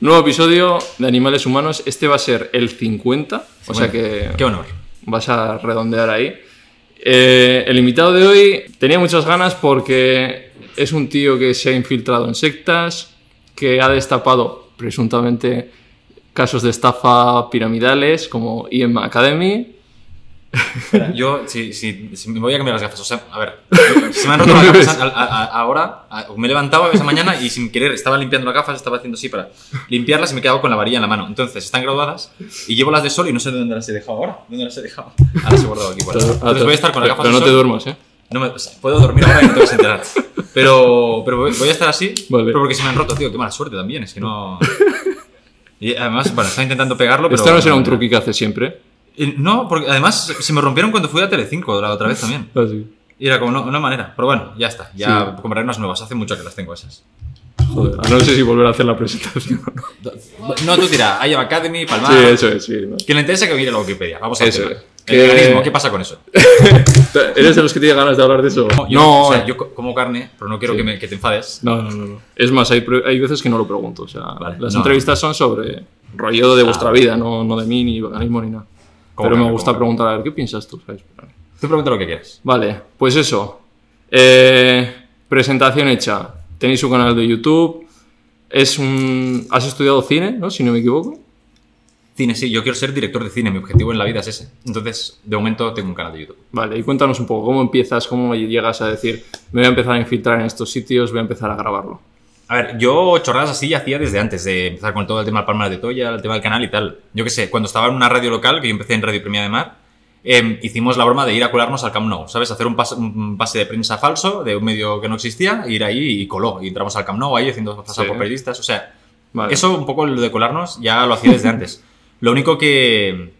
Nuevo episodio de Animales Humanos. Este va a ser el 50, o sea que Qué honor. vas a redondear ahí. Eh, el invitado de hoy tenía muchas ganas porque es un tío que se ha infiltrado en sectas, que ha destapado presuntamente casos de estafa piramidales como IM Academy. Espera, yo, si, si, si me voy a cambiar las gafas, o sea, a ver, se me han roto las gafas a- a- a- ahora, me he levantado esa mañana y sin querer estaba limpiando las gafas, estaba haciendo así para limpiarlas y me he quedado con la varilla en la mano. Entonces, están graduadas y llevo las de sol y no sé dónde las he dejado ahora. ¿Dónde las he dejado? Ahora las he guardado aquí. ahí. Entonces voy a estar con las gafas Pero de no te duermas, ¿eh? No me- o sea, puedo dormir ahora y no te vas a enterar. Pero, pero voy voy a estar así, Vale. pero porque se me han roto, tío. Qué mala suerte también, es que no... Y además, bueno, estaba intentando pegarlo, pero... Esto no será un truqui que hace siempre. Eh, No, porque además se me rompieron cuando fui a Telecinco la otra vez también. Así. Y era como no- una manera. Pero bueno, ya está. Ya Sí. compraré unas nuevas. Hace mucho que las tengo esas. Joder, ah, no sé si volver a hacer la presentación. no. No, tú dirás, I am Academy, Palmar. Sí, eso es, sí. ¿no? Quien le interesa que mire la Wikipedia. Vamos a Eso ver. es. El veganismo, ¿qué pasa con eso? ¿Eres de los que tiene ganas de hablar de eso? No, yo, o sea, yo co- como carne, pero no quiero Sí. que, me- que te enfades. No, no, no, no. Es más, hay, hay veces que no lo pregunto. O sea, Vale, las no. entrevistas son sobre rollo de vuestra Ah. vida, no, no de mí, ni veganismo, ni nada. Como Pero me gusta preguntar, a ver, ¿qué piensas tú? ¿Sabes? Tú pregunta lo que quieras. Vale, pues eso. Eh, presentación hecha. Tenéis un canal de YouTube. Es un... Has estudiado cine, ¿no? Si no me equivoco. Cine, sí, yo quiero ser director de cine. Mi objetivo en la vida es ese. Entonces, de momento tengo un canal de YouTube. Vale, y cuéntanos un poco, ¿cómo empiezas? ¿Cómo llegas a decir, me voy a empezar a infiltrar en estos sitios, voy a empezar a grabarlo? A ver, yo chorradas así ya hacía desde antes de empezar con todo el tema del Palmar de Toya, el tema del canal y tal. Yo qué sé, cuando estaba en una radio local, que yo empecé en Radio Premia de Mar, eh, hicimos la broma de ir a colarnos al Camp Nou, ¿sabes? Hacer un pase, un pase de prensa falso de un medio que no existía, ir ahí y coló. Y entramos al Camp Nou ahí haciendo pasar Sí. por periodistas. O sea, Vale. eso un poco lo de colarnos ya lo hacía desde antes. Lo único que,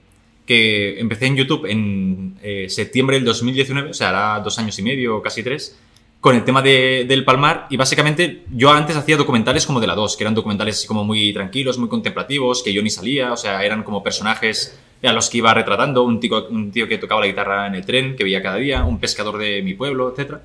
que empecé en YouTube en eh, septiembre del 2019, o sea, hará dos años y medio, casi tres, con el tema de- del Palmar. Y básicamente yo antes hacía documentales como de la 2, que eran documentales así como muy tranquilos, muy contemplativos, que yo ni salía, o sea, eran como personajes a los que iba retratando, un tío, un tío que tocaba la guitarra en el tren, que veía cada día, un pescador de mi pueblo, etcétera.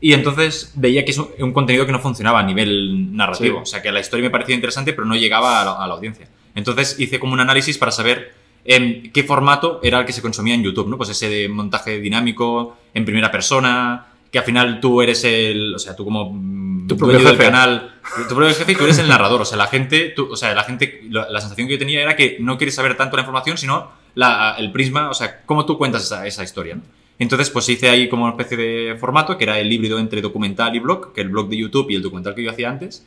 Y entonces veía que es un, un contenido que no funcionaba a nivel narrativo. Sí. O sea, que la historia me parecía interesante, pero no llegaba a la, a la audiencia. Entonces hice como un análisis para saber en qué formato era el que se consumía en YouTube, ¿no? Pues ese de montaje dinámico, en primera persona, que al final tú eres el. O sea, tú como. mm, Tu propio dueño del jefe. canal. Tu propio jefe y tú eres el narrador. O sea, la gente. tú- o sea, la gente. La, la sensación que yo tenía era que no quieres saber tanto la información, sino la, el prisma. O sea, cómo tú cuentas esa, esa historia, ¿no? Entonces, pues hice ahí como una especie de formato que era el híbrido entre documental y blog, que el blog de YouTube y el documental que yo hacía antes.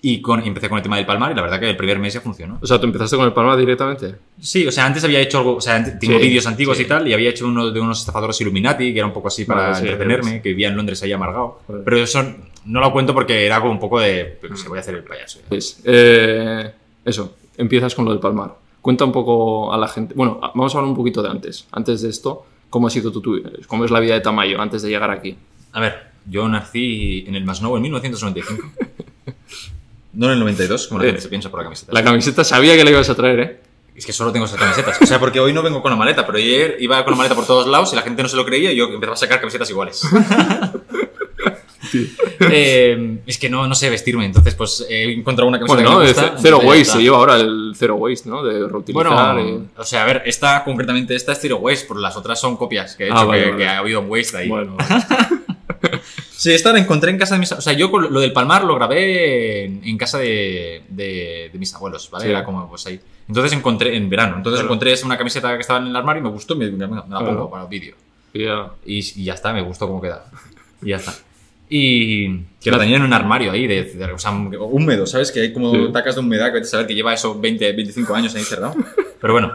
Y con, empecé con el tema del Palmar y la verdad que el primer mes ya funcionó. O sea, ¿tú empezaste con el Palma directamente? Sí, o sea, antes había hecho algo, o sea, ant- tengo Sí, vídeos antiguos sí. y tal, y había hecho uno de unos estafadores Illuminati, que era un poco así para Vale, sí, entretenerme, que vivía en Londres ahí amargado. Vale. Pero eso no lo cuento porque era como un poco de, pues, voy a hacer el payaso. Pues, eh, eso, empiezas con lo del Palmar. Cuenta un poco a la gente. Bueno, vamos a hablar un poquito de antes. Antes de esto, ¿cómo ha sido tu, tu- cómo es la vida de Tamayo antes de llegar aquí? A ver, yo nací en el Masnou en 1995. No en el 92, como la gente se piensa por la camiseta. La camiseta sabía que la ibas a traer, ¿eh? Es que solo tengo esas camisetas. O sea, porque hoy no vengo con la maleta, pero ayer iba con la maleta por todos lados y la gente no se lo creía y yo empezaba a sacar camisetas iguales. Eh, es que no, no sé vestirme, entonces pues he encontrado una camiseta Bueno, que me gusta. Zero Waste se lleva ahora el Zero Waste, ¿no? De reutilizar. Bueno, y- o sea, a ver, esta concretamente, esta es Zero Waste, por las otras son copias que he hecho, Ah, vale, que, vale. que ha habido un waste ahí. Bueno, Sí, esta la encontré en casa de mis... O sea, yo con lo del Palmar lo grabé en, en casa de, de- de mis abuelos, ¿vale? Sí. Era como, pues ahí. Entonces encontré, en verano, entonces Claro. encontré una camiseta que estaba en el armario y me gustó, me, me- me la Claro. pongo para el vídeo. ya. Y, y ya está, me gustó cómo queda. Y ya está. Y que la tenía en un armario ahí, de, de- o sea, húmedo, ¿sabes? Que hay como Sí. tacas de humedad que saber que lleva eso 20, 25 años ahí cerrado. Pero bueno.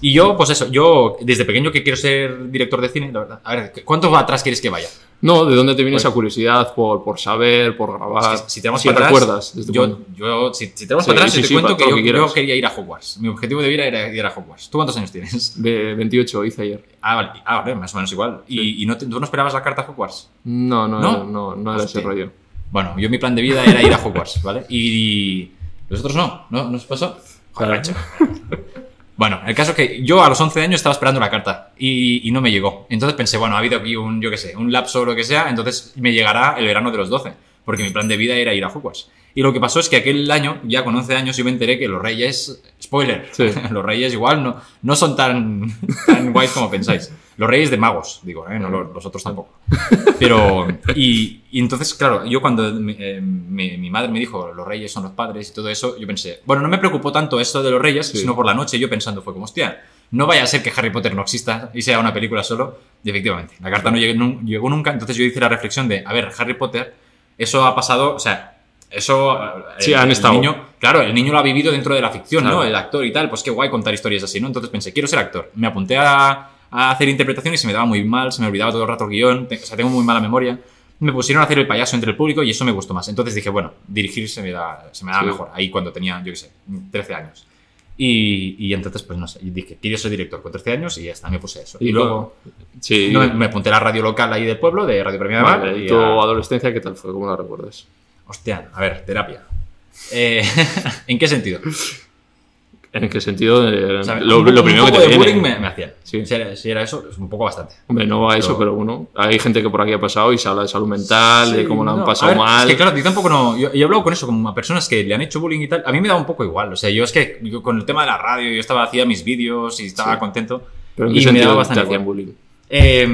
Y yo, pues eso, yo desde pequeño que quiero ser director de cine, la verdad. A ver, ¿cuánto atrás quieres que vaya? No, ¿de dónde te viene Pues- esa curiosidad por, por saber, por grabar? Es que si tenemos si para atrás, recuerdas. ¿desde yo, yo, si, si tenemos Sí, para atrás, sí, te sí, cuento que yo, que yo quería ir a Hogwarts. Mi objetivo de vida era ir a Hogwarts. ¿Tú cuántos años tienes? Ve- 28 hice ayer. Ah, vale, ah, vale más o menos igual. ¿Y, y no te- tú no esperabas la carta a Hogwarts? No, no, ¿No? no, no, era ese Hostia. rollo. Bueno, yo mi plan de vida era ir a Hogwarts, ¿vale? Y los otros no, ¿no? ¿No os pasó? Joder. Bueno, el caso es que yo a los 11 años estaba esperando una carta y, y no me llegó. Entonces pensé, bueno, ha habido aquí un, yo qué sé, un lapso o lo que sea, entonces me llegará el verano de los 12, porque mi plan de vida era ir a Hogwarts. Y lo que pasó es que aquel año, ya con 11 años, yo me enteré que los reyes, spoiler, Sí. los reyes igual no, no son tan, tan guays como pensáis. Los reyes de magos, digo, ¿eh? no los, los otros tampoco. Pero, y, y entonces, claro, yo cuando mi, eh, mi- mi madre me dijo los reyes son los padres y todo eso, yo pensé, bueno, no me preocupó tanto esto de los reyes, Sí. sino por la noche yo pensando, fue como, hostia, no vaya a ser que Harry Potter no exista y sea una película solo. Y efectivamente, la carta no llegó, nun- llegó nunca, entonces yo hice la reflexión de, a ver, Harry Potter, eso ha pasado, o sea, eso... eh, Sí, el- han el estado. niño- claro, el niño lo ha vivido dentro de la ficción, Claro. ¿no? El actor y tal, pues qué guay contar historias así, ¿no? Entonces pensé, quiero ser actor. Me apunté a, a hacer interpretación y se me daba muy mal, se me olvidaba todo el rato el guion, o sea, tengo muy mala memoria. Me pusieron a hacer el payaso entre el público y eso me gustó más. Entonces dije, bueno, dirigir se me da, se me da Sí. mejor. Ahí cuando tenía, yo qué sé, 13 años. Y, y entonces, pues no sé, y dije, quiero ser director con 13 años y ya está, me puse eso. Y, luego Sí. no, me, apunté a la radio local ahí del pueblo, de Radio Premia de Mar. Vale, ¿y y tu a- adolescencia qué tal fue? ¿Cómo la recuerdas? Hostia, a ver, terapia. Eh, ¿En qué sentido? ¿En qué sentido? Eh, O sea, lo, un, lo un primero que poco te de viene. bullying me, me hacían. Sí. Si, era, si era eso, es un poco bastante. Hombre, no va a eso, Pero- bueno. Hay gente que por aquí ha pasado y se habla de salud mental, de Sí, cómo lo han no, pasado a ver, mal. Es que claro, yo tampoco no. Yo, yo he hablado con eso, a personas que le han hecho bullying y tal. A mí me da un poco igual. O sea, yo es que yo con el tema de la radio, yo estaba, hacía mis vídeos y estaba Sí. contento. pero en y me daba te bastante hacían igual. bullying. Eh,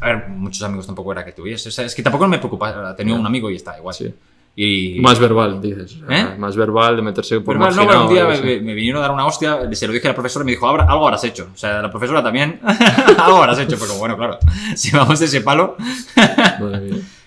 a ver, muchos amigos tampoco era que tuviese. O sea, es que tampoco me preocupa. Tenía un amigo y está igual. Sí. Y, Más verbal, dices. o ¿Eh? Más verbal, de meterse por Pero no, marginado, bueno, un día me, me vinieron a dar una hostia, se lo dije a la profesora y me dijo, "Abra- algo habrás hecho. O sea, la profesora también, algo habrás hecho. Pero bueno, claro, si vamos de ese palo.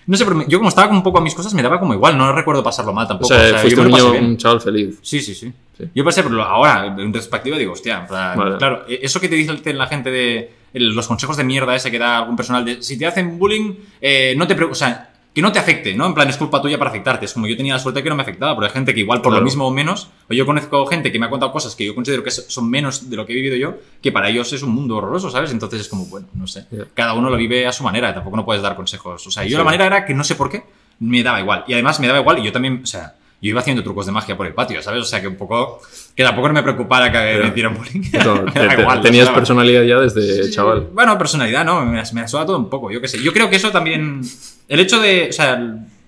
No sé, pero yo como estaba como un poco a mis cosas, me daba como igual, no recuerdo pasarlo mal O tampoco. sea, O sea, fuiste un niño, un chaval feliz. Sí, sí, sí, Sí. Yo pasé, pero ahora, en perspectiva, digo, hostia, plan, Vale. claro, e, eso que te dice la gente de los consejos de mierda ese que da algún personal de si te hacen bullying, eh, no te pre- o sea, que no te afecte, ¿no? En plan, es culpa tuya para afectarte. Es como yo tenía la suerte que no me afectaba, pero hay gente que igual por Claro. lo mismo o menos, o yo conozco gente que me ha contado cosas que yo considero que son menos de lo que he vivido yo, que para ellos es un mundo horroroso, ¿sabes? Entonces es como, bueno, no sé. Cada uno lo vive a su manera, tampoco no puedes dar consejos. O sea, yo Sí. la manera era que no sé por qué, me daba igual. Y además me daba igual y yo también, o sea, yo iba haciendo trucos de magia por el patio, ¿sabes? O sea, que un poco, que tampoco me preocupara que me dieran bullying. No, te- igual, tenías personalidad ya desde chaval. bueno, personalidad, ¿no? Me, me todo un poco, yo qué sé. Yo creo que eso también. El hecho de. O sea,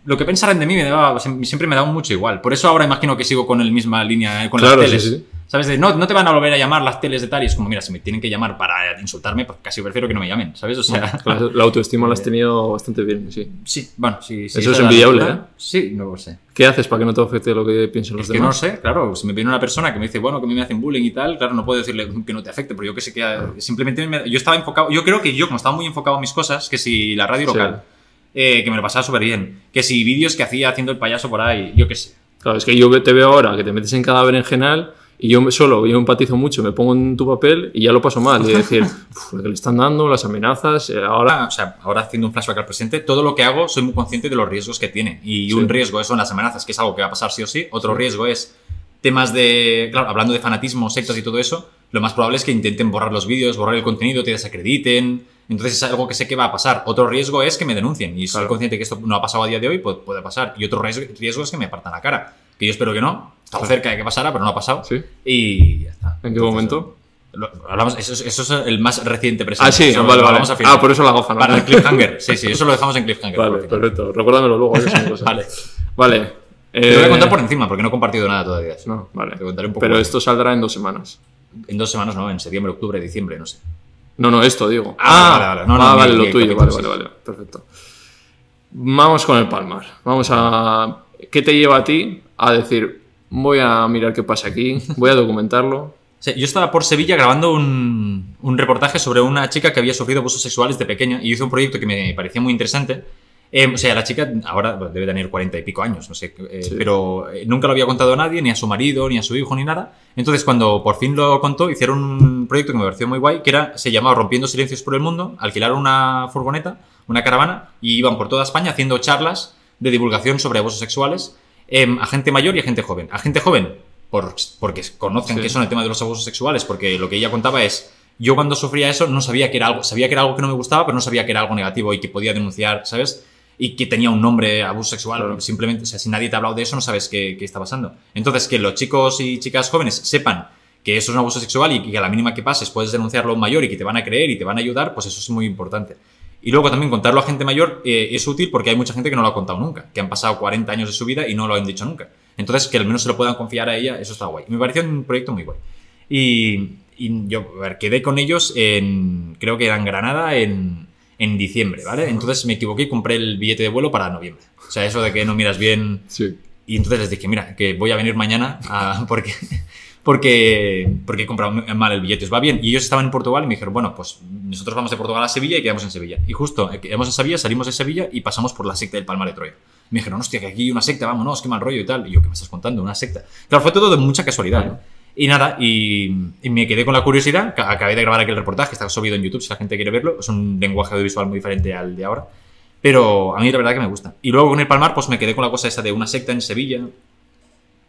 lo que pensaran de mí me daba, siempre me daba mucho igual. Por eso ahora imagino que sigo con la misma línea eh, con Claro, las sí, sí. ¿Sabes? De, no, no te van a volver a llamar las teles de tal y es como, mira, si me tienen que llamar para insultarme, pues casi prefiero que no me llamen, ¿sabes? O sea. La, la autoestima la has tenido bastante bien, sí. Sí, bueno, sí. sí Eso es envidiable. ¿eh? Sí, no lo sé. ¿Qué haces para que no te afecte lo que piensen los Es que no demás? sé, claro, si me viene una persona que me dice, bueno, que a mí me hacen bullying y tal, claro, no puedo decirle que no te afecte, pero yo que sé que simplemente me- yo estaba enfocado, yo creo que yo como estaba muy enfocado en mis cosas, que si la radio Sí. local, eh, que me lo pasaba súper bien, que si vídeos que hacía haciendo el payaso por ahí, yo qué sé. Claro, es que yo te veo ahora que te metes en cada berenjenal y yo me- solo, yo empatizo mucho, me pongo en tu papel y ya lo paso mal. Y decir, "Uf, lo que le están dando, las amenazas, eh, ahora... O sea, ahora haciendo un flashback al presente, todo lo que hago soy muy consciente de los riesgos que tiene. Y Sí. un riesgo son las amenazas, que es algo que va a pasar sí o sí. Otro riesgo es temas de, claro, hablando de fanatismo, sectas y todo eso, lo más probable es que intenten borrar los vídeos, borrar el contenido, te desacrediten. Entonces es algo que sé que va a pasar. Otro riesgo es que me denuncien. Y soy Claro. consciente que esto no ha pasado a día de hoy, pues puede pasar. Y otro riesgo, riesgo es que me partan la cara. Que yo espero que no. Estaba cerca de que pasara, pero no ha pasado. ¿Sí? Y ya está. ¿En qué Entonces, momento? lo- hablamos, eso, es- eso es el más reciente presente. Ah, sí, Eso vale, vale. final. Ah, por eso la gafa, ¿no? Para el cliffhanger. Sí, sí, eso lo dejamos en cliffhanger. Vale, perfecto. Recuérdamelo luego. Vale. Vale. Te voy a eh, contar por encima porque no he compartido nada todavía. No, vale. Te contaré un poco. Pero esto saldrá en dos semanas. En dos semanas, no, en septiembre, octubre, diciembre, no sé. No, no, esto digo. Ah, vale, vale. No, no, ah, vale, lo tuyo. Vale, vale, vale. Perfecto. Vamos con el Palmar. Vamos a. ¿Qué te lleva a ti a decir, voy a mirar qué pasa aquí, voy a documentarlo? Sí, yo estaba por Sevilla grabando un, un reportaje sobre una chica que había sufrido abusos sexuales de pequeña y hice un proyecto que me parecía muy interesante. Eh, o sea, la chica ahora debe tener cuarenta y pico años, no sé, eh, Sí. pero eh, nunca lo había contado a nadie, ni a su marido, ni a su hijo, ni nada. Entonces, cuando por fin lo contó, hicieron un proyecto que me pareció muy guay, que era, se llamaba Rompiendo Silencios por el Mundo, alquilaron una furgoneta, una caravana, y iban por toda España haciendo charlas de divulgación sobre abusos sexuales em, a gente mayor y a gente joven. A gente joven, por, porque conocen Sí. que son el tema de los abusos sexuales, porque lo que ella contaba es, yo cuando sufría eso no sabía que era algo, sabía que era algo que no me gustaba, pero no sabía que era algo negativo y que podía denunciar, ¿sabes? Y que tenía un nombre, abuso sexual, Claro. simplemente, o sea, si nadie te ha hablado de eso, no sabes qué, qué está pasando. Entonces, que los chicos y chicas jóvenes sepan que eso es un abuso sexual y que a la mínima que pases puedes denunciarlo a un mayor y que te van a creer y te van a ayudar, pues eso es muy importante. Y luego también contarlo a gente mayor eh, es útil porque hay mucha gente que no lo ha contado nunca, que han pasado 40 años de su vida y no lo han dicho nunca. Entonces, que al menos se lo puedan confiar a ella, eso está guay. Me pareció un proyecto muy guay. Y, y yo, a ver, quedé con ellos en, creo que era en Granada en, en diciembre, ¿vale? Entonces me equivoqué y compré el billete de vuelo para noviembre. O sea, eso de que no miras bien. Sí. Y entonces les dije, mira, que voy a venir mañana a- porque, porque, porque he comprado mal el billete, os va bien. Y ellos estaban en Portugal y me dijeron, bueno, pues nosotros vamos de Portugal a Sevilla y quedamos en Sevilla. Y justo, eh, quedamos en Sevilla, salimos de Sevilla y pasamos por la secta del Palmar de Troya. Me dijeron, hostia, que aquí hay una secta, vámonos, qué mal rollo y tal. Y yo, ¿qué me estás contando? Una secta. Claro, fue todo de mucha casualidad. Y nada, y, y me quedé con la curiosidad. Ca- Acabé de grabar aquel reportaje, está subido en YouTube si la gente quiere verlo. Es un lenguaje audiovisual muy diferente al de ahora. Pero a mí la verdad que me gusta. Y luego con el Palmar, pues me quedé con la cosa esa de una secta en Sevilla,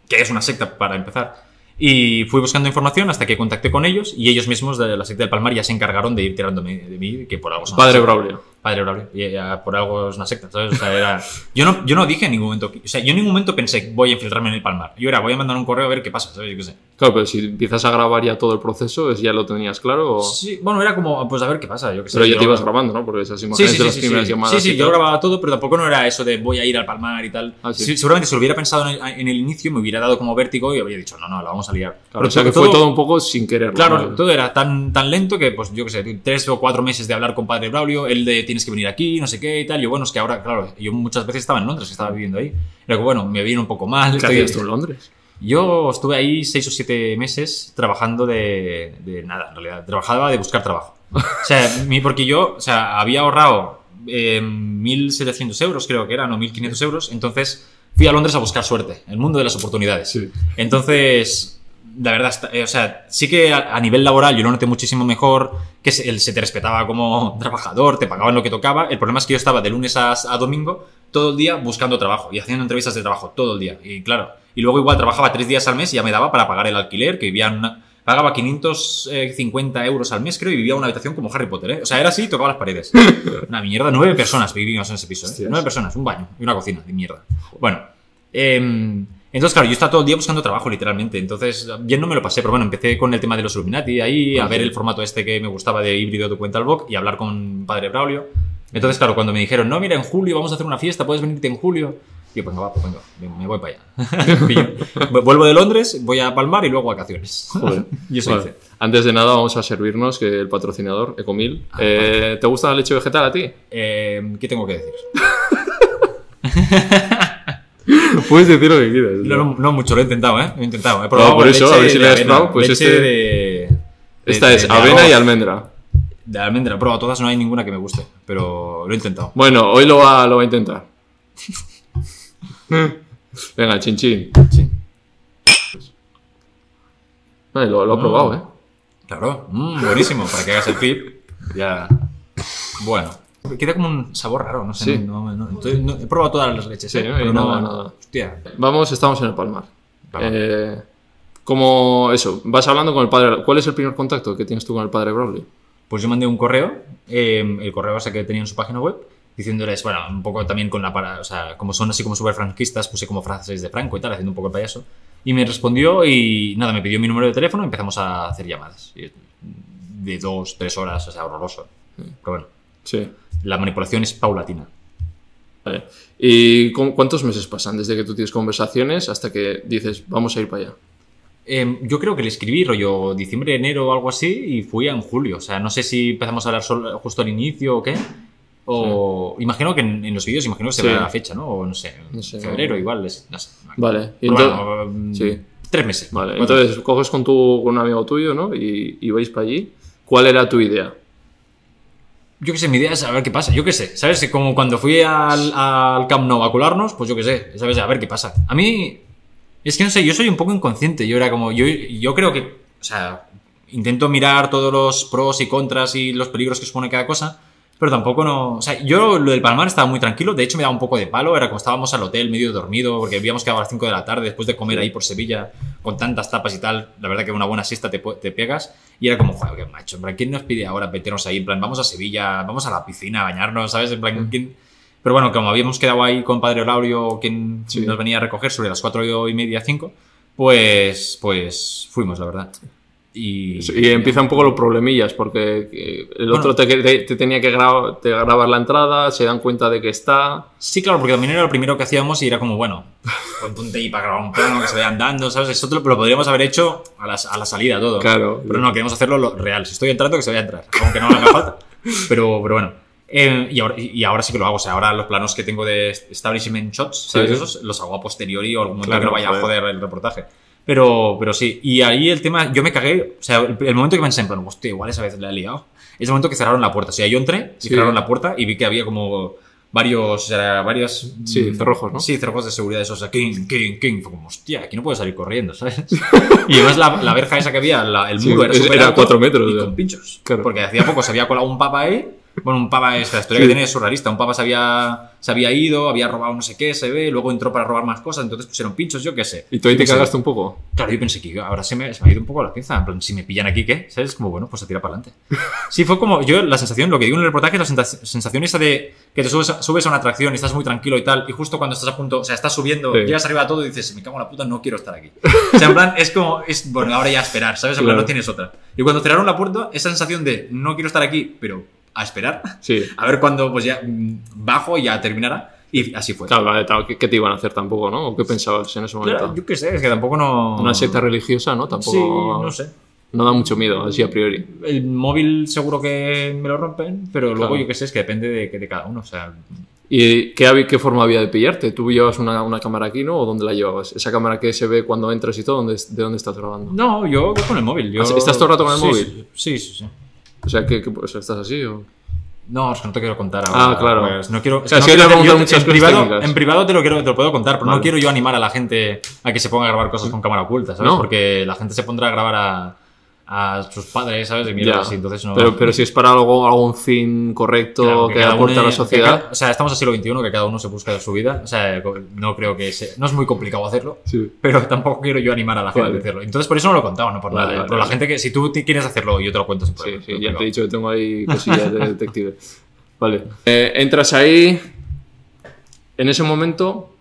que es una secta para empezar. Y fui buscando información hasta que contacté con ellos y ellos mismos de la secta del Palmar ya se encargaron de ir tirándome de mí, que por algo son Padre. Braulio. Padre Braulio. Y ya por algo es una secta, ¿sabes? O sea, era... Yo no, yo no dije en ningún momento... O sea, yo en ningún momento pensé, voy a infiltrarme en el Palmar. Yo era, voy a mandar un correo a ver qué pasa, ¿sabes? Yo qué sé. Claro, pero si empiezas a grabar ya todo el proceso, ¿es- ¿ya lo tenías claro? O... Sí, bueno, era como, pues a ver qué pasa, yo qué sé. Pero ya Yo- te ibas grabando, ¿no? Porque esas imágenes sí, de sí, las sí, primeras sí. llamadas. Sí, sí, yo grababa todo, pero tampoco no era eso de voy a ir al Palmar y tal. Ah, seguramente si lo hubiera pensado en el, en el inicio me hubiera dado como vértigo y habría dicho, no, no, la vamos a liar. Claro, o sea que todo- fue todo un poco sin quererlo. Claro, ¿no? todo era tan, tan lento que, pues yo qué sé, tres o cuatro meses de hablar con Padre Braulio, él de tienes que venir aquí, no sé qué y tal. Yo, bueno, es que ahora, claro, yo muchas veces estaba en Londres, estaba viviendo ahí. Era que, bueno, me viene un poco mal. ¿Qué estoy- tú en Londres? Yo estuve ahí seis o siete meses trabajando de, de nada, en realidad. Trabajaba de buscar trabajo. O sea, mi, porque yo, o sea, había ahorrado eh, 1.700 euros, creo que eran, o 1.500 euros. Entonces fui a Londres a buscar suerte, el mundo de las oportunidades. Sí. Entonces, la verdad, eh, o sea, sí que a, nivel laboral yo lo noté muchísimo mejor, que se, te respetaba como trabajador, te pagaban lo que tocaba. El problema es que yo estaba de lunes a, a domingo todo el día buscando trabajo y haciendo entrevistas de trabajo todo el día. Y claro, y luego igual trabajaba tres días al mes y ya me daba para pagar el alquiler, que vivía en una- Pagaba 550 euros al mes, creo, y vivía en una habitación como Harry Potter, ¿eh? O sea, era así y tocaba las paredes. Una mierda. Nueve personas vivíamos en ese piso, ¿eh? Nueve personas, un baño y una cocina de mierda. Bueno, em, entonces, claro, yo estaba todo el día buscando trabajo, literalmente. Entonces, bien no me lo pasé, pero bueno, empecé con el tema de los Illuminati ahí, a ver el formato este que me gustaba de híbrido de cuenta al boc y hablar con Padre Braulio. Entonces, claro, cuando me dijeron, no, mira, en julio vamos a hacer una fiesta, puedes venirte en julio. Y yo, pues va, pues venga, me- voy para allá. Vuelvo de Londres, voy a Palmar y luego vacaciones. Joder. Y eso Vale. hice. Antes de nada, vamos a servirnos que el patrocinador, Ecomil. Ah, Eh, ¿Te gusta la leche vegetal a ti? Eh, ¿Qué tengo que decir? Puedes decir lo que quieras. No, no, no mucho, lo he intentado, ¿eh? Lo he intentado. He No, probado por eso, leche a ver si le has probado, pues leche este- de, Esta de- es de avena arroz. y almendra. De almendra, he probado todas, no hay ninguna que me guste, pero lo he intentado. Bueno, hoy lo va, lo va a intentar. Venga, chin chin. Lo, lo ha Mm. probado, ¿eh? Claro, mm, buenísimo, para que hagas el flip. Ya. Bueno. Queda como un sabor raro, no sé. Sí. no- no- estoy- no- he probado todas las leches, Sí, ¿eh? Pero nada, nada. Hostia. Vamos, estamos en el Palmar. Vale. Eh, como eso, vas hablando con el padre. ¿Cuál es el primer contacto que tienes tú con el padre Brownlee? Pues yo mandé un correo, eh, el correo ese que tenía en su página web, diciéndoles, bueno, un poco también con la para, o sea, como son así como súper franquistas, puse como frases de Franco y tal, haciendo un poco el payaso. Y me respondió y nada, me pidió mi número de teléfono y empezamos a hacer llamadas. De dos, tres horas, o sea, horroroso. Pero bueno, Sí. la manipulación es paulatina. Vale. ¿Y cu- cuántos meses pasan desde que tú tienes conversaciones hasta que dices, vamos a ir para allá? Eh, yo creo que le escribí rollo diciembre, enero o algo así y fui en julio. O sea, no sé si empezamos a hablar solo- justo al inicio o qué. O imagino que en, en los vídeos imagino que se Sí. ve la fecha, ¿no? O no sé, No sé. febrero igual. es- no sé. Vale. Y entonces, bueno, mm, sí. Tres meses. vale. Entonces coges con, tu, con un amigo tuyo, ¿no? Y, y vais para allí. ¿Cuál era tu idea? Yo qué sé, mi idea es a ver qué pasa. Yo qué sé, ¿sabes? Como cuando fui al, al Camp Nou a pues yo qué sé, ¿sabes? A ver qué pasa. A mí, es que no sé, yo soy un poco inconsciente. Yo era como, yo, yo creo que, o sea, intento mirar todos los pros y contras y los peligros que supone cada cosa, pero tampoco no. O sea, yo lo del Palmar estaba muy tranquilo, de hecho me daba un poco de palo, era como estábamos al hotel medio dormido, porque habíamos quedado a las 5 de la tarde después de comer ahí por Sevilla con tantas tapas y tal, la verdad que una buena siesta te, te pegas, y era como, joder, qué macho, en plan, ¿quién nos pide ahora meternos ahí? En plan, vamos a Sevilla, vamos a la piscina a bañarnos, ¿sabes? En plan, ¿quién? Pero bueno, como habíamos quedado ahí con Padre Laurio, quien Sí. nos venía a recoger sobre las 4 y media, 5, pues, pues fuimos, la verdad. Y, Y empieza un poco los problemillas, porque eh, el otro te, te- te tenía que gra- te grabar la entrada, se dan cuenta de que está. Sí, claro, porque también era lo primero que hacíamos y era como, bueno, ponte tape para grabar un plano que se vaya andando, ¿sabes? Eso lo, lo podríamos haber hecho a la, a la salida todo. Claro. Pero no, queremos hacerlo lo real. Si estoy entrando, que se vaya a entrar. Aunque no me haga falta. Pero, pero bueno. Eh, y, ahora, y ahora sí que lo hago. O sea, ahora los planos que tengo de establishment shots, ¿sabes? Sí. Esos los hago a posteriori o algún momento Claro, que no vaya joder. a joder el reportaje. Pero, pero sí. Y ahí el tema, yo me cagué. O sea, el, el momento que pensé en plan, hostia, igual esa vez la he liado. Es el momento que cerraron la puerta. O sea, yo entré Sí. cerraron la puerta y vi que había como varios, o sea, varios... Sí, mm, cerrojos, ¿no? Sí, cerrojos de seguridad esos. O sea, king, king, king. Fue como, hostia, aquí no puedo salir corriendo, ¿sabes? y además la, la verja esa que había, la- el Sí, muro era es- súper era alto cuatro metros, Y con pinchos. Claro. Porque hacía poco se había colado un papa ahí. Bueno, un papa, es la historia Sí. que tiene es surrealista. Un papa se había, se había ido, había robado no sé qué, se ve, luego entró para robar más cosas, entonces pusieron pinchos, yo qué sé. Y tú ahí te cagaste un poco. Claro, yo pensé que ahora se me, se me ha ido un poco la pinza. En plan, si me pillan aquí, ¿qué? ¿Sabes? Como, bueno, pues se tira para adelante. Sí, fue como, yo, la sensación, lo que digo en el reportaje es la sensación esa de que te subes a, subes a una atracción y estás muy tranquilo y tal, y justo cuando estás a punto, o sea, estás subiendo, Sí. llegas arriba de todo y dices, me cago en la puta, no quiero estar aquí. O sea, en plan, es como, es, bueno, ahora ya a esperar, ¿sabes? En plan, Claro. no tienes otra. Y cuando cerraron la puerta, esa sensación de, no quiero estar aquí, pero a esperar, Sí. a ver cuándo, pues ya bajo y ya terminará. Y así fue. Claro, vale, tal, ¿qué, te iban a hacer tampoco, no? ¿O qué pensabas en ese momento? Claro, yo qué sé, es que tampoco no... Una secta religiosa, ¿no? Tampoco. Sí, no sé. No da mucho miedo, así a priori. El móvil seguro que me lo rompen, pero luego Claro. yo qué sé, es que depende de, de cada uno. O sea, ¿Y qué, qué forma había de pillarte? ¿Tú llevabas una, una cámara aquí, no? ¿O dónde la llevabas? ¿Esa cámara que se ve cuando entras y todo? ¿dónde, ¿De dónde estás grabando? no, yo con el móvil. Yo... Ah, ¿estás todo el rato con el Sí, móvil? Sí, sí, sí. O sea, ¿qué, qué- pues, ¿estás así o...? No, es que no te quiero contar ahora. Ah, claro. pues, no quiero, O sea, no quiero- yo- muchas en, cosas privado, en privado te lo, quiero, te lo puedo contar, pero Vale. no quiero yo animar a la gente a que se ponga a grabar cosas con cámara oculta, ¿sabes? No. Porque la gente se pondrá a grabar a, a sus padres, ¿sabes? De mierda así, entonces no... pero, pero si es para algo, algún fin correcto Claro, que aporte uno- a la que sociedad... cada- o sea, estamos en siglo XXI, que cada uno se busca su vida. O sea, no creo que sea, no es muy complicado hacerlo, Sí. pero tampoco quiero yo animar a la gente Vale. a hacerlo. Entonces, por eso no lo he contado, no por Vale, nada. ¿eh? vale, la vale. gente que, si tú quieres hacerlo, yo te lo cuento sin Sí, problema. sí, ya te he dicho que tengo ahí cosillas de detective. Vale. Eh, entras ahí. En ese momento,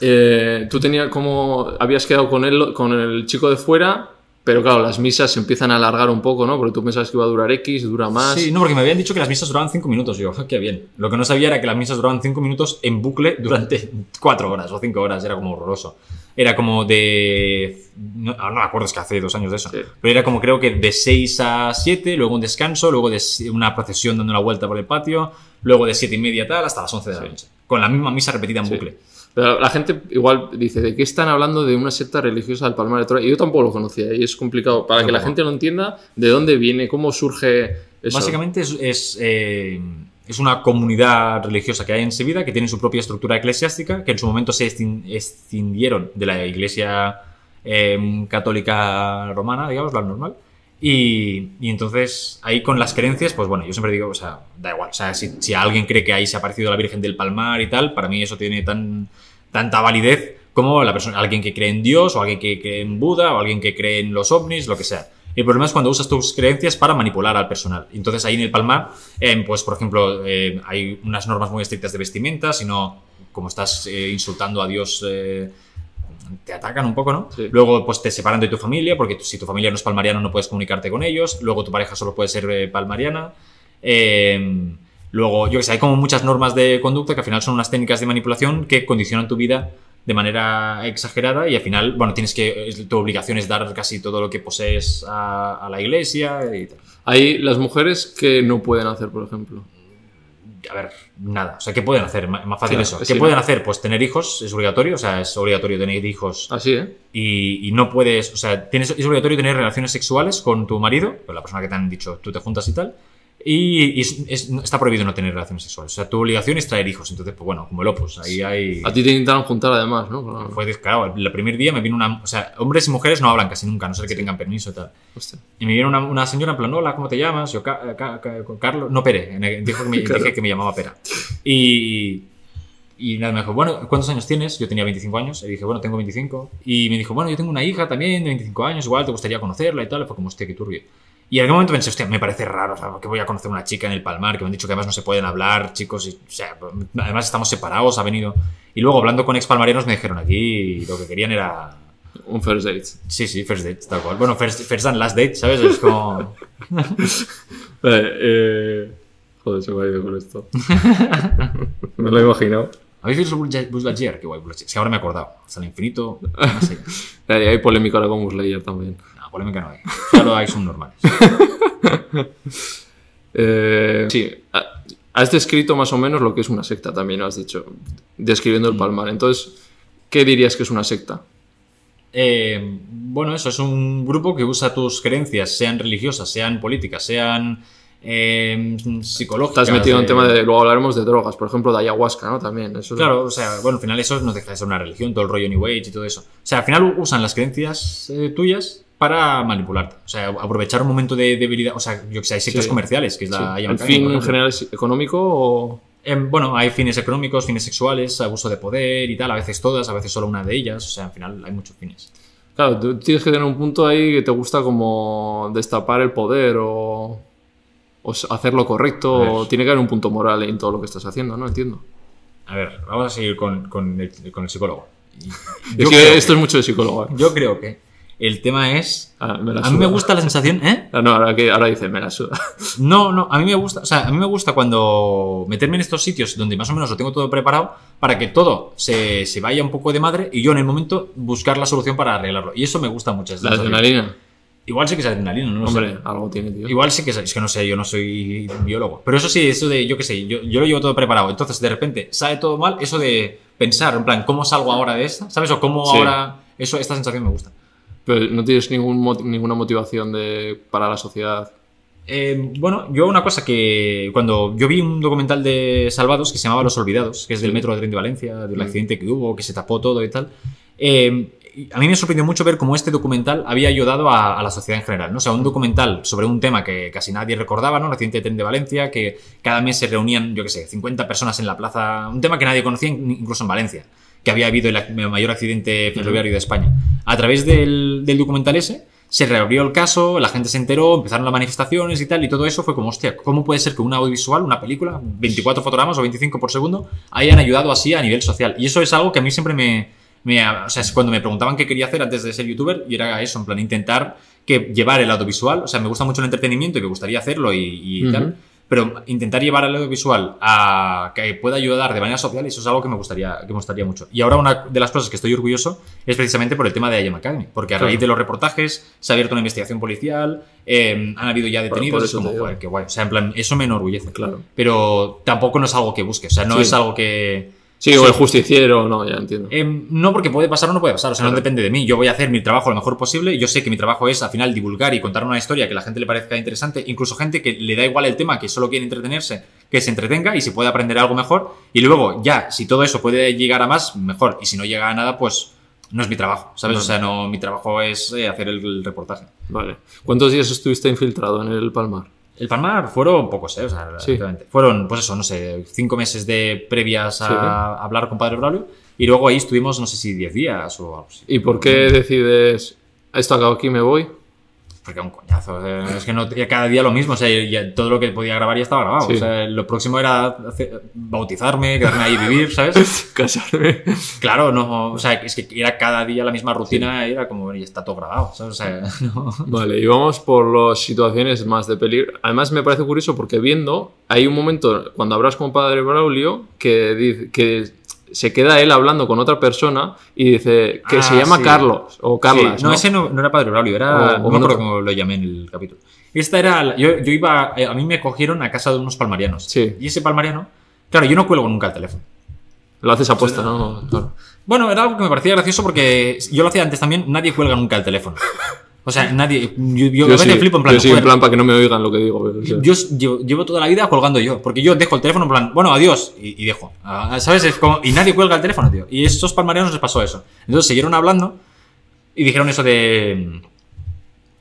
eh, tú tenías como. Habías quedado con él, con el chico de fuera, pero claro, las misas se empiezan a alargar un poco, ¿no? Porque tú pensabas que iba a durar X, dura más. Sí, no, porque me habían dicho que las misas duraban 5 minutos. Y yo, "Ah, qué bien. Lo que no sabía era que las misas duraban 5 minutos en bucle durante 4 horas o 5 horas. Era como horroroso. Era como de. No, ahora no me acuerdo, es que hace dos años de eso. Sí. Pero era como creo que de 6 a 7, luego un descanso, luego de una procesión dando una vuelta por el patio, luego de 7 y media tal, hasta las 11 de la noche. Con la misma misa repetida en Sí. bucle. Pero la gente igual dice, ¿de qué están hablando de una secta religiosa del Palmar de Troya? Y yo tampoco lo conocía y es complicado. Para que la gente lo entienda, ¿de dónde viene? ¿Cómo surge eso? Básicamente es, es, eh, es una comunidad religiosa que hay en Sevilla que tiene su propia estructura eclesiástica, que en su momento se escin- escindieron de la iglesia eh, católica romana, digamos, la normal. Y, entonces ahí con las creencias, pues bueno, yo siempre digo, o sea, da igual, o sea, si, si alguien cree que ahí se ha aparecido la Virgen del Palmar y tal, para mí eso tiene tan, tanta validez como la persona, alguien que cree en Dios, o alguien que cree en Buda, o alguien que cree en los ovnis, lo que sea. El problema es cuando usas tus creencias para manipular al personal. Entonces ahí en el Palmar, eh, pues por ejemplo, eh, hay unas normas muy estrictas de vestimenta, si no, como estás eh, insultando a Dios, te atacan un poco, ¿no? Sí. Luego, pues te separan de tu familia, porque si tu familia no es palmariana no puedes comunicarte con ellos. Luego tu pareja solo puede ser eh, palmariana. Eh, luego, yo que sé, hay como muchas normas de conducta que al final son unas técnicas de manipulación que condicionan tu vida de manera exagerada y al final, bueno, tienes que, tu obligación es dar casi todo lo que posees a, a la iglesia y tal. Hay las mujeres que no pueden hacer, por ejemplo. A ver, nada. O sea, ¿qué pueden hacer? Más fácil eso. ¿Qué sí, pueden ¿no? hacer? Pues tener hijos es obligatorio. O sea, es obligatorio tener hijos Así, ¿eh? y, y no puedes, o sea, tienes, es obligatorio tener relaciones sexuales con tu marido, con la persona que te han dicho tú te juntas y tal, y, y es- es- está prohibido no tener relaciones sexuales. O sea, tu obligación es traer hijos. Entonces, pues bueno, como el Opus, ahí hay... A ti te intentaron juntar además, ¿no? Claro. Fue descarado. El primer día me vino una... O sea, hombres y mujeres no hablan casi nunca, a no ser que tengan permiso y tal. Hostia. Y me vino una, una señora en plan, hola, ¿cómo te llamas? Yo, "Ca- ca- ca- Carlos... No, Pere. Dijo que me, Claro. dije que me llamaba Pera. Y... Y nada, me dijo, bueno, ¿cuántos años tienes? Yo tenía 25 años. Y dije, bueno, tengo 25. Y me dijo, bueno, yo tengo una hija también de 25 años, igual te gustaría conocerla y tal. Fue como, hostia, qué turbio. Y en aquel momento pensé, hostia, me parece raro, o sea, que voy a conocer una chica en el Palmar, que me han dicho que además no se pueden hablar, chicos, y, o sea, además estamos separados, ha venido. Y luego hablando con ex palmarianos me dijeron aquí lo que querían era Un first date. Sí, sí, first date, tal cual. Bueno, first, first and last date, ¿sabes? Es como... Vale, eh... Joder, se me ha ido con esto. me lo he imaginado. ¿Habéis visto Buzz Lightyear? Qué guay, Buzz Lightyear. Que ahora me he acordado. Hasta el infinito, no Hay polémica ahora con Buzz Lightyear también. Polémica no hay. Solo hay son normales. Eh, sí, ha- has descrito más o menos lo que es una secta también, has dicho, describiendo el palmar. Entonces, ¿qué dirías que es una secta? Eh, bueno, eso es un grupo que usa tus creencias, sean religiosas, sean políticas, sean eh, psicológicas. Estás metido en eh, tema de, luego hablaremos de drogas, por ejemplo, de ayahuasca, ¿no? También, eso es- Claro, o sea, bueno, al final eso no deja de ser una religión, todo el rollo New Age y todo eso. O sea, al final usan las creencias eh, tuyas para manipularte. O sea, aprovechar un momento de debilidad. O sea, yo que sé, hay sectas Sí. comerciales, que es Sí. la ¿El Iron fin en general es económico o...? Em, bueno, hay fines económicos, fines sexuales, abuso de poder y tal, a veces todas, a veces solo una de ellas. O sea, al final hay muchos fines. Claro, tú tienes que tener un punto ahí que te gusta como destapar el poder o, o hacer lo correcto, o tiene que haber un punto moral en todo lo que estás haciendo, ¿no? Entiendo. A ver, vamos a seguir con, con el, con el psicólogo. Es que creo esto es mucho de psicólogo. ¿eh? Yo creo que el tema es. Ah, A mí me gusta la sensación, ¿eh? Ah, no, ahora, que, ahora dice, me la suda. No, no, a mí me gusta, o sea, a mí me gusta cuando meterme en estos sitios donde más o menos lo tengo todo preparado para que todo se, se vaya un poco de madre y yo en el momento buscar la solución para arreglarlo. Y eso me gusta mucho. La adrenalina. Igual sí que es adrenalina, no lo sé. Hombre, algo tiene, tío. Igual sí que es, es que no sé, yo no soy biólogo. Pero eso sí, eso de, yo qué sé, yo, yo lo llevo todo preparado. Entonces, de repente, sale todo mal, eso de pensar, en plan, ¿cómo salgo ahora de esta? ¿Sabes? O cómo Sí. ahora. Eso, esta sensación me gusta. Pero no tienes ningún ninguna motivación de, para la sociedad. Eh, bueno, yo una cosa que cuando yo vi un documental de Salvados que se llamaba Los Olvidados, que es del metro de tren de Valencia, del Mm. accidente que hubo, que se tapó todo y tal, eh, a mí me sorprendió mucho ver cómo este documental había ayudado a, a la sociedad en general, ¿no? O sea, un documental sobre un tema que casi nadie recordaba, ¿no? El accidente de tren de Valencia, que cada mes se reunían, yo qué sé, 50 personas en la plaza, un tema que nadie conocía in- incluso en Valencia, que había habido el, mayor accidente ferroviario de España. A través del, del documental ese, se reabrió el caso, la gente se enteró, empezaron las manifestaciones y tal, y todo eso fue como, hostia, ¿cómo puede ser que un audiovisual, una película, 24 fotogramas o 25 por segundo, hayan ayudado así a nivel social? Y eso es algo que a mí siempre me... me- o sea, es cuando me preguntaban qué quería hacer antes de ser youtuber, y era eso, en plan, intentar que llevar el audiovisual, o sea, me gusta mucho el entretenimiento y me gustaría hacerlo y, tal, pero intentar llevar el audiovisual a que pueda ayudar de manera social, eso es algo que me gustaría, que me gustaría mucho. Y ahora una de las cosas que estoy orgulloso es precisamente por el tema de IAM Academy, porque a Claro. raíz de los reportajes se ha abierto una investigación policial, eh, han habido ya detenidos, es como, joder, qué guay. O sea, en plan, eso me enorgullece. Claro. Pero tampoco no es algo que busque, o sea, no Sí. es algo que... Sí, o el justiciero, no, ya entiendo. Eh, no porque puede pasar o no puede pasar, o sea, no depende de mí. Yo voy a hacer mi trabajo lo mejor posible. Yo sé que mi trabajo es al final divulgar y contar una historia que a la gente le parezca interesante, incluso gente que le da igual el tema, que solo quiere entretenerse, que se entretenga y si puede aprender algo mejor. Y luego, ya, si todo eso puede llegar a más, mejor. Y si no llega a nada, pues no es mi trabajo, ¿sabes? O sea, no, mi trabajo es eh, hacer el, el reportaje. Vale. ¿Cuántos días estuviste infiltrado en el Palmar? El Palmar fueron pocos, ¿eh? O sea, Sí. Fueron, pues eso, no sé, cinco meses de previas a, Sí. hablar con Padre Braulio. Y luego ahí estuvimos, no sé si 10 días o algo así. ¿Y por qué decides, esto acabo aquí, me voy? Porque un coñazo. o sea, es que no cada día lo mismo. O sea, ya todo lo que podía grabar ya estaba grabado. Sí. O sea, lo próximo era bautizarme, quedarme ahí y vivir, ¿sabes? Casarme. Claro, no. O sea, es que era cada día la misma rutina y era como, ya está todo grabado, ¿sabes? O sea, no. Vale, y vamos por las situaciones más de peligro. Además, me parece curioso porque viendo, hay un momento cuando hablas con Padre Braulio que, dice, que se queda él hablando con otra persona y dice que Ah, se llama sí. Carlos o Carlas. Sí, no, ¿no? ese no, no era Padre Braulio, era. O- o no me acuerdo cómo lo llamé en el capítulo. Esta era. la- yo, yo iba. eh, A mí me cogieron a casa de unos palmarianos. Sí. Y ese palmariano. Claro, yo no cuelgo nunca el teléfono. Lo haces apuesta, ¿no? Claro. Bueno, era algo que me parecía gracioso porque yo lo hacía antes también, nadie cuelga nunca el teléfono. O sea, nadie. Yo, yo a veces sí, flipo en plan. yo sí, en plan para que no me oigan lo que digo. pero, o sea, yo llevo, llevo toda la vida colgando yo, porque yo dejo el teléfono en plan, bueno, adiós, y, y dejo. Ah, ¿Sabes? Es como, y nadie cuelga el teléfono, tío. Y estos palmarianos les pasó eso. Entonces siguieron hablando y dijeron eso de.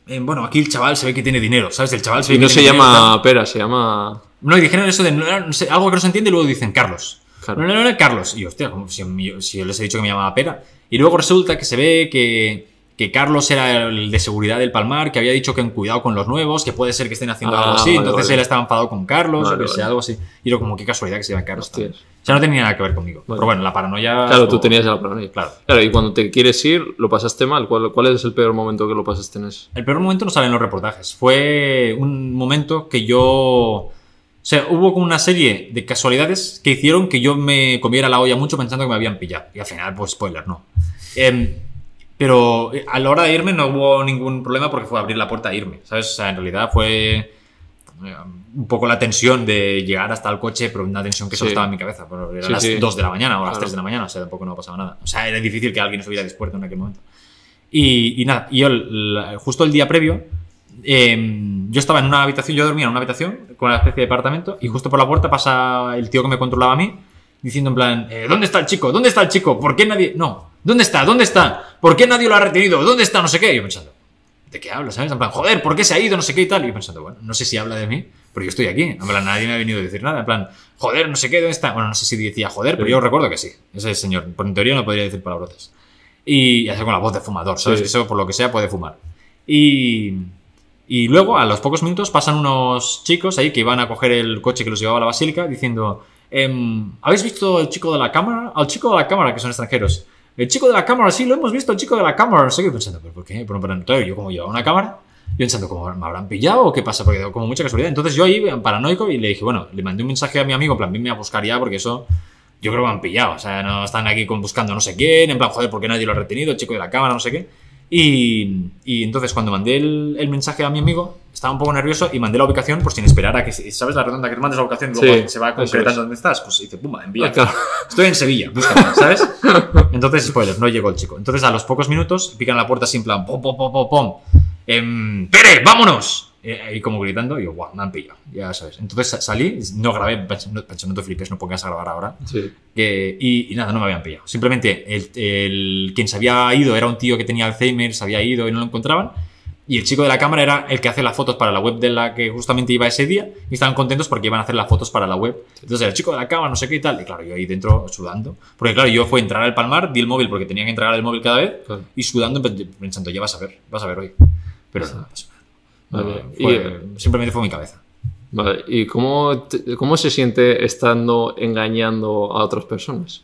eh, bueno, aquí el chaval se ve que tiene dinero, ¿sabes? El chaval se ve y que no se tiene dinero, tal. llama Pera, se llama... No, y dijeron eso de no, no sé, algo que no se entiende y luego dicen Carlos. Claro. No, no, no, Carlos. Y hostia, como si, yo- si yo les he dicho que me llamaba Pera. Y luego resulta que se ve que, que Carlos era el de seguridad del Palmar, que había dicho que en cuidado con los nuevos, que puede ser que estén haciendo Ah, algo así. vale, Entonces vale. él estaba enfadado con Carlos, o que sea, algo así. Y era como, qué casualidad que se llama Carlos. O sea, no tenía nada que ver conmigo. Vale. Pero bueno, la paranoia. Claro, tú tenías la paranoia. Claro. Claro, y cuando te quieres ir, lo pasaste mal. ¿Cuál, cuál es el peor momento que lo pasaste en eso? El peor momento no sale en los reportajes. Fue un momento que yo. O sea, hubo como una serie de casualidades que hicieron que yo me comiera la olla mucho pensando que me habían pillado. Y al final, pues spoiler, no. Em, pero eh, a la hora de irme no hubo ningún problema porque fue abrir la puerta e irme. ¿Sabes? O sea, en realidad fue eh, un poco la tensión de llegar hasta el coche, pero una tensión que solo Sí. estaba en mi cabeza. Pero eran Sí, las sí. 2 de la mañana o las Claro. 3 de la mañana, o sea, tampoco no pasaba nada. O sea, era difícil que alguien estuviera dispuesto en aquel momento. Y, y nada, y yo el- justo el día previo, eh, yo estaba en una habitación, yo dormía en una habitación con una especie de departamento y justo por la puerta pasa el tío que me controlaba a mí diciendo en plan, eh, ¿dónde está el chico? ¿Dónde está el chico? ¿Por qué nadie...? No, ¿dónde está? ¿Dónde está? ¿Por qué nadie lo ha retenido? ¿Dónde está? No sé qué. Y yo pensando, ¿de qué hablas? ¿Sabes? En plan, joder, ¿por qué se ha ido? No sé qué y tal. Y yo pensando, bueno, no sé si habla de mí, pero yo estoy aquí. En plan, nadie me ha venido a decir nada. En plan, joder, no sé qué, ¿dónde está? Bueno, no sé si decía joder, pero yo recuerdo que sí. Ese señor, por en teoría no podría decir palabrotas. Y hace con la voz de fumador, ¿sabes? Sí. Que eso por lo que sea puede fumar. Y, y luego, a los pocos minutos, pasan unos chicos ahí que iban a coger el coche que los llevaba a la basílica diciendo: em, ¿Habéis visto al chico de la cámara? Al chico de la cámara, que son extranjeros. El chico de la cámara, sí, lo hemos visto, el chico de la cámara. Qué pensando, ¿pero por qué? Pero, pero, claro, yo como llevaba una cámara, yo pensando, ¿cómo me habrán pillado o qué pasa? Porque como mucha casualidad. Entonces yo ahí, paranoico, y le dije, bueno, le mandé un mensaje a mi amigo, en plan, venme a buscar ya, porque eso yo creo que me han pillado. O sea, no están aquí con- buscando no sé quién, en plan, joder, ¿por qué nadie lo ha retenido? El chico de la cámara, no sé qué. Y, y entonces cuando mandé el, el mensaje a mi amigo, estaba un poco nervioso y mandé la ubicación por sin esperar a que, ¿sabes la redonda que mandes la ubicación y luego Sí, se va concretando es. dónde estás? Pues dice, pumba, envía. Ah, claro. Estoy en Sevilla, búscame, ¿sabes? Entonces, spoiler, no llegó el chico. Entonces, a los pocos minutos, pican la puerta en plan, pom, pom, pom, pom, pom. Em, ¡Pere, vámonos! Eh, y como gritando, y yo, guau, me han pillado, ya sabes. Entonces sa- salí, no grabé, pensando, pensando, no te flipes, no pongas a grabar ahora. Sí. Y, y nada, no me habían pillado. Simplemente, el, el- quien se había ido era un tío que tenía Alzheimer, se había ido y no lo encontraban. Y el chico de la cámara era el que hace las fotos para la web de la que justamente iba ese día. Y estaban contentos porque iban a hacer las fotos para la web. Entonces el chico de la cámara, no sé qué y tal. Y claro, yo ahí dentro sudando. Porque claro, yo fue entrar al Palmar, di el móvil porque tenía que entregar el móvil cada vez. Y sudando, pensando, ya vas a ver, vas a ver hoy. Pero no, pasó nada. Vale. Fue- simplemente fue mi cabeza. Vale, ¿y cómo, te- cómo se siente estando engañando a otras personas?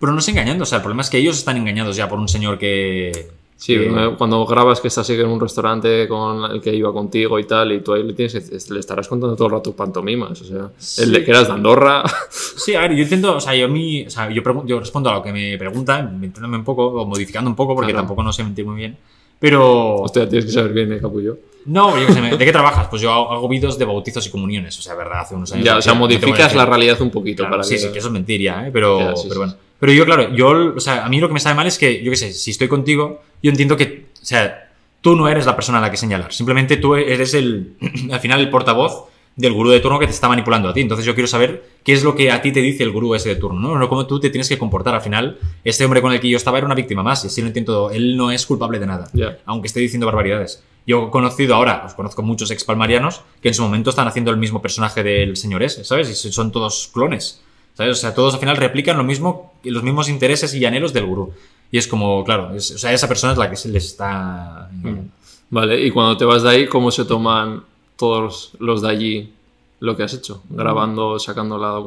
Pero no es engañando, o sea, el problema es que ellos están engañados ya por un señor que. Sí, que- cuando grabas que estás en un restaurante con el que iba contigo y tal, y tú ahí le tienes le estarás contando todo el rato pantomimas, o sea, el de que eras de Andorra. Sí, a ver, yo intento, o sea, yo, mí, o sea, yo, yo respondo a lo que me preguntan, inventándome un poco, o modificando un poco, porque Claro. tampoco no sé mentir muy bien. Pero. Hostia, tienes que saber bien, eh, capullo. No, yo qué sé, ¿de qué trabajas? Pues yo hago, vídeos de bautizos y comuniones, o sea, verdad, hace unos años. Ya, o sea, modificas la realidad un poquito Claro, para sí, que... sí, que eso es mentir ya, ¿eh? Pero, Ya, sí, pero bueno. Pero yo, claro, yo, o sea, a mí lo que me sabe mal es que, yo qué sé, si estoy contigo, yo entiendo que, o sea, tú no eres la persona a la que señalar. Simplemente tú eres el, al final, el portavoz del gurú de turno que te está manipulando a ti. Entonces yo quiero saber qué es lo que a ti te dice el gurú ese de turno, ¿no? No cómo tú te tienes que comportar. Al final, este hombre con el que yo estaba era una víctima más y así lo entiendo. Él no es culpable de nada. Ya. Aunque esté diciendo barbaridades. Yo he conocido ahora, os conozco muchos expalmarianos que en su momento están haciendo el mismo personaje del señor ese, ¿sabes? Y son todos clones. ¿Sabes? O sea, todos al final replican lo mismo, los mismos intereses y anhelos del gurú. Y es como, claro, es- o sea, esa persona es la que se les está engañando. Vale, y cuando te vas de ahí, ¿cómo se toman todos los de allí lo que has hecho? Grabando, sacando la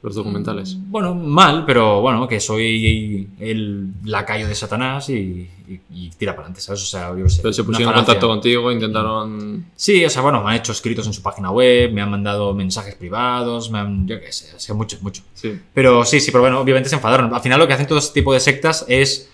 los documentales. Bueno, mal, pero bueno, que soy el lacayo de Satanás y, y- y tira para adelante, ¿sabes? O sea, yo sé. Pero se pusieron en contacto contigo, intentaron... Sí, o sea, bueno, me han hecho escritos en su página web, me han mandado mensajes privados, me han, yo qué sé, o sea, mucho, mucho. Sí. Pero sí, sí, pero bueno, obviamente se enfadaron. Al final lo que hacen todo este tipo de sectas es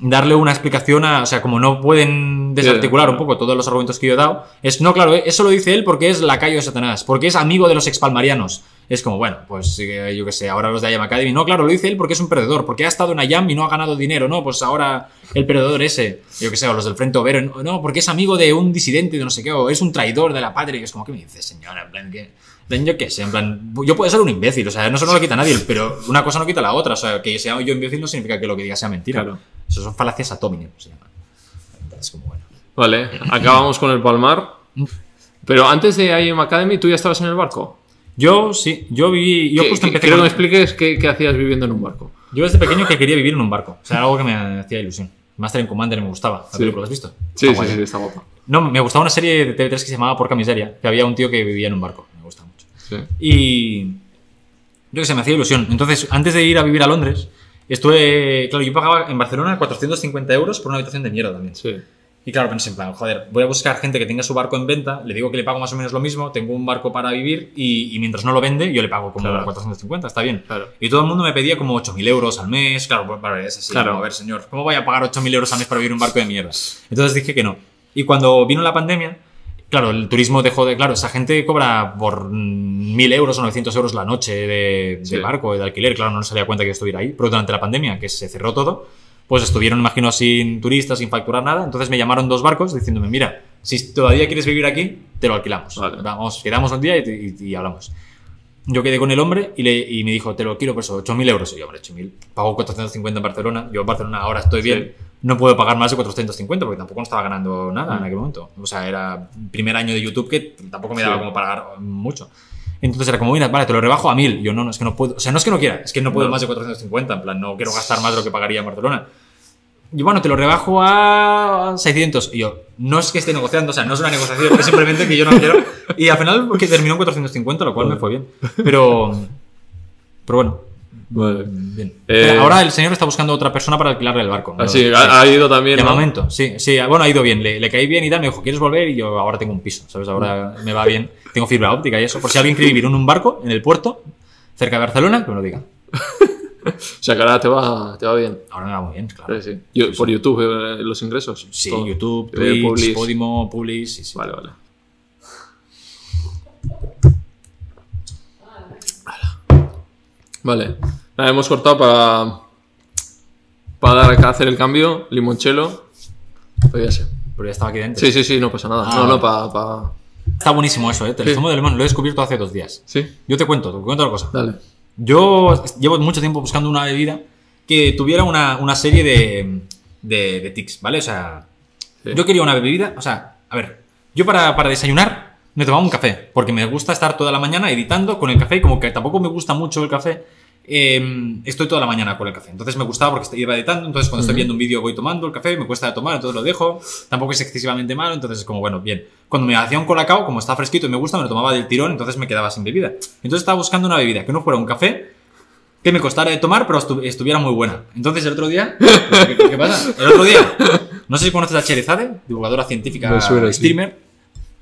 darle una explicación a, o sea, como no pueden desarticular un poco todos los argumentos que yo he dado, es, no, claro, eso lo dice él porque es lacayo de Satanás, porque es amigo de los expalmarianos. Es como, bueno, pues eh, yo qué sé, ahora los de IAM Academy, no, claro, lo dice él porque es un perdedor, porque ha estado en IAM y no ha ganado dinero, no, pues ahora el perdedor ese, yo qué sé, o los del Frente Obrero, no, porque es amigo de un disidente de no sé qué, o es un traidor de la patria, y es como, ¿qué me dices, señora? En plan, que... en plan, yo qué sé, en plan, yo puedo ser un imbécil, o sea, no, eso no lo quita nadie, pero una cosa no quita la otra, o sea, que sea yo imbécil no significa que lo que diga sea mentira. Claro. Eso son falacias atómines, se llaman. Es como, bueno. Vale, acabamos con el Palmar. Pero antes de IM Academy, ¿tú ya estabas en el barco? Yo sí, yo viví, yo ¿Qué- justo empecé Quiero que me expliques qué, qué hacías viviendo en un barco. Yo desde pequeño que quería vivir en un barco, o sea, algo que me hacía ilusión. Master and Commander me gustaba. ¿La Sí. película, ¿la has visto? Sí, Está sí, guay, sí, está guapa. No, me gustaba una serie de TV3 que se llamaba Porca Miseria, que había un tío que vivía en un barco. Me gusta mucho. Sí. Y yo que sé, me hacía ilusión. Entonces, antes de ir a vivir a Londres, estuve, claro, yo pagaba en Barcelona 450 euros por una habitación de mierda también. Sí. Y claro, pensé en plan, joder, voy a buscar gente que tenga su barco en venta, le digo que le pago más o menos lo mismo, tengo un barco para vivir y, y mientras no lo vende, yo le pago como Claro. 450, está bien. Claro. Y todo el mundo me pedía como 8.000 euros al mes, claro, pues, vale, es así, Claro. como, a ver, señor, ¿cómo voy a pagar 8.000 euros al mes para vivir un barco de mierda? Entonces dije que no. Y cuando vino la pandemia, claro, el turismo dejó de, claro, esa gente cobra por 1.000 euros o 900 euros la noche de, barco, de alquiler, claro, no se daría cuenta que yo estuviera ahí, pero durante la pandemia, que se cerró todo, pues estuvieron, imagino, sin turistas, sin facturar nada. Entonces me llamaron dos barcos diciéndome, mira, si todavía quieres vivir aquí, te lo alquilamos. Vale. Vamos, quedamos un día y, te- y- y hablamos. Yo quedé con el hombre y, le, y me dijo, te lo quiero por eso, 8.000 euros. Y yo, hombre, 8.000, pago 450 en Barcelona. Yo en Barcelona ahora estoy bien. No puedo pagar más de 450 porque tampoco no estaba ganando nada en aquel momento. O sea, era primer año de YouTube que tampoco me daba Sí. como pagar mucho. Entonces era como, mira, vale, te lo rebajo a 1.000. Y yo, no, no, es que no puedo. O sea, no es que no quiera, es que no puedo No. más de 450. En plan, no quiero gastar más de lo que pagaría en Barcelona. Y bueno, te lo rebajo a 600. Y yo, no es que esté negociando, o sea, no es una negociación, es simplemente que yo no quiero. Y al final, porque terminó en 450, lo cual me fue bien. Pero. Pero bueno, Vale. bien. Eh, Ahora el señor está buscando otra persona para alquilarle el barco. ¿no? Así, Sí. ha, ha ido también. De ¿no? momento, sí, sí, bueno, ha ido bien, le, le caí bien y tal, me dijo, ¿quieres volver? Y yo ahora tengo un piso, ¿sabes? Ahora me va bien, tengo fibra óptica y eso. Por si alguien quiere vivir en un barco, en el puerto, cerca de Barcelona, que me lo diga. O sea, que ahora te va, te va bien. Ahora me va muy bien, claro. Sí, sí. Yo- por YouTube, eh, los ingresos. Sí, todo. YouTube, Twitch, Publish. Podimo, sí. Vale, vale. Vale. Nada, hemos cortado para. Para dar hacer el cambio. Limoncello. Pues ya sé. Pero ya estaba aquí dentro. Sí, sí, sí, no pasa nada. Ah, no, no, para. Está buenísimo eso, ¿eh? El Sí. zumo de limón lo he descubierto hace dos días. Sí, Yo te cuento, te cuento la cosa. dale. Yo llevo mucho tiempo buscando una bebida que tuviera una, una serie de, de, de tics, ¿vale? O sea, Sí. yo quería una bebida, o sea, a ver, yo para, para desayunar me tomaba un café, porque me gusta estar toda la mañana editando con el café y como que tampoco me gusta mucho el café, eh, estoy toda la mañana con el café. Entonces me gustaba porque iba editando, entonces cuando estoy viendo un vídeo voy tomando el café, me cuesta tomar, entonces lo dejo, tampoco es excesivamente malo, entonces es como, bueno, bien. Cuando me hacía un colacao, como está fresquito y me gusta, me lo tomaba del tirón, entonces me quedaba sin bebida. Entonces estaba buscando una bebida que no fuera un café, que me costara de tomar, pero estu- estuviera muy buena. Entonces el otro día, ¿qué, qué pasa? El otro día, no sé si conoces a Cherizade, divulgadora científica, sí.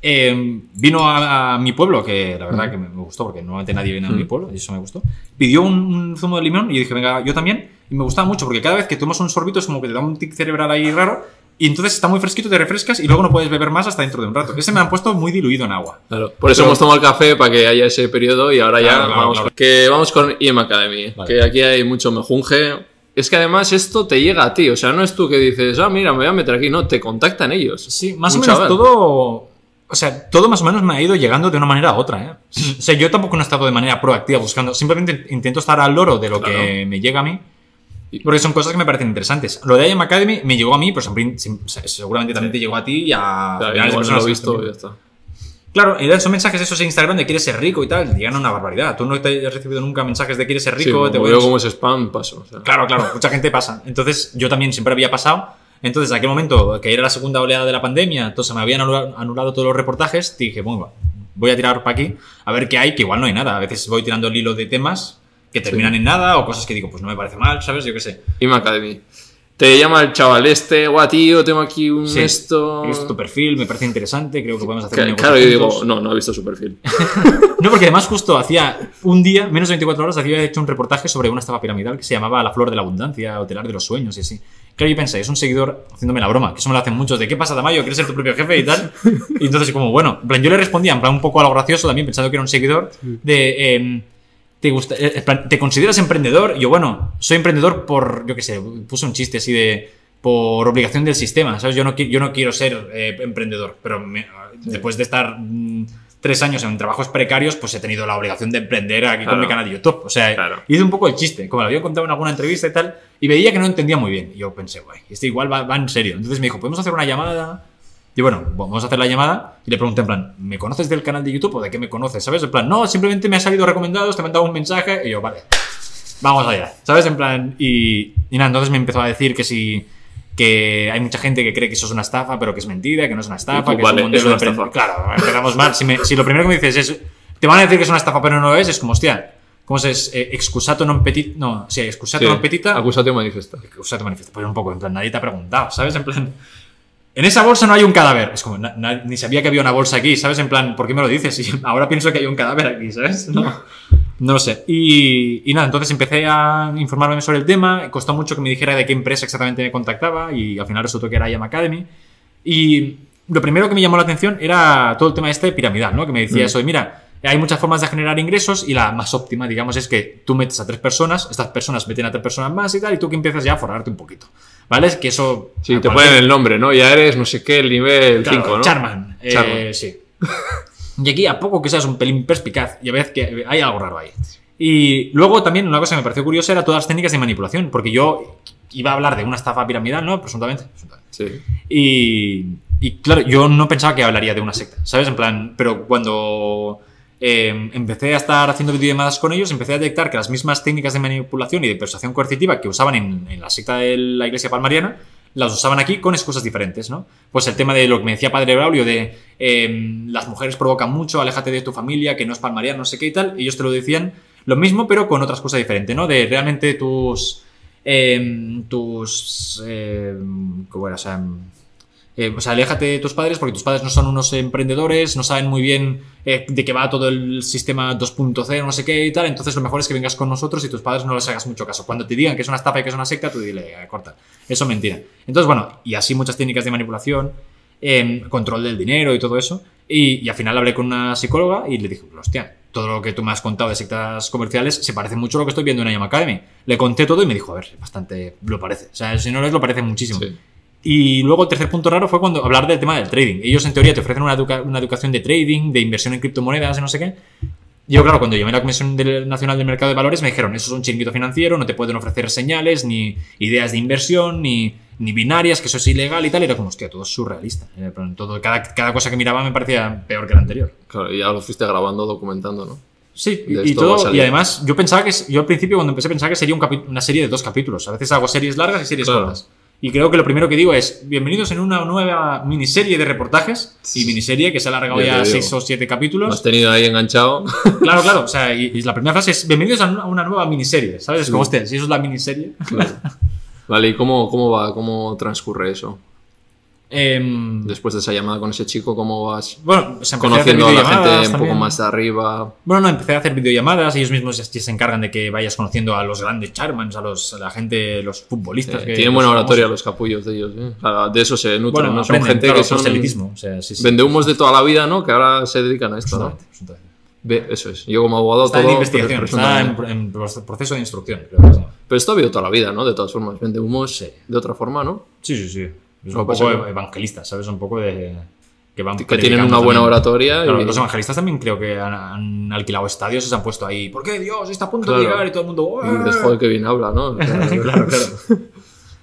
Eh, vino a, a mi pueblo, que la verdad que me, me gustó, porque normalmente nadie viene a mi pueblo, y eso me gustó. Pidió un, un zumo de limón y yo dije, venga, yo también. Y me gustaba mucho, porque cada vez que tomas un sorbito es como que te da un tic cerebral ahí raro, y entonces está muy fresquito, te refrescas y luego no puedes beber más hasta dentro de un rato. Ese me han puesto muy diluido en agua. Claro. Por eso Pero- hemos tomado el café para que haya ese periodo y ahora ya Claro, claro, vamos, claro. Con, que vamos con IEM Academy. Vale. Que aquí hay mucho mejunje. Es que además esto te llega a ti. O sea, no es tú que dices, ah, mira, me voy a meter aquí. No, te contactan ellos. Sí, más Un o menos chaval. todo. O sea, todo más o menos me ha ido llegando de una manera a otra, ¿eh? O sea, yo tampoco no he estado de manera proactiva buscando. Simplemente intento estar al loro de lo que Claro. me llega a mí. Porque son cosas que me parecen interesantes. Lo de IM Academy me llegó a mí, pero siempre- sea, seguramente también te llegó a ti y a Claro, de personas lo he visto y ya está. Claro, eran son mensajes esos en Instagram de quieres ser rico y tal. A una barbaridad. Tú no te has recibido nunca mensajes de quieres ser Sí, rico. como te voy veo a- como es spam, paso. o sea. Claro, claro, mucha gente pasa. Entonces, yo también siempre había pasado. Entonces, en aquel momento, que era la segunda oleada de la pandemia, entonces me habían anulado, todos los reportajes, dije, bueno, voy a tirar para aquí a ver qué hay, que igual no hay nada. A veces voy tirando el hilo de temas que terminan en nada o cosas que digo, pues no me parece mal, ¿sabes? Yo qué sé. IEM Academy. Te llama el chaval este, guau, tío, tengo aquí un Sí. esto. He visto tu perfil, me parece interesante, creo que podemos hacer un Claro, yo digo, juntos. no, no he visto su perfil. No, porque además justo hacía un día, menos de 24 horas, había hecho un reportaje sobre una estafa piramidal que se llamaba La Flor de la Abundancia o Telar de los Sueños y así. Claro, yo pensé, es un seguidor haciéndome la broma, que eso me lo hacen muchos, de ¿qué pasa, Tamayo? ¿Quieres ser tu propio jefe y tal? Y entonces como, bueno, en plan, yo le respondía, en plan, un poco a lo gracioso también, pensando que era un seguidor, de... em, ¿Te, gusta, eh, ¿Te consideras emprendedor? Y yo, bueno, soy emprendedor por, yo qué sé, puse un chiste así de, por obligación del sistema, ¿sabes? Yo no, yo no quiero ser eh, emprendedor, pero después de estar mm, tres años en trabajos precarios, pues he tenido la obligación de emprender aquí con mi canal de YouTube. O sea, Claro. hice un poco el chiste, como lo había contado en alguna entrevista y tal, y veía que no entendía muy bien. Y yo pensé, guay, este igual va, va en serio. Entonces me dijo, ¿podemos hacer una llamada? Y bueno, vamos a hacer la llamada y le pregunté en plan, ¿me conoces del canal de YouTube o de qué me conoces? ¿Sabes? En plan, no, simplemente me ha salido recomendados, te he mandado un mensaje y yo, vale, vamos allá, ¿sabes? En plan, y, y nada, entonces me empezó a decir que si, que hay mucha gente que cree que eso es una estafa, pero que es mentira, que no es una estafa, que vale, es un modelo es una de. Claro, empezamos mal. Si, me- si lo primero que me dices es, te van a decir que es una estafa, pero no lo es, es como, hostia, ¿cómo se es? Eh, excusato non petit, no, sí, excusato Sí, non petita, Acusatio manifesta. excusato manifiesto. Pues un poco, en plan, nadie te ha preguntado, ¿sabes? En plan, en esa bolsa no hay un cadáver. Es como, ni sabía que había una bolsa aquí, ¿sabes? En plan, ¿por qué me lo dices? Y ahora pienso que hay un cadáver aquí, ¿sabes? No, no lo sé. Y, y nada, entonces empecé a informarme sobre el tema. Costó mucho que me dijera de qué empresa exactamente me contactaba y al final resultó que era IAM Academy. Y lo primero que me llamó la atención era todo el tema este piramidal, ¿no? Que me decía Mm. eso de, mira, hay muchas formas de generar ingresos y la más óptima, digamos, es que tú metes a tres personas, estas personas meten a tres personas más y tal, y tú que empiezas ya a forrarte un poquito. ¿Vale? Es que eso... Sí, te cualquier- ponen el nombre, ¿no? Ya eres no sé qué, el nivel Claro, 5, ¿no? Charman. eh, Charman. sí. Y aquí, a poco que seas un pelín perspicaz, y a veces que hay algo raro ahí. Y luego también una cosa que me pareció curiosa era todas las técnicas de manipulación, porque yo iba a hablar de una estafa piramidal, ¿no? Presuntamente. presuntamente. Sí. Y, y, claro, yo no pensaba que hablaría de una secta, ¿sabes? En plan, pero cuando eh, empecé a estar haciendo videollamadas con ellos, empecé a detectar que las mismas técnicas de manipulación y de persuasión coercitiva que usaban en, la secta de la iglesia palmariana, las usaban aquí con excusas diferentes, ¿no? Pues el tema de lo que me decía Padre Braulio de eh, las mujeres provocan mucho, aléjate de tu familia, que no es palmariano, no sé qué y tal, ellos te lo decían lo mismo, pero con otras cosas diferentes, ¿no? De realmente tus... eh, tus... ¿Cómo era? O sea, eh, o sea, aléjate de tus padres porque tus padres no son unos emprendedores, no saben muy bien eh, de qué va todo el sistema 2.0, no sé qué y tal. Entonces, lo mejor es que vengas con nosotros y tus padres no les hagas mucho caso. Cuando te digan que es una estafa y que es una secta, tú dile, "Eh, corta. Eso es mentira. Entonces, bueno, y así muchas técnicas de manipulación, eh, control del dinero y todo eso. Y, al final hablé con una psicóloga y le dije, hostia, todo lo que tú me has contado de sectas comerciales se parece mucho a lo que estoy viendo en IAM Academy. Le conté todo y me dijo, a ver, bastante lo parece. O sea, si no lo es, lo parece muchísimo. Sí. Y luego el tercer punto raro fue cuando hablar del tema del trading. Ellos en teoría te ofrecen una, educa- una educación de trading, de inversión en criptomonedas, de no sé qué. Yo, claro, cuando llamé a la Comisión Nacional del Mercado de Valores me dijeron, eso es un chiringuito financiero, no te pueden ofrecer señales, ni ideas de inversión, ni, ni binarias, que eso es ilegal y tal. Y era como, hostia, todo es surrealista. Todo, cada, cada cosa que miraba me parecía peor que la anterior. Claro, y ya lo fuiste grabando, documentando, ¿no? Sí, y, todo, y además yo pensaba que, yo al principio cuando empecé pensaba que sería un una serie de dos capítulos. A veces hago series largas y series Claro. cortas. Y creo que lo primero que digo es, bienvenidos en una nueva miniserie de reportajes. Y miniserie que se ha alargado Ya ya seis o siete Lo has capítulos. tenido ahí enganchado. Claro, claro. O sea, y, y la primera frase es, bienvenidos a una, nueva miniserie. ¿Sabes? Es como, hostia, si eso es la miniserie. vale, ¿y cómo, cómo va? ¿Cómo transcurre eso? Em, Después de esa llamada con ese chico, ¿cómo vas bueno, pues empecé a conociendo a la gente un poco más de arriba? Bueno, no, empecé a hacer videollamadas, ellos mismos se encargan de que vayas conociendo a los grandes charmans, a, los, a la gente, los futbolistas. Eh, que- tienen buena famosos. oratoria los capullos de ellos. ¿eh? O sea, de eso se nutren, Bueno, ¿no? Son aprenden, gente claro, que son proselitismo, o sea, sí, sí. vendehumos de toda la vida, ¿no? Que ahora se dedican a esto, ¿no? Eso es. Yo como abogado Está en todo... investigación, pero está en, en proceso de instrucción. creo que se llama. Pero esto ha habido toda la vida, ¿no? De todas formas. Vendehumos Sí. de otra forma, ¿no? Sí, sí, sí. Es un poco que- evangelista, ¿sabes? Un poco de... Que, van Que tienen una buena también. oratoria. Claro, y... los evangelistas también creo que han, han alquilado estadios y se han puesto ahí. ¿Por qué Dios está a punto Claro. de llegar? Y todo el mundo. y dices, joder, que bien habla, ¿no? O sea, claro, claro.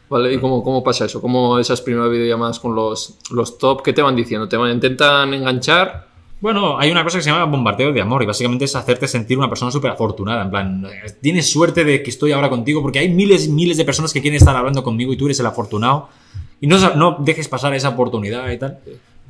Vale, ¿y cómo, cómo pasa eso? ¿Cómo esas primeras videollamadas con los, los top? ¿Qué te van diciendo? ¿Te van, intentan enganchar? Bueno, hay una cosa que se llama bombardeo de amor y básicamente es hacerte sentir una persona súper afortunada. En plan, eh, tienes suerte de que estoy ahora contigo porque hay miles y miles de personas que quieren estar hablando conmigo y tú eres el afortunado. Y no, no dejes pasar esa oportunidad y tal.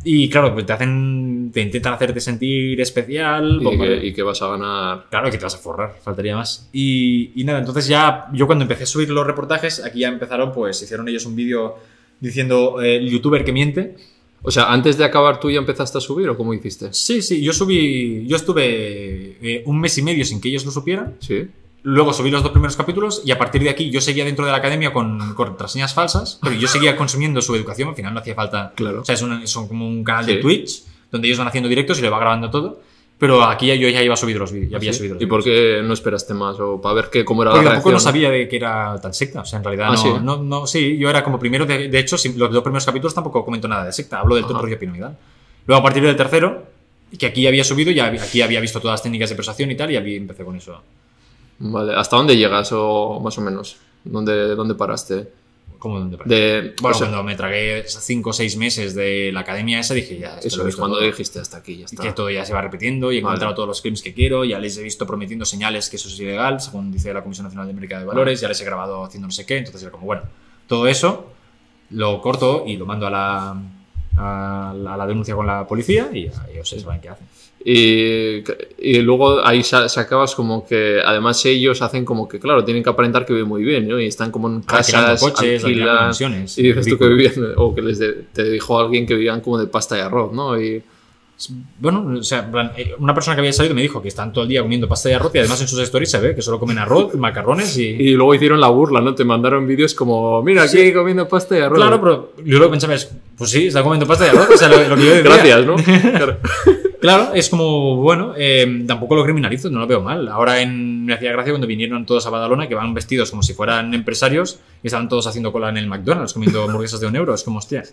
Y claro, pues te hacen, te intentan hacerte sentir especial. Y bombardeo- que, y que vas a ganar. Claro que te vas a forrar, faltaría más. Y, y nada, entonces ya yo cuando empecé a subir los reportajes, aquí ya empezaron, pues hicieron ellos un vídeo diciendo eh, el youtuber que miente. O sea, antes de acabar tú ya empezaste a subir o cómo hiciste? Sí, sí, yo subí, yo estuve eh, un mes y medio sin que ellos lo supieran. Sí. Luego subí los dos primeros capítulos y a partir de aquí yo seguía dentro de la academia con contraseñas falsas, pero yo seguía consumiendo su educación, al final no hacía falta... Claro. O sea, es, una- son como un canal Sí. de Twitch donde ellos van haciendo directos y le va grabando todo, pero aquí yo ya iba a subir los vídeos, ya había ¿Sí? subido los ¿Y por qué no esperaste más? ¿O para ver qué, cómo era Porque la tampoco reacción? no sabía de que era tan secta, o sea, en realidad Ah, no, ¿sí? no, no- sí, yo era como primero, de, de hecho, los dos primeros capítulos tampoco comento nada de secta, hablo del rollo piramidal. Luego a partir del tercero, que aquí había subido, ya aquí había visto todas las técnicas de persuasión y tal, y empecé con eso. Vale. ¿Hasta dónde llegas o más o menos? ¿Dónde, dónde paraste? ¿Cómo dónde paré? De, Bueno, o sea, cuando me tragué cinco o seis meses de la academia esa, dije ya, esto eso lo es cuando todo. dijiste hasta aquí, ya está. que todo ya se va repitiendo y he Vale. encontrado todos los claims que quiero, ya les he visto prometiendo señales que eso es ilegal, según dice la Comisión Nacional de Mercado de Valores, ya les he grabado haciendo no sé qué, entonces era como, bueno, todo eso. lo corto y lo mando a la, a la, a la denuncia con la policía y ellos saben qué hacen. Y, y luego ahí sa- sacabas como que además ellos hacen como que, claro, tienen que aparentar que viven muy bien, ¿no? Y están como en casas, coches, alquilan, y dices tú que vivían, o que les de- te dijo alguien que vivían como de pasta y arroz, ¿no? Y, Bueno, o sea, eh, una persona que había salido me dijo que están todo el día comiendo pasta y arroz y además en sus stories se ve que solo comen arroz, macarrones y... y luego hicieron la burla, ¿no? Te mandaron vídeos como, mira, aquí Sí. comiendo pasta y arroz. Claro, pero yo lo que pensaba es, pues sí, está comiendo pasta y arroz, o sea, lo, lo que yo decía. Gracias, ¿no? Claro. Claro, es como, bueno, eh, tampoco lo criminalizo, no lo veo mal. Ahora en, me hacía gracia cuando vinieron todos a Badalona, que van vestidos como si fueran empresarios y estaban todos haciendo cola en el McDonald's comiendo hamburguesas de un euro. Es como, hostia.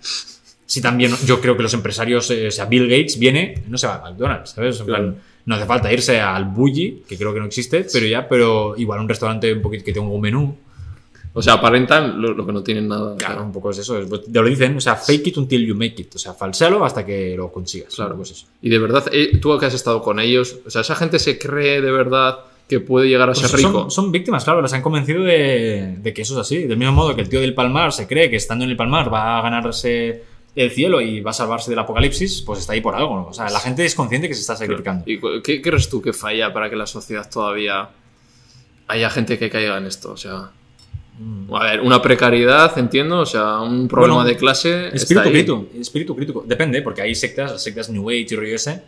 Sí, también yo creo que los empresarios, eh, o sea, Bill Gates viene, no se va a McDonald's, ¿sabes? En plan. No hace falta irse al Bulli, que creo que no existe, pero ya, pero igual un restaurante un poquito que tenga un menú. O sea, aparentan lo, lo que no tienen nada. Claro, un poco es eso. es- pues, te lo dicen, o sea, fake it until you make it. O sea, falséalo hasta que lo consigas. Claro. Pues eso. Y de verdad, eh, tú que has estado con ellos, o sea, esa gente se cree de verdad que puede llegar a Pues ser rico. son, son víctimas, claro, las han convencido de, de que eso es así. Del mismo modo que el tío del Palmar se cree que estando en el Palmar va a ganarse el cielo y va a salvarse del apocalipsis, pues está ahí por algo. ¿no? O sea, la gente es consciente que se está sacrificando. ¿Y qué crees tú que falla para que la sociedad todavía haya gente que caiga en esto? O sea, a ver, una precariedad, entiendo, o sea, un problema Bueno, de clase. Espíritu crítico, espíritu crítico. Depende, porque hay sectas, las sectas New Age y rollo ese.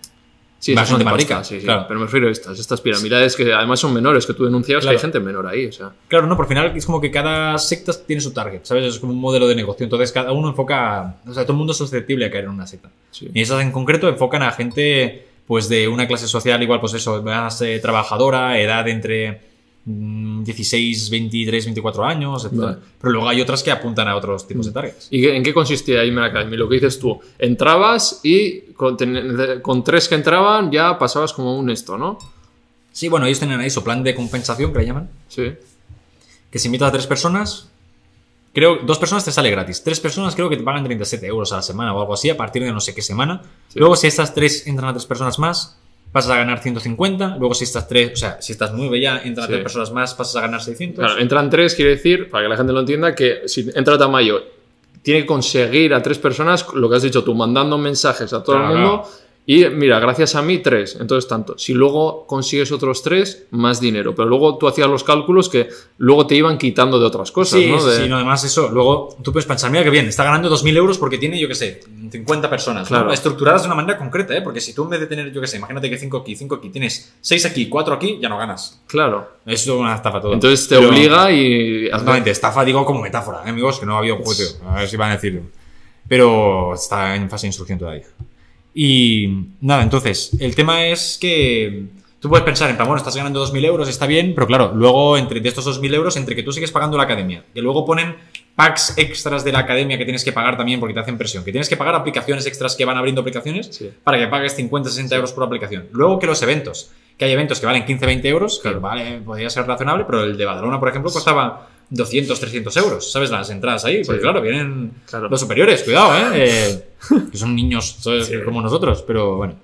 Sí, esas son Bastante de marica, pasta, sí, sí. claro. Pero me refiero a estas, estas piramidales que además son menores, que tú denunciabas Claro. que hay gente menor ahí, o sea. Claro, no, al final es como que cada secta tiene su target, ¿sabes? Es como un modelo de negocio. Entonces cada uno enfoca. O sea, todo el mundo es susceptible a caer en una secta. Sí. Y esas en concreto enfocan a gente pues de una clase social igual, pues eso, más eh, trabajadora, edad entre mm, 16, 23, 24 años, etc. Vale. Pero luego hay otras que apuntan a otros tipos de targets. ¿Y qué- en qué consistía ahí Academy? Lo que dices tú, entrabas y con, ten- con tres que entraban ya pasabas como un esto, ¿no? Sí, bueno, ellos tienen ahí su plan de compensación, que le llaman, Sí. que si invitas a tres personas, creo dos personas te sale gratis. Tres personas creo que te pagan 37 euros a la semana o algo así, a partir de no sé qué semana. Sí. Luego, si estas tres entran a tres personas más, pasas a ganar 150. Luego, si estas tres, o sea, si estas nueve ya entran a Sí. tres personas más, pasas a ganar 600. Claro, entran tres, quiere decir, para que la gente lo entienda, que si entra Tamayo, tiene que conseguir a tres personas, lo que has dicho tú, mandando mensajes a todo Claro, el mundo. Y mira, gracias a mí, tres. Entonces, tanto. Si luego consigues otros tres, más dinero. Pero luego tú hacías los cálculos que luego te iban quitando de otras cosas, Sí, ¿no? sí, De- sí, no, además eso. Luego tú puedes pensar, mira que bien, está ganando 2.000 euros porque tiene, yo qué sé, 50 personas. ¿no? Claro. Estructuradas de una manera concreta, ¿eh? Porque si tú en vez de tener, yo qué sé, imagínate que 5 aquí, 5 aquí, tienes 6 aquí, 4 aquí, ya no ganas. Claro. Es una estafa todo. Entonces te Pero- obliga y. Exactamente, estafa digo como metáfora, ¿eh, amigos, que no había un juego, a ver si van a decirlo. Pero está en fase de instrucción todavía. Y nada, entonces, el tema es que tú puedes pensar en plan, bueno, estás ganando 2.000 euros, está bien, pero claro, luego entre de estos 2.000 euros, entre que tú sigues pagando la academia, que luego ponen packs extras de la academia que tienes que pagar también porque te hacen presión, que tienes que pagar aplicaciones extras que van abriendo aplicaciones Sí. para que pagues 50, 60 euros por aplicación. Luego que los eventos, que hay eventos que valen 15, 20 euros, Claro. que vale, podría ser razonable, pero el de Badalona, por ejemplo, costaba 200, 300 euros, ¿sabes? Las entradas ahí, porque Sí. claro, vienen Claro. los superiores, cuidado, ¿eh? Eh, que son niños ¿sabes? como nosotros, pero bueno.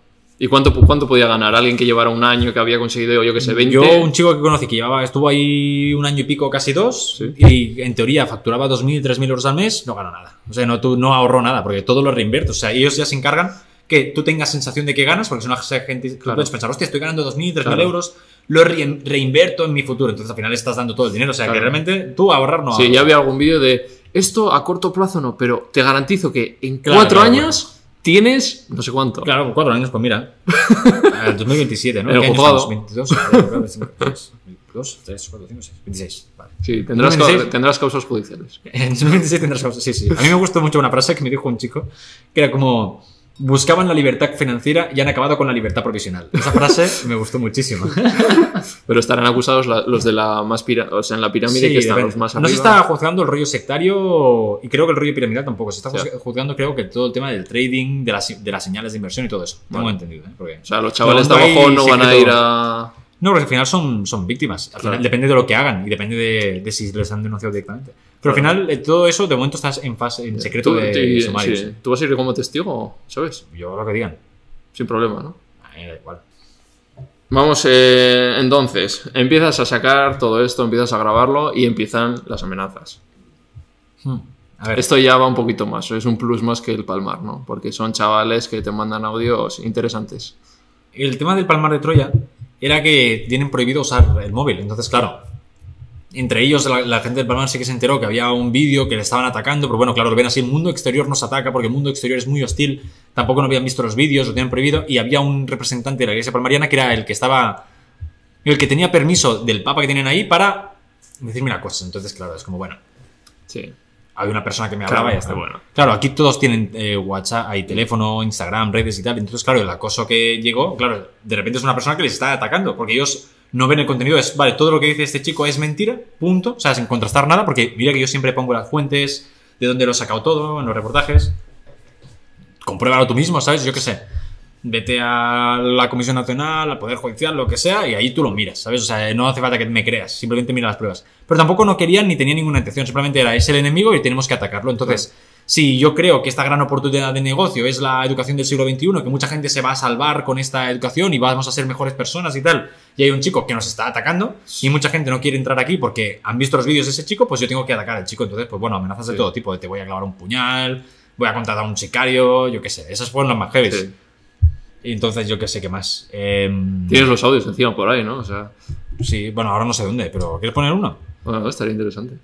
¿Y cuánto, cuánto podía ganar? Alguien que llevara un año, que había conseguido, yo que sé, 20. Yo, un chico que conocí que llevaba, estuvo ahí un año y pico, casi dos, Sí. y en teoría facturaba 2.000, 3.000 euros al mes, no ganó nada. O sea, no, tú, no ahorró nada, porque todo lo reinvierte. O sea, ellos ya se encargan que tú tengas sensación de que ganas, porque si no, gente, Claro. puedes pensar, hostia, estoy ganando 2.000, 3.000 Claro. euros, lo rein- reinverto en mi futuro. Entonces al final estás dando todo el dinero. O sea, que realmente tú ahorrar no Sí, ya había algún vídeo de esto a corto plazo no, pero te garantizo que en cuatro años tienes no sé cuánto. Claro, con cuatro años, pues mira. El 2027, ¿no? El ¿Qué año juzgado. estamos? 22, 23, 22, 3, 4, 5, 6, 26. Vale. Sí, tendrás, 2026. ca- tendrás causas judiciales. En 2026 tendrás causas. Sí, sí. A mí me gustó mucho una frase que me dijo un chico, que era como, buscaban la libertad financiera y han acabado con la libertad provisional. Esa frase me gustó muchísimo. Pero estarán acusados la- los de la más o sea, en la pirámide Sí, que están los más no arriba. se está juzgando el rollo sectario y creo que el rollo piramidal tampoco. Se está juzgando creo que todo el tema del trading, de las, de las señales de inversión y todo eso. Tengo entendido, ¿eh? Porque- O sea, los chavales de No, no abajo no van a ir a... No, porque al final son, son víctimas. Al Claro. final depende de lo que hagan y depende de, de si les han denunciado directamente. Pero al final eh, todo eso de momento estás en fase, en secreto Tú, de sí, sumarios. sí. ¿Tú vas a ir como testigo, sabes? Yo lo que digan. Sin problema, ¿no? A mí me da igual. Vamos, eh, entonces, empiezas a sacar todo esto, empiezas a grabarlo y empiezan las amenazas. Hmm. A ver, Esto ya va un poquito más, es un plus más que el palmar, ¿no? Porque son chavales que te mandan audios interesantes. el tema del Palmar de Troya era que tienen prohibido usar el móvil. Entonces, claro, entre ellos la, la gente del Palmar sí que se enteró que había un vídeo que le estaban atacando, pero bueno, claro, lo ven así, el mundo exterior nos ataca porque el mundo exterior es muy hostil, tampoco no habían visto los vídeos, lo tenían prohibido, y había un representante de la iglesia palmariana que era el que estaba, el que tenía permiso del papa que tienen ahí para decirme una cosa. Entonces, claro, es como, bueno, Sí. había una persona que me Claro, hablaba y ya está. bueno. Claro, aquí todos tienen eh, WhatsApp, hay teléfono, Instagram, redes y tal. Entonces, claro, el acoso que llegó, claro, de repente es una persona que les está atacando, porque ellos no ven el contenido, es, vale, todo lo que dice este chico es mentira, punto. O sea, sin contrastar nada, porque mira que yo siempre pongo las fuentes, de dónde lo he sacado todo, en los reportajes. Compruébalo tú mismo, ¿sabes? Yo qué sé. Vete a la Comisión Nacional, al Poder Judicial, lo que sea, y ahí tú lo miras, ¿sabes? O sea, no hace falta que me creas, simplemente mira las pruebas. Pero tampoco no querían ni tenían ninguna intención, simplemente era, es el enemigo y tenemos que atacarlo. Entonces, si yo creo que esta gran oportunidad de negocio es la educación del siglo XXI, que mucha gente se va a salvar con esta educación y vamos a ser mejores personas y tal, y hay un chico que nos está atacando y mucha gente no quiere entrar aquí porque han visto los vídeos de ese chico, pues yo tengo que atacar al chico. Entonces, pues bueno, amenazas de Sí. todo tipo, de te voy a clavar un puñal, voy a contratar a un sicario, yo qué sé, esas fueron las más heavy. Sí. Y entonces yo qué sé qué más. Em, Tienes los audios encima por ahí, ¿no? O sea, Sí, bueno, ahora no sé dónde, pero ¿quieres poner uno? Bueno, estaría interesante.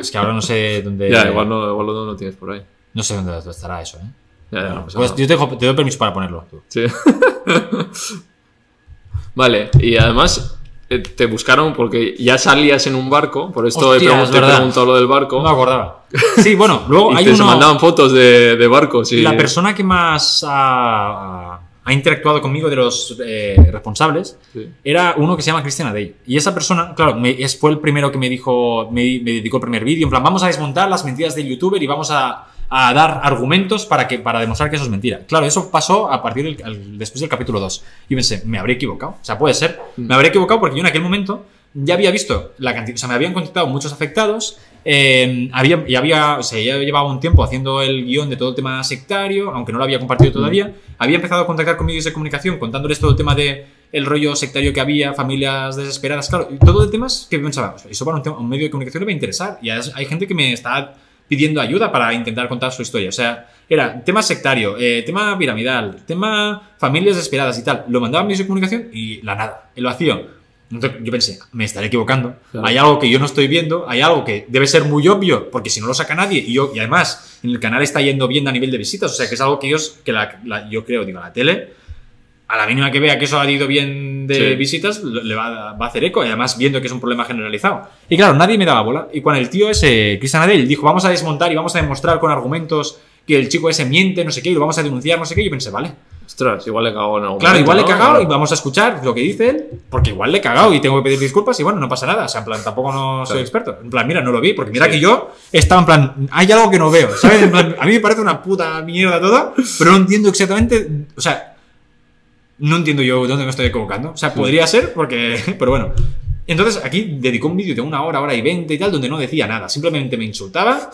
Es que ahora no sé dónde. Ya, igual no, igual no lo tienes por ahí. No sé dónde estará eso, ¿eh? Ya, ya, no Pues nada. yo te, dejo- te doy permiso para ponerlo. tú. Sí. vale, y además eh, te buscaron porque ya salías en un barco, por esto he Hostia, pregun- es te he preguntado lo del barco. No me acordaba. Sí, bueno, luego y hay te se uno. mandaban fotos de, de barcos. Y... La persona que más ha, ha interactuado conmigo de los eh, responsables Sí. era uno que se llama Cristian Adey. Y esa persona, claro, me- fue el primero que me dijo, me, me dedicó el primer vídeo. En plan, vamos a desmontar las mentiras del youtuber y vamos a, a dar argumentos para, que, para demostrar que eso es mentira. Claro, eso pasó a partir del al- después del capítulo 2. Y pensé, me habré equivocado. O sea, puede ser. Me habré equivocado porque yo en aquel momento ya había visto la cantidad, o sea, me habían contactado muchos afectados. eh, había, y había, o sea, ya llevaba un tiempo haciendo el guion de todo el tema sectario, aunque no lo había compartido todavía. Había empezado a contactar con medios de comunicación contándoles todo el tema de el rollo sectario que había, familias desesperadas, claro, y todo de temas que pensaba, "Ostras, eso para un, tema- un medio de comunicación le va a interesar. Y hay gente que me está pidiendo ayuda para intentar contar su historia. O sea, era tema sectario, eh, tema piramidal, tema familias desesperadas y tal. Lo mandaba a medios de comunicación y la nada, el vacío. Entonces yo pensé, me estaré equivocando. Claro. Hay algo que yo no estoy viendo, hay algo que debe ser muy obvio, porque si no lo saca nadie, y, yo, y además en el canal está yendo bien a nivel de visitas, o sea que es algo que ellos, que la, la- yo creo, digo, la tele, a la mínima que vea que eso ha ido bien de Sí. visitas, le va, va a hacer eco, y además viendo que es un problema generalizado. Y claro, nadie me daba bola. Y cuando el tío ese, Cristian Adel, dijo, vamos a desmontar y vamos a demostrar con argumentos que el chico ese miente, no sé qué, y lo vamos a denunciar, no sé qué, yo pensé, vale. Ostras, igual le cago en algún Claro, momento, igual le he ¿no? cagado y vamos a escuchar lo que dice él, porque igual le he cagado y tengo que pedir disculpas y bueno, no pasa nada. O sea, en plan, tampoco no soy Claro. experto. En plan, mira, no lo vi, porque mira Sí. que yo estaba en plan, hay algo que no veo, ¿sabes? En plan, a mí me parece una puta mierda todo, pero no entiendo exactamente, o sea, no entiendo yo dónde me estoy equivocando. O sea, podría ser, porque, pero bueno. Entonces aquí dedicó un vídeo de una hora, hora y veinte y tal, donde no decía nada, simplemente me insultaba.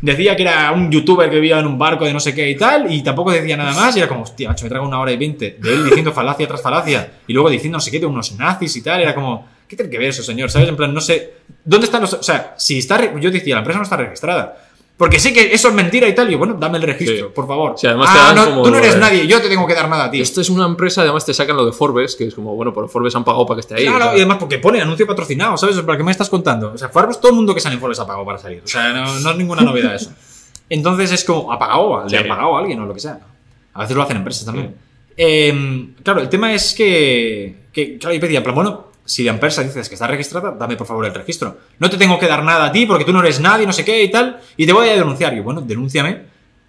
Decía que era un youtuber que vivía en un barco de no sé qué y tal, y tampoco decía nada más, y era como, hostia, macho, me trago una hora y veinte de él diciendo falacia tras falacia, y luego diciendo no sé qué de unos nazis y tal, era como, ¿qué tiene que ver eso, señor? ¿Sabes? En plan, no sé, ¿dónde están los...? O sea, si está... Yo decía, la empresa no está registrada. Porque sé que eso es mentira y tal, y bueno, dame el registro, Sí. por favor. Sí, además te ah, dan no, como tú no eres nadie, yo te tengo que dar nada a ti. Esto es una empresa, además te sacan lo de Forbes, que es como, bueno, por Forbes han pagado para que esté ahí. Claro, o sea, y además porque pone anuncio patrocinado, ¿sabes? ¿Para qué me estás contando? O sea, Forbes, todo el mundo que sale en Forbes ha pagado para salir. O sea, no, no es ninguna novedad eso. Entonces es como, ¿ha pagado? ¿Le Sí. ha pagado a alguien o lo que sea? A veces lo hacen empresas también. Eh, claro, el tema es que, que claro, yo pedía, plan, bueno, si la empresa dices que está registrada, dame por favor el registro. No te tengo que dar nada a ti porque tú no eres nadie, no sé qué y tal, y te voy a denunciar. Y bueno, denúnciame.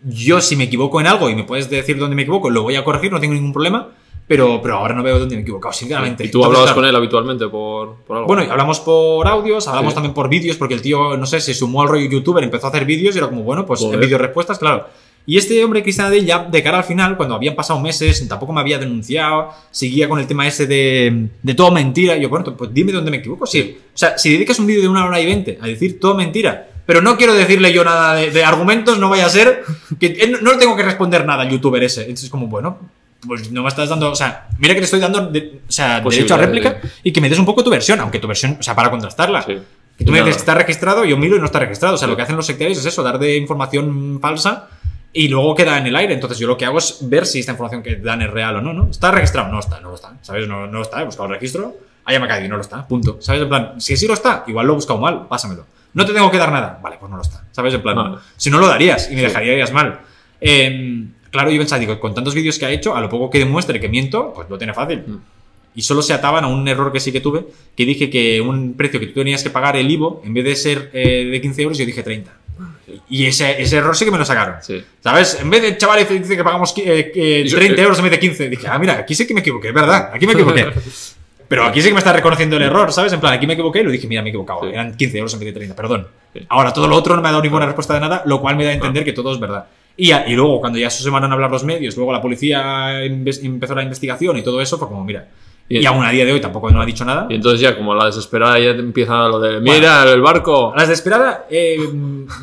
Yo, si me equivoco en algo y me puedes decir dónde me equivoco, lo voy a corregir, no tengo ningún problema, pero, pero ahora no veo dónde me he equivocado, sinceramente. Y tú Entonces, hablabas claro, con él habitualmente por, por algo. bueno, y hablamos por audios, hablamos Sí. también por vídeos, porque el tío, no sé, se sumó al rollo youtuber, empezó a hacer vídeos y era como, bueno, pues Joder. en vídeos respuestas, claro. Y este hombre, Cristian Adel, ya de cara al final, cuando habían pasado meses, tampoco me había denunciado, seguía con el tema ese de, de todo mentira. Y yo, bueno, pues dime dónde me equivoco. Sí. O sea, si dedicas un vídeo de una hora y veinte a decir todo mentira, pero no quiero decirle yo nada de, de argumentos, no vaya a ser que él no, no le tengo que responder nada al youtuber ese. Entonces es como, bueno, pues no me estás dando, o sea, mira que te estoy dando de- o sea, derecho a réplica y que me des un poco tu versión, aunque tu versión, o sea, para contrastarla. Sí. Que tú me dices está registrado, yo miro y no está registrado. O sea, lo que hacen los sectarios es eso, dar de información falsa y luego queda en el aire. Entonces yo lo que hago es ver si esta información que dan es real o no, ¿no? ¿Está registrado? No está, no lo está. ¿Sabes? No, no lo está, he buscado el registro, haya me ha caído y no lo está, punto. ¿Sabes? En plan, si sí lo está, igual lo he buscado mal, pásamelo. No te tengo que dar nada. Vale, pues no lo está. ¿Sabes? En plan, Vale. si no lo darías y me dejarías mal. Eh, claro, yo pensaba, digo, con tantos vídeos que ha hecho, a lo poco que demuestre que miento, pues lo tiene fácil. Mm. Y solo se ataban a un error que sí que tuve, que dije que un precio que tú tenías que pagar el IVO, en vez de ser eh, de 15 euros, yo dije 30. Y ese, ese error sí que me lo sacaron. Sí. ¿Sabes? En vez de chaval dice que pagamos eh, eh, Yo- 30 euros en vez de 15, dije, ah, mira, aquí sí que me equivoqué, es verdad, aquí me equivoqué. Pero aquí sí que me está reconociendo el error, ¿sabes? En plan, aquí me equivoqué y lo dije, mira, me he equivocado. Sí. Eran 15 euros en vez de 30, perdón. Sí. Ahora, todo lo otro no me ha dado ninguna respuesta de nada, lo cual me da a entender que todo es verdad. Y, ya- y luego, cuando ya eso se van a hablar los medios, luego la policía empezó la investigación y todo eso, fue como, mira. Y- Y aún a día de hoy tampoco no ha dicho nada. Y entonces ya, como la desesperada, ya empieza lo de, mira, el barco. A las de esperada, eh,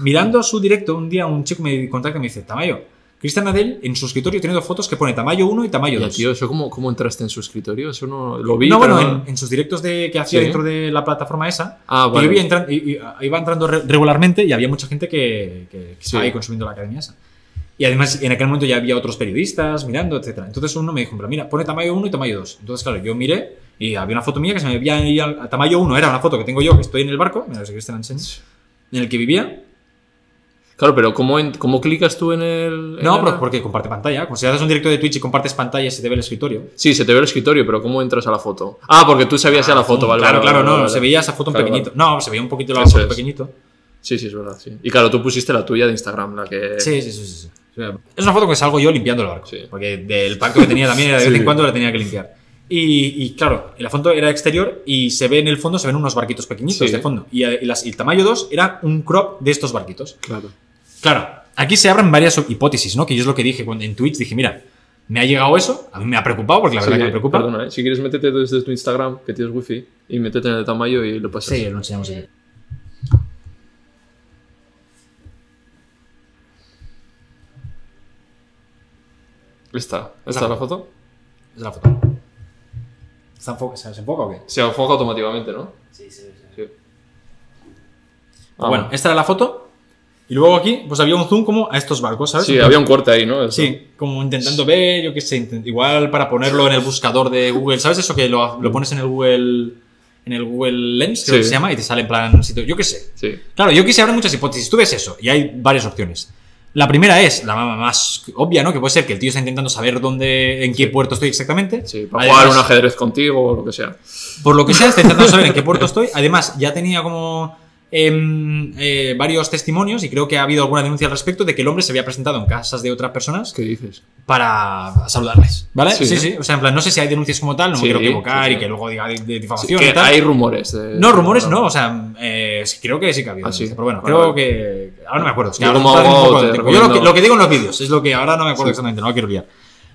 mirando su directo, un día un chico me contacta y me dice, Tamayo, Cristian Adel en su escritorio tiene dos fotos que pone Tamayo 1 y Tamayo Ya, 2. tío, ¿eso cómo, cómo entraste en su escritorio? Eso no lo vi, no, bueno, no- en, en sus directos de, que hacía Sí. dentro de la plataforma esa, Ah, vale. yo iba entrando, iba entrando re- regularmente y había mucha gente que, que- que estaba ahí consumiendo la academia esa. Y además, en aquel momento ya había otros periodistas mirando, etc. Entonces uno me dijo, pero mira, pone Tamayo 1 y Tamayo 2. Entonces, claro, yo miré y había una foto mía que se me veía ahí a Tamayo 1, era una foto que tengo yo, que estoy en el barco, mira, si quieres te la enseño, en el que vivía. Claro, pero ¿cómo, en- cómo clicas tú en el...? en No, el- pero porque comparte pantalla. Como si haces un directo de Twitch y compartes pantalla, se te ve el escritorio. Sí, se te ve el escritorio, pero ¿cómo entras a la foto? Ah, porque tú sabías ya la foto, ¿vale? Claro, vale, claro, vale, no, vale. se veía esa foto en Claro, pequeñito. vale. No, se veía un poquito la Eso foto es. pequeñito. Sí, sí, es verdad, sí. Y claro, tú pusiste la tuya de Instagram, la que... Sí, sí, sí, sí, Es una foto que salgo yo limpiando el barco. Sí. Porque del pacto que tenía también era de vez Sí. en cuando la tenía que limpiar. Y, y, claro, la foto era exterior y se ve en el fondo, se ven unos barquitos pequeñitos Sí. de fondo. Y, y las- y el tamaño 2 era un crop de estos barquitos. Claro. Claro, aquí se abren varias hipótesis, ¿no? Que yo es lo que dije cuando- en Twitch. Dije, mira, me ha llegado eso, a mí me ha preocupado porque la verdad Sí, que me preocupa. Perdona, ¿eh? si quieres métete desde tu Instagram, que tienes wifi, y métete en el tamaño y lo pasas. Sí, lo enseñamos aquí. ¿Esta? ¿Esta es la foto? Es la foto. ¿Está enfoca- ¿Se enfoca o qué? Se enfoca automáticamente, ¿no? Sí, sí, sí. Sí. Ah, bueno, esta era la foto. Y luego aquí, pues había un zoom como a estos barcos, ¿sabes? Sí, había un corte ahí, ¿no? Eso. Sí, como intentando ver, yo qué sé, igual para ponerlo en el buscador de Google, ¿sabes eso que lo, lo pones en el Google en el Google Lens, creo Sí. que se llama, y te sale en plan sitio, yo qué sé. Sí. Claro, yo quise abrir muchas hipótesis. Tú ves eso y hay varias opciones. La primera es la más obvia, ¿no? Que puede ser que el tío está intentando saber dónde, en qué puerto estoy exactamente. Sí, para Además, jugar un ajedrez contigo o lo que sea. Por lo que sea, está intentando saber en qué puerto estoy. Además, ya tenía como eh, varios testimonios y creo que ha habido alguna denuncia al respecto de que el hombre se había presentado en casas de otras personas ¿Qué dices? para saludarles. ¿Vale? Sí. Sí, sí. O sea, en plan, no sé si hay denuncias como tal, no Sí, me quiero equivocar sí, y que luego diga de, difamación que y tal. hay rumores. de- No, rumores no, o sea, eh, creo que sí que ha habido. Ah. Pero bueno, creo que. Ahora no me acuerdo. Es que Yo como te. Yo lo que, lo que digo en los vídeos es lo que ahora no me acuerdo exactamente, no la quiero liar.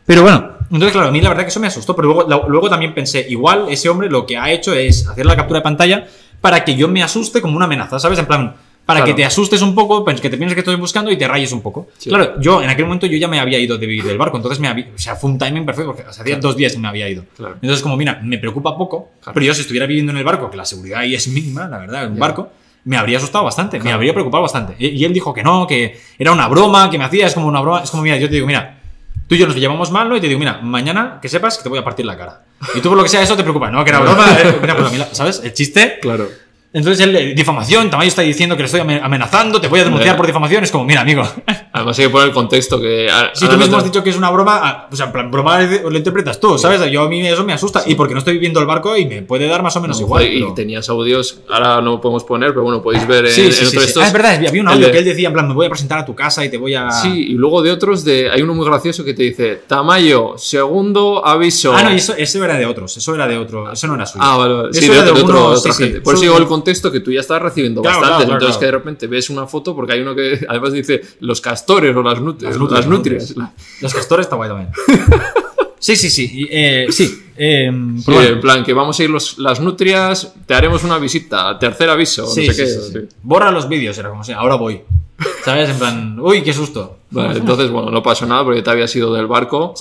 Pero bueno, entonces, claro, a mí la verdad que eso me asustó. Pero luego, luego también pensé, igual ese hombre lo que ha hecho es hacer la captura de pantalla para que yo me asuste como una amenaza, ¿sabes? En plan, para Claro. que te asustes un poco, pues, que te pienses que estoy buscando y te rayes un poco. Sí. Claro, yo en aquel momento yo ya me había ido de, del barco, entonces me había, o sea, fue un timing perfecto, porque hacía dos días que me había ido. Claro. Entonces, como, mira, me preocupa poco, pero yo si estuviera viviendo en el barco, que la seguridad ahí es mínima, la verdad, en un barco, me habría asustado bastante, me habría preocupado bastante. Y, y él dijo que no, que era una broma, que me hacía, es como una broma, es como, mira, yo te digo, mira, tú y yo nos llevamos mal, ¿no? Y te digo, mira, mañana que sepas que te voy a partir la cara. Y tú por lo que sea eso te preocupa, ¿no? Que era broma, eh, pues a mí ¿sabes? El chiste Claro. Entonces él, eh, difamación, Tamayo está diciendo que le estoy ame- amenazando, te voy a denunciar por difamación. Es como, mira, amigo, Además hay que poner el contexto que... si tú mismo has dicho que es una broma, ah, o sea, en plan, broma lo interpretas tú, ¿sabes? Yo a mí eso me asusta. Y porque no estoy viviendo el barco y me puede dar más o menos igual. y pero- tenías audios, ahora no podemos poner, pero bueno, podéis ver en, Sí, en sí, sí, otro de sí. estos. Ah, es verdad, había un audio de- que él decía, en plan, me voy a presentar a tu casa y te voy a... Sí, y luego de otros, de hay uno muy gracioso que te dice, Tamayo, segundo aviso. Ah, no, y eso, eso era de otros, eso era de otro, eso no era suyo. Ah, vale, vale. Sí, Eso de, era de de otro- de otra sí, sí. gente. Por eso digo el contexto que tú ya estás recibiendo Claro, bastantes. claro, entonces que de repente ves una foto porque hay uno que además dice los castores o las, nut- Las las nutrias. Los castores está guay también. sí, sí, sí. eh, sí. eh, bueno. en plan, que vamos a ir los- las nutrias, te haremos una visita, tercer aviso, Sí, no sé sí, qué. Borra los vídeos, era como si, ahora voy. ¿Sabes? En plan, uy, qué susto. Vale, entonces, bueno, no pasó nada porque te habías ido del barco.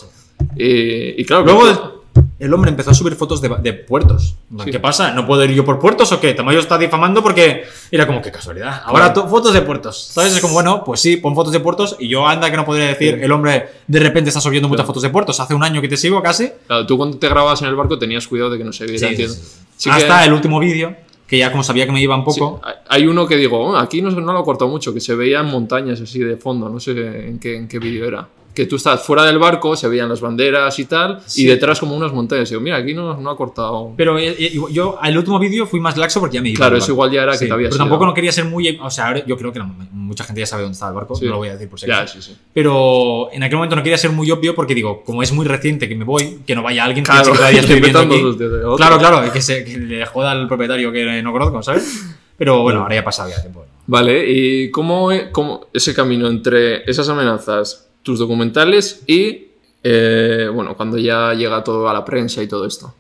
Y, y claro, Luego, el hombre empezó a subir fotos de, de puertos. En Sí. ¿Qué pasa? ¿No puedo ir yo por puertos o qué? Tamayo está difamando porque era como, qué casualidad. Ahora Claro. to- fotos de puertos. ¿Sabes? Es como, bueno, pues sí, pon fotos de puertos y yo anda que no podría decir, el hombre de repente está subiendo muchas Claro. fotos de puertos. Hace un año que te sigo casi. Claro, tú cuando te grababas en el barco tenías cuidado de que no se viera, Sí, sí, sí. Sí que- Hasta el último vídeo, que ya como sabía que me iba un sí, poco. hay- hay uno que digo, "Oh, aquí no, no lo he cortado mucho, que se veían montañas así de fondo, no sé en qué, en qué vídeo era. Que tú estás fuera del barco, se veían las banderas y tal, Sí. y detrás como unas montañas. Digo, mira, aquí no, no ha cortado. Pero eh, eh, yo al último vídeo fui más laxo porque ya me iba. Claro, eso igual ya era que Sí, te habías Pero tampoco no quería ser muy. O sea, ahora yo creo que la- mucha gente ya sabe dónde está el barco, Sí. no lo voy a decir por si acaso. sí, sí. Pero en aquel momento no quería ser muy obvio porque digo, como es muy reciente que me voy, que no vaya alguien que Claro, que todavía estoy viviendo aquí. otro. Claro, claro, que, se, que le joda al propietario que no conozco, ¿sabes? Pero bueno, ahora ya ha pasado ya tiempo. Vale, ¿y cómo, e- cómo ese camino entre esas amenazas, tus documentales y, eh, bueno, cuando ya llega todo a la prensa y todo esto?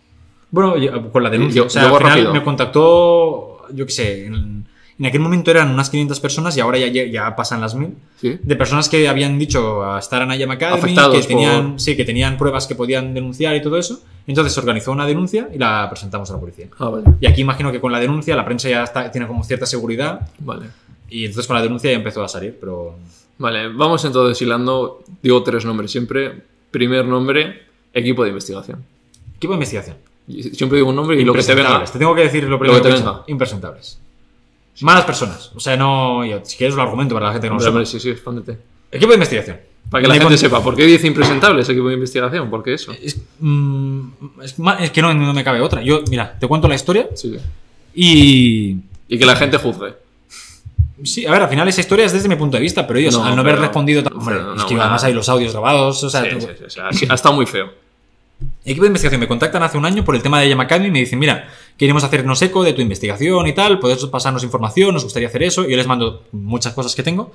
Bueno, con la denuncia. Yo- o sea, al final rápido. me contactó, yo qué sé, en, en aquel momento eran unas 500 personas y ahora ya, ya pasan las 1000. ¿Sí? De personas que habían dicho a estar en IAM Academy, Afectados que tenían, por- sí, que tenían pruebas que podían denunciar y todo eso. Entonces se organizó una denuncia y la presentamos a la policía. Ah, vale. Y aquí imagino que con la denuncia la prensa ya está- tiene como cierta seguridad Vale. y entonces con la denuncia ya empezó a salir, pero... Vale, vamos entonces hilando, digo tres nombres siempre. Primer nombre, equipo de investigación. Equipo de investigación. Siempre digo un nombre y lo que te venga. Te tengo que decir lo primero que te venga. Impresentables. Malas personas. O sea, no... si quieres lo argumento para la gente que no lo hombre, sí, sí, expándete. Equipo de investigación. Para que la Me gente sepa, ¿por qué dice impresentables equipo de investigación? ¿Por qué eso? Es, mm, es es que no, no me cabe otra. Yo, mira, te cuento la historia Sí. y... Y que la gente juzgue. Sí, a ver, al final esa historia es desde mi punto de vista, pero ellos, No, al no haber pero- respondido... tan- hombre, no, es que además hay los audios grabados, o sea... Sí, sí, sí, sí, ha estado muy feo. Equipo de investigación me contactan hace un año por el tema de Yamakami y me dicen, mira, queremos hacernos eco de tu investigación y tal, puedes pasarnos información, nos gustaría hacer eso. Y yo les mando muchas cosas que tengo.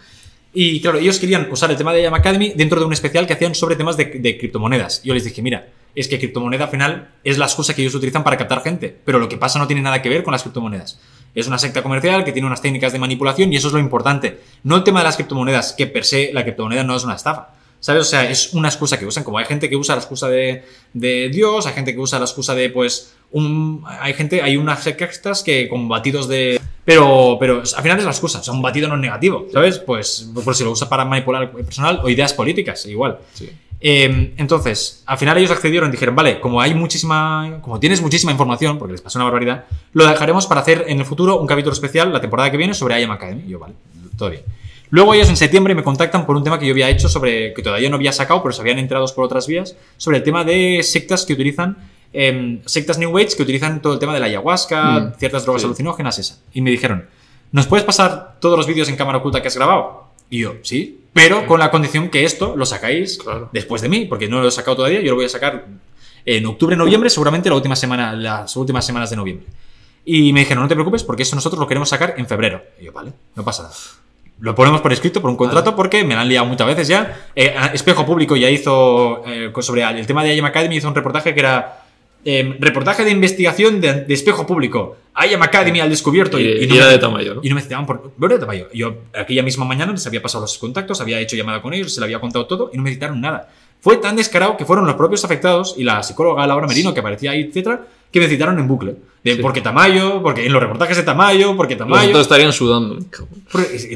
Y claro, ellos querían usar el tema de Yam Academy dentro de un especial que hacían sobre temas de, de criptomonedas. Yo les dije, mira, es que criptomoneda al final es la excusa que ellos utilizan para captar gente, pero lo que pasa no tiene nada que ver con las criptomonedas. Es una secta comercial que tiene unas técnicas de manipulación y eso es lo importante. No el tema de las criptomonedas, que per se la criptomoneda no es una estafa. ¿Sabes? O sea, es una excusa que usan. Como hay gente que usa la excusa de, de Dios, hay gente que usa la excusa de, pues, un. Hay gente, hay unas sectas que con batidos de. Pero, pero al final es la excusa. O sea, un batido no es negativo, ¿sabes? Pues, por si lo usa para manipular al personal o ideas políticas, igual. Sí. Eh, entonces, al final ellos accedieron y dijeron, vale, como hay muchísima, como tienes muchísima información, porque les pasó una barbaridad, lo dejaremos para hacer en el futuro un capítulo especial la temporada que viene sobre IAM Academy. Y yo, vale, todo bien. Luego ellos en septiembre me contactan por un tema que yo había hecho sobre, que todavía no había sacado, pero se habían enterado por otras vías, sobre el tema de sectas que utilizan, eh, sectas New Age que utilizan todo el tema de la ayahuasca, Mm, ciertas drogas sí. alucinógenas, esa. Y me dijeron, ¿nos puedes pasar todos los vídeos en cámara oculta que has grabado? Y yo, sí, pero con la condición que esto lo sacáis Claro. después de mí, porque no lo he sacado todavía, yo lo voy a sacar en octubre, noviembre, seguramente la última semana, las últimas semanas de noviembre. Y me dijeron, no te preocupes, porque eso nosotros lo queremos sacar en febrero. Y yo, vale, no pasa nada. Lo ponemos por escrito, por un contrato, porque me la han liado muchas veces ya. Eh, Espejo Público ya hizo, eh, sobre el tema de IAM Academy, hizo un reportaje que era eh, reportaje de investigación de, de Espejo Público. IAM Academy al descubierto. Y- y no era me- de Tamayo, ¿no? Y no me citaban por... ¿Pero era de Tamayo? Yo aquella misma mañana les había pasado los contactos, había hecho llamada con ellos, se le había contado todo y no me citaron nada. Fue tan descarado que fueron los propios afectados y la psicóloga Laura Merino, que aparecía ahí, etcétera, que me citaron en bucle. De Sí. porque Tamayo, porque en los reportajes de Tamayo, porque Tamayo. otros estarían sudando.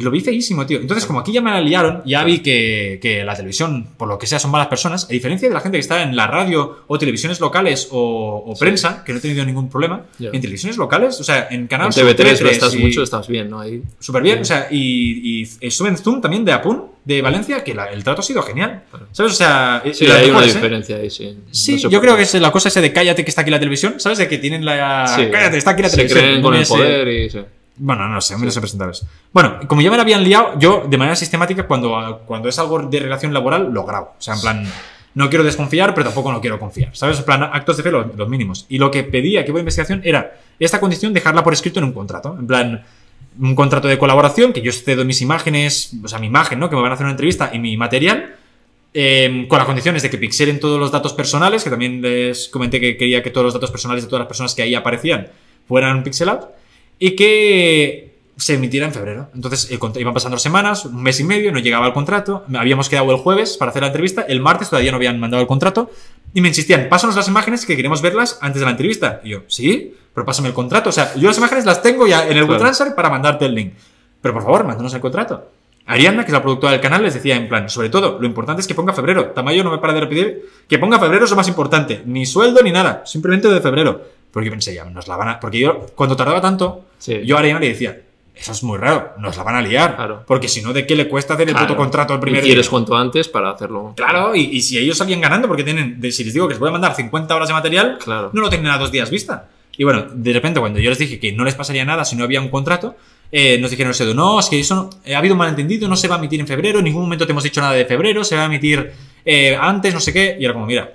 Lo vi feísimo, tío. Entonces, como aquí ya me la liaron, ya vi que, que la televisión, por lo que sea, son malas personas. A diferencia de la gente que está en la radio o televisiones locales o, o prensa, que no he tenido ningún problema, en televisiones locales, o sea, en Canal En Sur, TV3 lo estás y- mucho, estás bien, ¿no? Ahí. Súper bien, o sea, y, y estuve en Zoom también de Apun, de Valencia, que la- el trato ha sido genial. ¿Sabes? O sea, Sí, las hay una ¿eh? diferencia ahí, sí. Sí, No sé yo creo que es la cosa esa de cállate que está aquí la televisión, ¿sabes? De que tienen la... Sí. Cállate, está aquí la Se televisión. creen no con el poder y... sí. Bueno, no sé, menos representables. Bueno, como ya me la habían liado, yo de manera sistemática, cuando, cuando es algo de relación laboral, lo grabo. O sea, en plan, no quiero desconfiar, pero tampoco no quiero confiar. ¿Sabes? En plan, actos de fe los, los mínimos. Y lo que pedía que de investigación era esta condición dejarla por escrito en un contrato. En plan, un contrato de colaboración, que yo cedo mis imágenes, o sea, mi imagen, ¿no? Que me van a hacer una entrevista y mi material. Eh, con las condiciones de que pixelen todos los datos personales, que también les comenté que quería que todos los datos personales de todas las personas que ahí aparecían fueran pixelados y que se emitiera en febrero. Entonces el cont- iban pasando las semanas, un mes y medio, no llegaba el contrato. Habíamos quedado el jueves para hacer la entrevista. El martes todavía no habían mandado el contrato. Y me insistían, pásanos las imágenes que queremos verlas antes de la entrevista. Y yo, sí, pero pásame el contrato. O sea, yo las imágenes las tengo ya en el Claro. WeTransfer para mandarte el link. Pero por favor, mándanos el contrato. Ariana, que es la productora del canal, les decía en plan, sobre todo, lo importante es que ponga febrero. Tamayo no me para de repetir que ponga febrero es lo más importante. Ni sueldo ni nada, simplemente de febrero. Porque yo pensé, ya, nos la van a... Porque yo, cuando tardaba tanto, Sí. yo a Ariana le decía, eso es muy raro, nos la van a liar. Claro. Porque si no, ¿de qué le cuesta hacer el Claro. puto contrato el primer y quieres día? cuanto antes para hacerlo. Claro, y, y si ellos salían ganando, porque tienen, de- si les digo que les voy a mandar 50 horas de material, Claro. no lo tienen a dos días vista. Y bueno, de repente cuando yo les dije que no les pasaría nada si no había un contrato, eh, nos dijeron eso de, no, es que eso no- eh, ha habido un malentendido, no se va a emitir en febrero, en ningún momento te hemos dicho nada de febrero, se va a emitir eh, antes, no sé qué. Y era como, mira,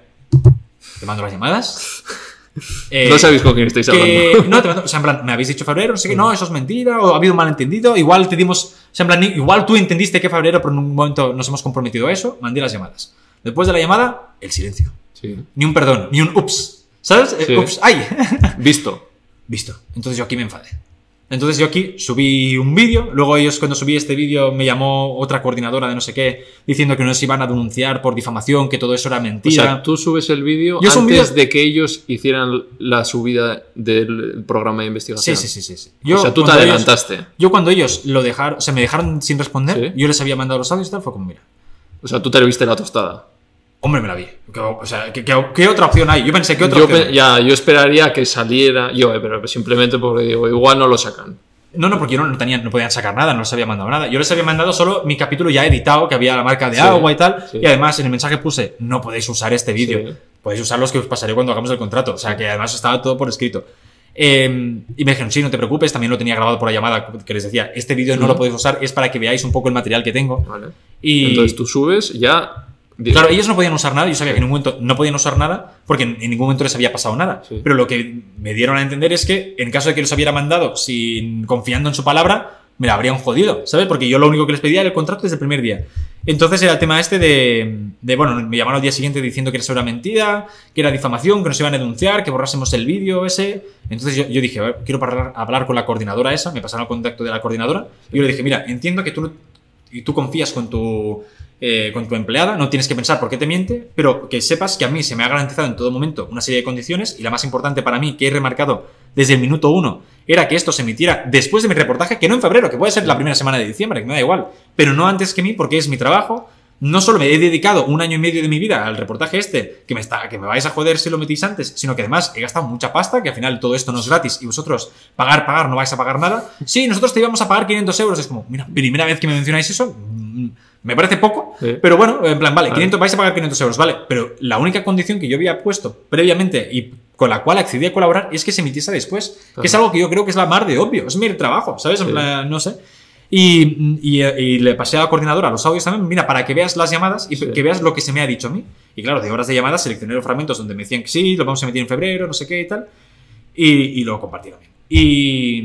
te mando las llamadas. Eh, no sabéis con quién estáis que, hablando. no, te mando- o sea, en plan, me habéis dicho febrero, no sé qué, no, eso es mentira, o ha habido un malentendido, igual te dimos, o sea, en plan, igual tú entendiste que febrero, pero en un momento nos hemos comprometido a eso, mandé las llamadas. Después de la llamada, el silencio. Sí. Ni un perdón, ni un ups. ¿Sabes? Eh, Sí. Ups, ¡ay! Visto. Visto. Entonces yo aquí me enfadé. Entonces yo aquí subí un vídeo, luego ellos cuando subí este vídeo me llamó otra coordinadora de no sé qué, diciendo que nos iban a denunciar por difamación, que todo eso era O mentira. sea, tú subes el vídeo Yo antes de que ellos hicieran la subida del programa de sí, investigación. sí, sí, sí. sí. o sea, tú te ellos- adelantaste. yo cuando ellos lo dejaron, o sea, me dejaron sin responder, Sí. yo les había mandado los audios y tal, fue como, mira, O sea, tú te viste la tostada. Hombre, me la vi. ¿Qué- O sea, ¿qué, qué- qué otra opción hay? Yo pensé, ¿qué otra Yo, opción ya, yo esperaría que saliera. Yo, eh, pero simplemente porque digo, igual no lo sacan. No, no, porque yo no, no tenían, no podían sacar nada, no les había mandado nada. Yo les había mandado solo mi capítulo ya editado, que había la marca de Sí, agua y tal. sí. Y además en el mensaje puse, no podéis usar este vídeo. Sí. Podéis usar los que os pasaré cuando hagamos el contrato. O sea, que además estaba todo por escrito. Eh, y me dijeron, sí, no te preocupes, también lo tenía grabado por la llamada que les decía, este vídeo no lo podéis usar, es para que veáis un poco el material que tengo. Vale. Y Entonces tú subes ya. Claro, ellos no podían usar nada, yo sabía que en ningún momento no podían usar nada porque en en ningún momento les había pasado nada. Sí. Pero lo que me dieron a entender es que en caso de que los hubiera mandado sin confiando en su palabra, me la habrían jodido, ¿sabes? Porque yo lo único que les pedía era el contrato desde el primer día. Entonces era el tema este de, de, bueno, me llamaron al día siguiente diciendo que era mentira, que era difamación, que nos iban a denunciar, que borrásemos el vídeo ese. Entonces yo, yo dije, a ver, quiero parar- hablar con la coordinadora esa, me pasaron el contacto de la coordinadora, y yo le dije, mira, entiendo que tú, no- y tú confías con tu, eh, con tu empleada, no tienes que pensar por qué te miente, pero que sepas que a mí se me ha garantizado en todo momento una serie de condiciones y la más importante para mí, que he remarcado desde el minuto uno, era que esto se emitiera después de mi reportaje, que no en febrero, que puede ser la primera semana de diciembre, que me da igual, pero no antes que mí porque es mi trabajo. No solo me he dedicado un año y medio de mi vida al reportaje este, que me, está, que me vais a joder si lo metís antes, sino que además he gastado mucha pasta, que al final todo esto no es gratis y vosotros pagar, pagar, no vais a pagar nada. Sí, nosotros te íbamos a pagar 500 euros. Es como, mira, primera vez que me mencionáis eso, mm, me parece poco, Sí. pero bueno, en plan, vale, Vale. 500, vais a pagar 500 euros, vale, pero la única condición que yo había puesto previamente y con la cual accedí a colaborar es que se emitiese después, que es algo que yo creo que es la mar de obvio, es mi trabajo, ¿sabes? En Sí. plan, no sé. Y, y- y le pasé a la coordinadora los audios también, mira, para que veas las llamadas y Sí. que veas lo que se me ha dicho a mí. Y claro, de horas de llamadas seleccioné los fragmentos donde me decían que sí, lo vamos a emitir en febrero, no sé qué y tal, y, y lo compartí también. Y,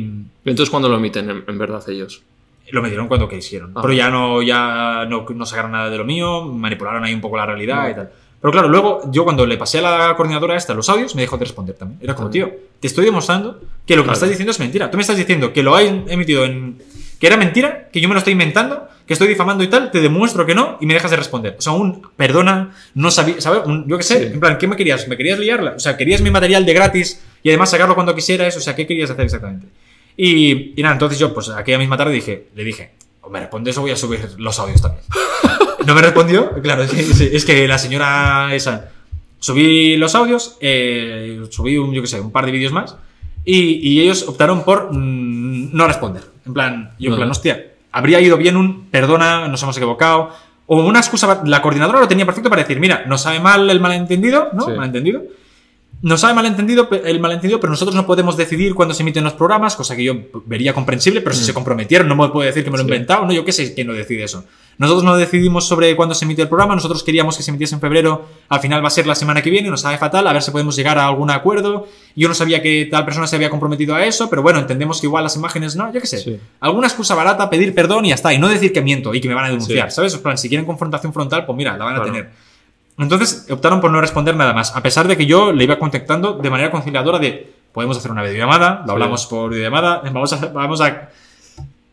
Entonces, ¿cuándo lo emiten en, en verdad ellos? Lo metieron cuando quisieron. Ah. Pero ya no, ya no, no sacaron nada de lo mío, manipularon ahí un poco la realidad No. y tal. Pero claro, luego yo cuando le pasé a la coordinadora esta los audios, me dejó de responder también. Era como, tío, te estoy demostrando que lo que me Claro. estás diciendo es mentira. Tú me estás diciendo que lo hay emitido en... que era mentira, que yo me lo estoy inventando, que estoy difamando y tal, te demuestro que no y me dejas de responder. O sea, un perdona, no sabía, ¿sabes? Un- yo qué sé, Sí. en plan, ¿qué me querías? ¿Me querías liarla? O sea, ¿querías mi material de gratis y además sacarlo cuando quisieras? O sea, ¿qué querías hacer exactamente? Y, y nada, entonces yo, pues aquella misma tarde dije, le dije, o me respondes o voy a subir los audios también. no me respondió, claro, es que, es que la señora esa. Subí los audios, eh, subí un, yo qué sé, un par de vídeos más, y, y ellos optaron por mm, no responder. En plan, yo en plan, Ajá. hostia, habría ido bien un perdona, nos hemos equivocado. O una excusa, la coordinadora lo tenía perfecto para decir, mira, nos sabe mal el malentendido, ¿no? Sí. Malentendido. Nos sabe malentendido el malentendido, pero nosotros no podemos decidir cuándo se emiten los programas, cosa que yo vería comprensible, pero si Mm. se comprometieron, no me puede decir que me lo he Sí. inventado, no, yo qué sé quién lo decide eso. Nosotros no decidimos sobre cuándo se emite el programa, nosotros queríamos que se emitiese en febrero, al final va a ser la semana que viene, nos sabe fatal, a ver si podemos llegar a algún acuerdo. Yo no sabía que tal persona se había comprometido a eso, pero bueno, entendemos que igual las imágenes no, yo qué sé. Sí. Alguna excusa barata, pedir perdón y ya está, y no decir que miento y que me van a denunciar, Sí. ¿sabes? En plan, si quieren confrontación frontal, pues mira, la van a Claro. tener. Entonces optaron por no responder nada más, a pesar de que yo le iba contactando de manera conciliadora de podemos hacer una videollamada, lo Sí. hablamos por videollamada, vamos a, vamos a...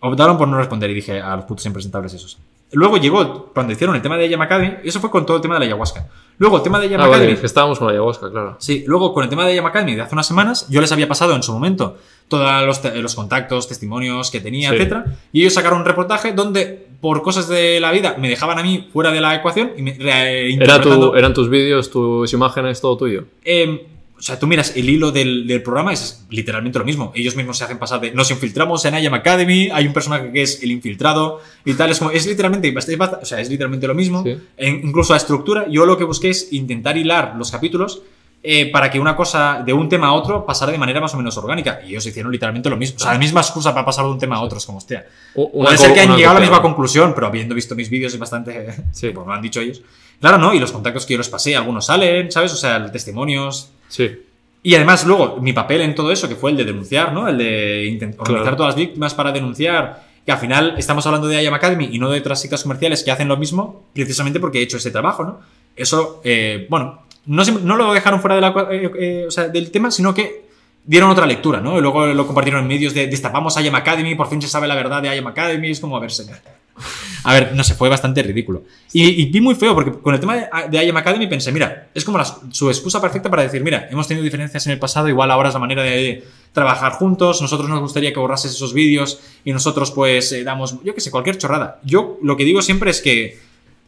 Optaron por no responder y dije a los putos impresentables esos. Luego llegó, cuando hicieron el tema de Academy, eso fue con todo el tema de la ayahuasca. Luego el tema de Ayam Ah, Academy. vale, estábamos con la ayahuasca, claro. Sí, luego con el tema de Academy de hace unas semanas, yo les había pasado en su momento todos los, los contactos, testimonios que tenía, Sí. etcétera, y ellos sacaron un reportaje donde, por cosas de la vida, me dejaban a mí fuera de la ecuación y me Era reinterpretando- tu, eran tus vídeos, tus imágenes, todo tuyo. Eh, o sea, tú miras el hilo del, del programa, es literalmente lo mismo. Ellos mismos se hacen pasar de nos infiltramos en IAM Academy, hay un personaje que es el infiltrado y tal. Es como, es literalmente, o sea, es literalmente lo mismo. Sí. En- incluso la estructura, yo lo que busqué es intentar hilar los capítulos eh, para que una cosa de un tema a otro pasara de manera más o menos orgánica. Y ellos hicieron literalmente lo mismo. O sea, la misma excusa para pasar de un tema a otro. Es como, hostia. Una Puede ser que hayan llegado a la misma conclusión, pero habiendo visto mis vídeos es bastante. Sí. Pues me lo han dicho ellos. Claro, ¿no? Y los contactos que yo les pasé, algunos salen, ¿sabes? O sea, testimonios. Sí. Y además, luego, mi papel en todo eso, que fue el de denunciar, ¿no? El de intentar organizar Claro. todas las víctimas para denunciar. Que al final estamos hablando de IAM Academy y no de otras sectas comerciales que hacen lo mismo, precisamente porque he hecho ese trabajo, ¿no? Eso, eh, bueno, no, no lo dejaron fuera cua- eh, eh, o sea, del tema, sino que dieron otra lectura, ¿no? Y luego lo compartieron en medios de destapamos IAM Academy, por fin se sabe la verdad de IAM Academy, es como, a ver, señor. A ver, no sé, fue bastante ridículo. Y, vi muy feo, porque con el tema de, de IAM Academy pensé, mira, es como la- su excusa perfecta para decir, mira, hemos tenido diferencias en el pasado, igual ahora es la manera de trabajar juntos, nosotros nos gustaría que borrases esos vídeos y nosotros pues eh, damos, yo qué sé, cualquier chorrada. Yo lo que digo siempre es que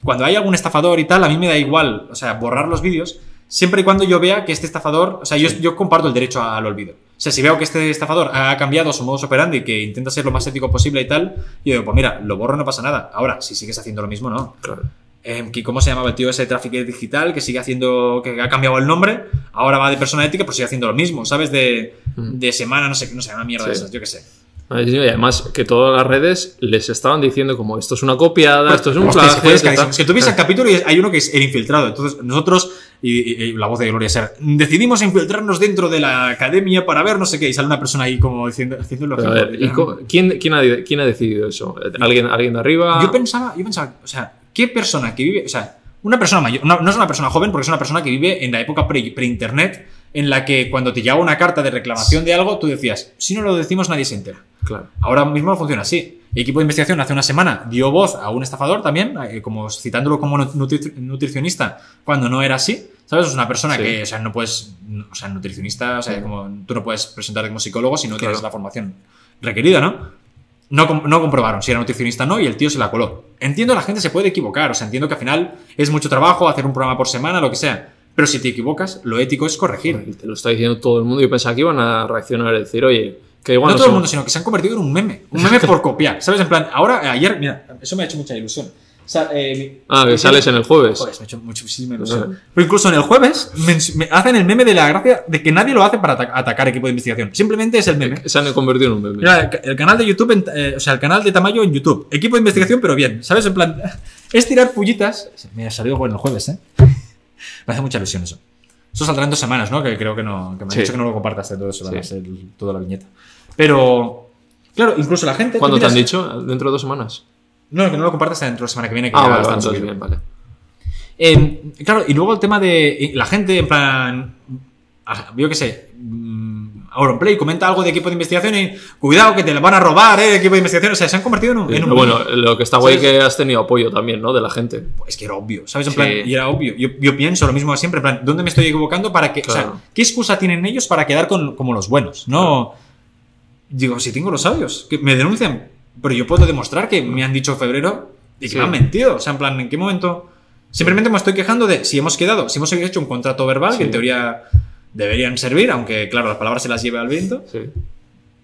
cuando hay algún estafador y tal, a mí me da igual, o sea, borrar los vídeos, siempre y cuando yo vea que este estafador, o sea, yo, yo comparto el derecho al olvido. O sea, si veo que este estafador ha cambiado su modus operandi, que intenta ser lo más ético posible y tal, yo digo, pues mira, lo borro, no pasa nada. Ahora, si sigues haciendo lo mismo, no. Claro. Eh, ¿Cómo se llamaba el tío ese tráfico digital que sigue haciendo, que ha cambiado el nombre, ahora va de persona ética, pero sigue haciendo lo mismo, ¿sabes? De, Mm. de semana, no sé, no sé, una mierda de Sí. esas, yo qué sé. Y además que todas las redes les estaban diciendo como esto es una copiada, esto es un plagio. es que tú ves el capítulo y hay uno que es el infiltrado. Entonces, nosotros, y, la voz de Gloria Ser, decidimos infiltrarnos dentro de la academia para ver no sé qué. Y sale una persona ahí como diciendo, haciéndolo. Pero a ver, ¿y co- ¿quién, quién, ha, quién ha decidido eso? ¿Alguien, ¿Alguien de arriba? Yo pensaba, yo pensaba, o sea, ¿qué persona que vive, o sea, una persona mayor, no, no es una persona joven porque es una persona que vive en la época pre- pre-internet, en la que cuando te llegaba una carta de reclamación de algo, tú decías, si no lo decimos nadie se entera. Claro. Ahora mismo funciona así. El equipo de investigación hace una semana dio voz a un estafador también, eh, como citándolo como nutri- nutricionista, cuando no era así. ¿Sabes? Es una persona Sí. que, o sea, no puedes, o sea, nutricionista, o sea, como tú no puedes presentarte como psicólogo si no Claro. tienes la formación requerida, ¿no? No, no comprobaron si era nutricionista o no y el tío se la coló. Entiendo, la gente se puede equivocar, o sea, entiendo que al final es mucho trabajo hacer un programa por semana, lo que sea. Pero si te equivocas, lo ético es corregir. Te lo está diciendo todo el mundo. Yo pensaba que iban a reaccionar y decir, oye, que igual no no todo el mundo, sino que se han convertido en un meme. Un meme por copiar. ¿Sabes? En plan, ahora, ayer, mira, eso me ha hecho mucha ilusión. O sea, eh, Ah, que sales en el jueves. Joder, me ha hecho muchísima ilusión. Ajá. Pero incluso en el jueves me, me hacen el meme de la gracia de que nadie lo hace para ata- atacar equipo de investigación. Simplemente es el meme. Se han convertido en un meme. Mira, el, el canal de YouTube, en- eh, o sea, el canal de Tamayo en YouTube. Equipo de investigación, pero bien. ¿Sabes? En plan, es tirar pullitas. Me ha salido bueno el jueves, ¿eh? Me hace mucha ilusión eso. Eso saldrá en dos semanas, ¿no? Que creo que no. Que me han Sí. dicho que no lo compartas en dos semanas, Sí. el- toda la viñeta. Pero. Claro, incluso la gente. ¿Cuándo te han dicho? ¿Dentro de dos semanas? No, que no lo compartas dentro de la semana que viene. Que Ah, vale, entonces bien, vale. Eh, claro, y luego el tema de la gente, en plan, ah, yo qué sé, Auronplay comenta algo de equipo de investigación y cuidado que te lo van a robar, eh, equipo de investigación. O sea, se han convertido en un. en Pero un- bueno, lo que está guay es que has tenido apoyo también, ¿no? De la gente. Es que era obvio, ¿sabes? En Sí. plan, y era obvio. Yo, yo pienso lo mismo siempre, en plan, ¿dónde me estoy equivocando para que. O Claro. sea, ¿qué excusa tienen ellos para quedar con, como los buenos? No. Digo, si tengo los sabios, que me denuncian, pero yo puedo demostrar que me han dicho febrero y que Sí. me han mentido. O sea, en plan, ¿en qué momento? Simplemente me estoy quejando de si hemos quedado, si hemos hecho un contrato verbal, que en Sí. teoría deberían servir, aunque claro, las palabras se las lleve al viento. Sí.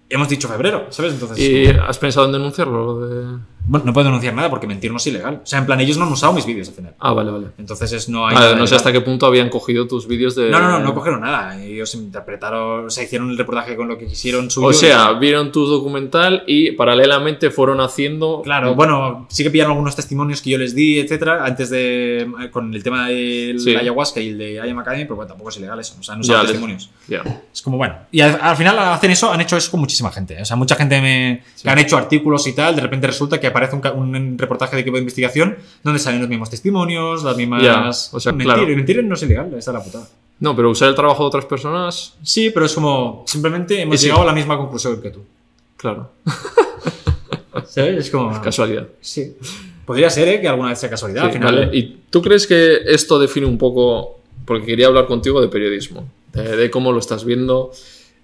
Hemos dicho febrero, ¿sabes? Entonces. ¿Y has pensado en denunciarlo? lo de- Bueno, no puedo denunciar nada porque mentir no es ilegal. O sea, en plan, ellos no han usado mis vídeos al final. Ah, vale, vale. Entonces es, no hay. Vale, no sé hasta qué punto habían cogido tus vídeos de... No, no, no, no cogieron nada. Ellos interpretaron, o sea, hicieron el reportaje con lo que quisieron suyo. O sea, vieron tu documental y paralelamente fueron haciendo... Claro, bueno, sí que pillaron algunos testimonios que yo les di, etcétera, antes de. con el tema de Sí. la ayahuasca y el de IAM Academy, pero bueno, tampoco es ilegal eso. O sea, no Ya, usaban les- testimonios. Ya. Es como bueno. Y al, al final hacen eso, han hecho eso con muchísima gente. O sea, mucha gente me, que han hecho artículos y tal, de repente resulta que aparece un, reportaje de equipo de investigación donde salen los mismos testimonios, las mismas. O sea, mentir, claro. mentir no es ilegal, esa es la putada. No, pero usar el trabajo de otras personas, Sí, pero es como. Simplemente hemos sí. llegado a la misma conclusión que tú. claro, ¿Sabes? Es como. casualidad. Sí. Podría ser, ¿eh? Que alguna vez sea casualidad. Sí, al final. vale. ¿Y tú crees que esto define un poco, porque quería hablar contigo de periodismo, de, de cómo lo estás viendo,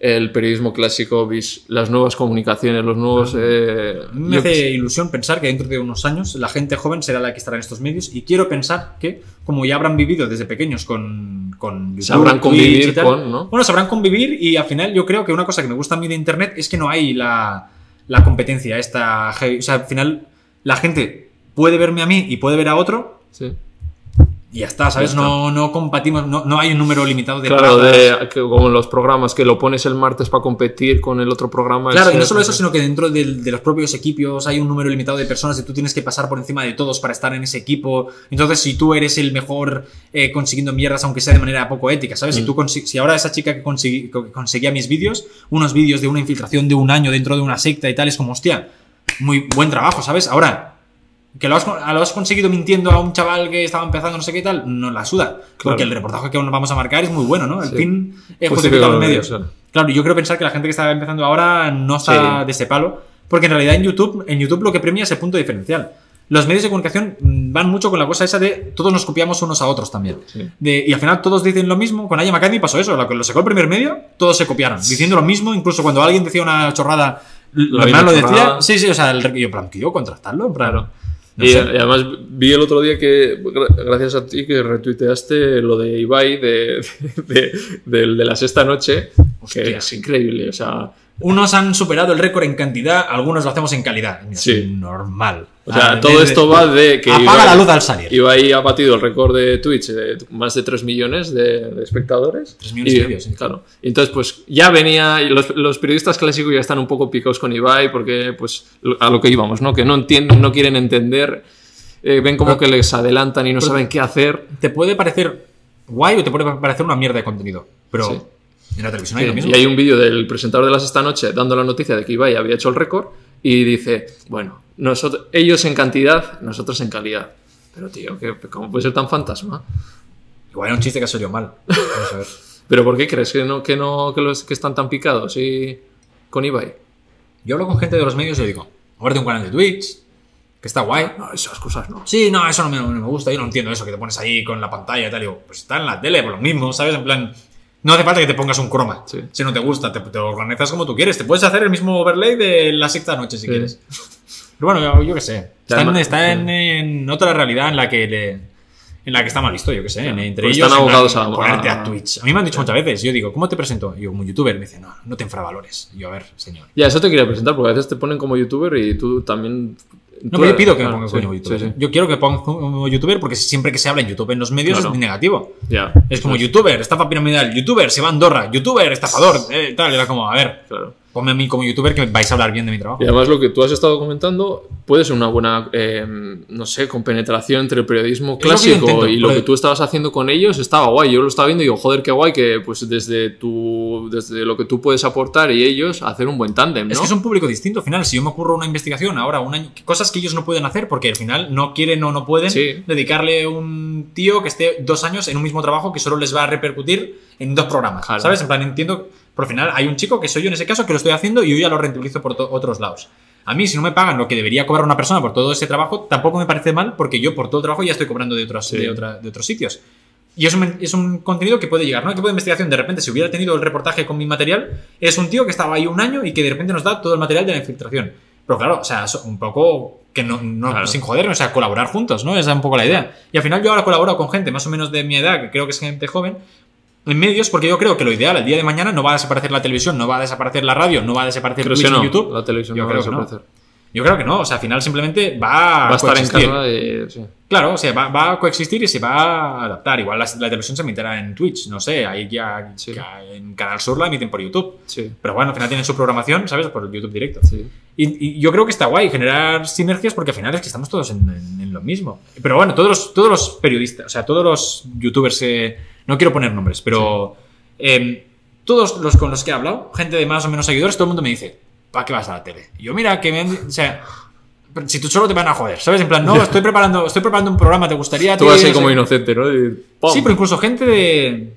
el periodismo clásico, vis- las nuevas comunicaciones, los nuevos... eh, Me hace ilusión pensar que dentro de unos años la gente joven será la que estará en estos medios y quiero pensar que, como ya habrán vivido desde pequeños con, con YouTube, Sabrán convivir y tal, con, ¿no? Bueno, sabrán convivir y al final yo creo que una cosa que me gusta a mí de Internet es que no hay la, la competencia esta... O sea, al final la gente puede verme a mí y puede ver a otro Sí. Y ya está, ¿sabes? Ya está. No, no compartimos, no, no hay un número limitado de Claro, de, que como los programas, que lo pones el martes para competir con el otro programa. Claro, y no solo eso, sino que dentro de, los propios equipos hay un número limitado de personas y tú tienes que pasar por encima de todos para estar en ese equipo. Entonces, si tú eres el mejor eh, consiguiendo mierdas, aunque sea de manera poco ética, ¿sabes? Si, Mm. tú si ahora esa chica que, consegui- que conseguía mis vídeos, unos vídeos de una infiltración de un año dentro de una secta y tal, es como, hostia, muy buen trabajo, ¿sabes? Ahora, que lo has, lo has conseguido mintiendo a un chaval que estaba empezando no sé qué tal, no la suda. Porque Claro. el reportaje que aún vamos a marcar es muy bueno, ¿no? El Sí. fin eh, Pues justifica sí, los medios. claro. Claro, yo quiero pensar que la gente que está empezando ahora no está Sí. de ese palo, porque en realidad en YouTube, en YouTube lo que premia es el punto diferencial. Los medios de comunicación mm, van mucho con la cosa esa de todos nos copiamos unos a otros también. De- y al final todos dicen lo mismo. Con Aya Academy pasó eso. Lo que lo sacó el primer medio, todos se copiaron. Diciendo lo mismo, incluso cuando alguien decía una chorrada, lo lo decía. Sí, sí, o sea, el, yo, plan, ¿quiero contrastarlo? Claro. No y, además vi el otro día que, gra- gracias a ti, que retuiteaste lo de Ibai de, de, de la sexta noche, Hostia. que es increíble. O sea, Unos han superado el récord en cantidad, algunos lo hacemos en calidad. Mira, Sí. es normal. O sea Ah, todo de- esto va de que Apaga Ibai- la luz al salir. Ibai ha batido el récord de Twitch de más de 3 millones de, de espectadores. 3 millones y medio, sí. Claro. Y Entonces, pues ya venía, y los, los periodistas clásicos ya están un poco picados con Ibai porque, pues, a lo que íbamos, ¿no? Que no entienden, no quieren entender, eh, ven como que les adelantan y no saben qué hacer. te puede parecer guay o te puede parecer una mierda de contenido. Pero Sí. en la televisión Sí, hay lo mismo. y hay un vídeo del presentador de las esta noche dando la noticia de que Ibai había hecho el récord y dice, bueno, nosotros, ellos en cantidad, nosotros en calidad. Pero tío, ¿qué- ¿cómo puede ser tan fantasma? Igual era un chiste que ha salido mal. Vamos a ver. ¿Pero por qué crees que no, que no, que los que están tan picados y con Ibai? Yo hablo con gente de los medios y digo, ábrete un canal de Twitch, que está guay. No, esas cosas no. Sí, no, eso no me, no me gusta, yo no entiendo eso, que te pones ahí con la pantalla y tal. Digo, pues está en la tele, por lo mismo, ¿sabes? En plan, no hace falta que te pongas un croma. Sí. Si no te gusta, te, te organizas como tú quieres. Te puedes hacer el mismo overlay de la sexta noche si Sí. quieres. Pero bueno, yo, qué sé. Está, en, además- está en, en otra realidad en la que le- en la que está mal visto, yo qué sé. en- entre Porque ellos están abocados a- ponerte a, a- Twitch. A mí me han dicho muchas veces, yo digo, ¿cómo te presento? Y yo, como youtuber, me dice, no, no te infravalores. Y yo, a ver, señor. Ya, eso te quería presentar, porque a veces te ponen como youtuber y tú también... No, pero yo pido que me sí, como youtuber. Yo quiero que pongas como youtuber porque siempre que se habla en YouTube en los medios Claro. es muy negativo. Ya. Es como youtuber, estafa piramidal, youtuber, se va a Andorra, youtuber, estafador, eh, tal. Era como, a ver, Claro. Ponme a mí como youtuber que vais a hablar bien de mi trabajo. Y además lo que tú has estado comentando puede ser una buena, eh, no sé, compenetración entre el periodismo clásico intento, y lo que tú estabas haciendo con ellos estaba guay. Yo lo estaba viendo y digo, joder, qué guay que pues desde, tu, desde lo que tú puedes aportar y ellos hacer un buen tándem, ¿no? Es que es un público distinto. Al final, si yo me ocurro una investigación ahora, un año, cosas que ellos no pueden hacer porque al final no quieren o no pueden Sí. dedicarle un tío que esté dos años en un mismo trabajo que solo les va a repercutir en dos programas. Claro. ¿Sabes? En plan, entiendo. Por al final, hay un chico que soy yo en ese caso que lo estoy haciendo y yo ya lo rentabilizo por otros lados. A mí, si no me pagan lo que debería cobrar una persona por todo ese trabajo, tampoco me parece mal porque yo por todo el trabajo ya estoy cobrando de otros, Sí. de otra- de otros sitios. Y es un, es un contenido que puede llegar, ¿no? El equipo de investigación, de repente, si hubiera tenido el reportaje con mi material, es un tío que estaba ahí un año y que de repente nos da todo el material de la infiltración. Pero claro, o sea, un poco que no, no- Claro. sin joder, o sea, colaborar juntos, ¿no? Esa es un poco la idea. Y al final yo ahora colaboro con gente más o menos de mi edad, que creo que es gente joven, en medios, porque yo creo que lo ideal, el día de mañana no va a desaparecer la televisión, no va a desaparecer la radio, no va a desaparecer Creo Twitch que no, YouTube. la televisión Yo no va a creo que no. desaparecer. Yo creo que no, o sea, al final simplemente va, Va a estar en casa sí. Claro, o sea, va, va a coexistir y se va a adaptar. Igual la, la televisión se emitirá en Twitch, no sé, ahí ya, Sí. en Canal Sur la emiten por YouTube. Sí, Pero bueno, al final tienen su programación, ¿sabes? Por YouTube directo. Y, y yo creo que está guay generar sinergias porque al final es que estamos todos en, en- en lo mismo. Pero bueno, todos los, todos los periodistas, o sea, todos los youtubers, eh, no quiero poner nombres, pero eh, todos los con los que he hablado, gente de más o menos seguidores, todo el mundo me dice, ¿para qué vas a la tele? Y yo, mira, que me han- O sea, si tú solo te van a joder, ¿sabes? En plan, no, estoy preparando, estoy preparando un programa, ¿te gustaría? a Tú vas ahí No como inocente, ¿no? Sí, pero incluso gente de.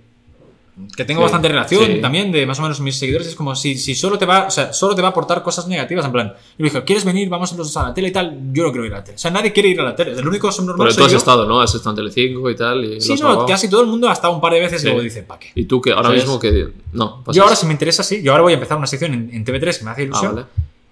Que tengo Sí, bastante relación sí. también de más o menos mis seguidores. Es como si, si solo te va, o sea, solo te va a aportar cosas negativas. En plan, y me dijo, ¿quieres venir? Vamos a la tele y tal. Yo no quiero ir a la tele. O sea, nadie quiere ir a la tele. El único subnormal Pero tú has yo. estado, ¿no? Has estado en Telecinco y tal. Y Sí, no, grabado. casi todo el mundo ha estado un par de veces Sí. y luego dice, ¿para qué? Y tú que ahora ¿Sabes? mismo que... No, pasas. Yo ahora si me interesa, sí. Yo ahora voy a empezar una sección en, en TV3 que me hace Ah, ilusión. vale.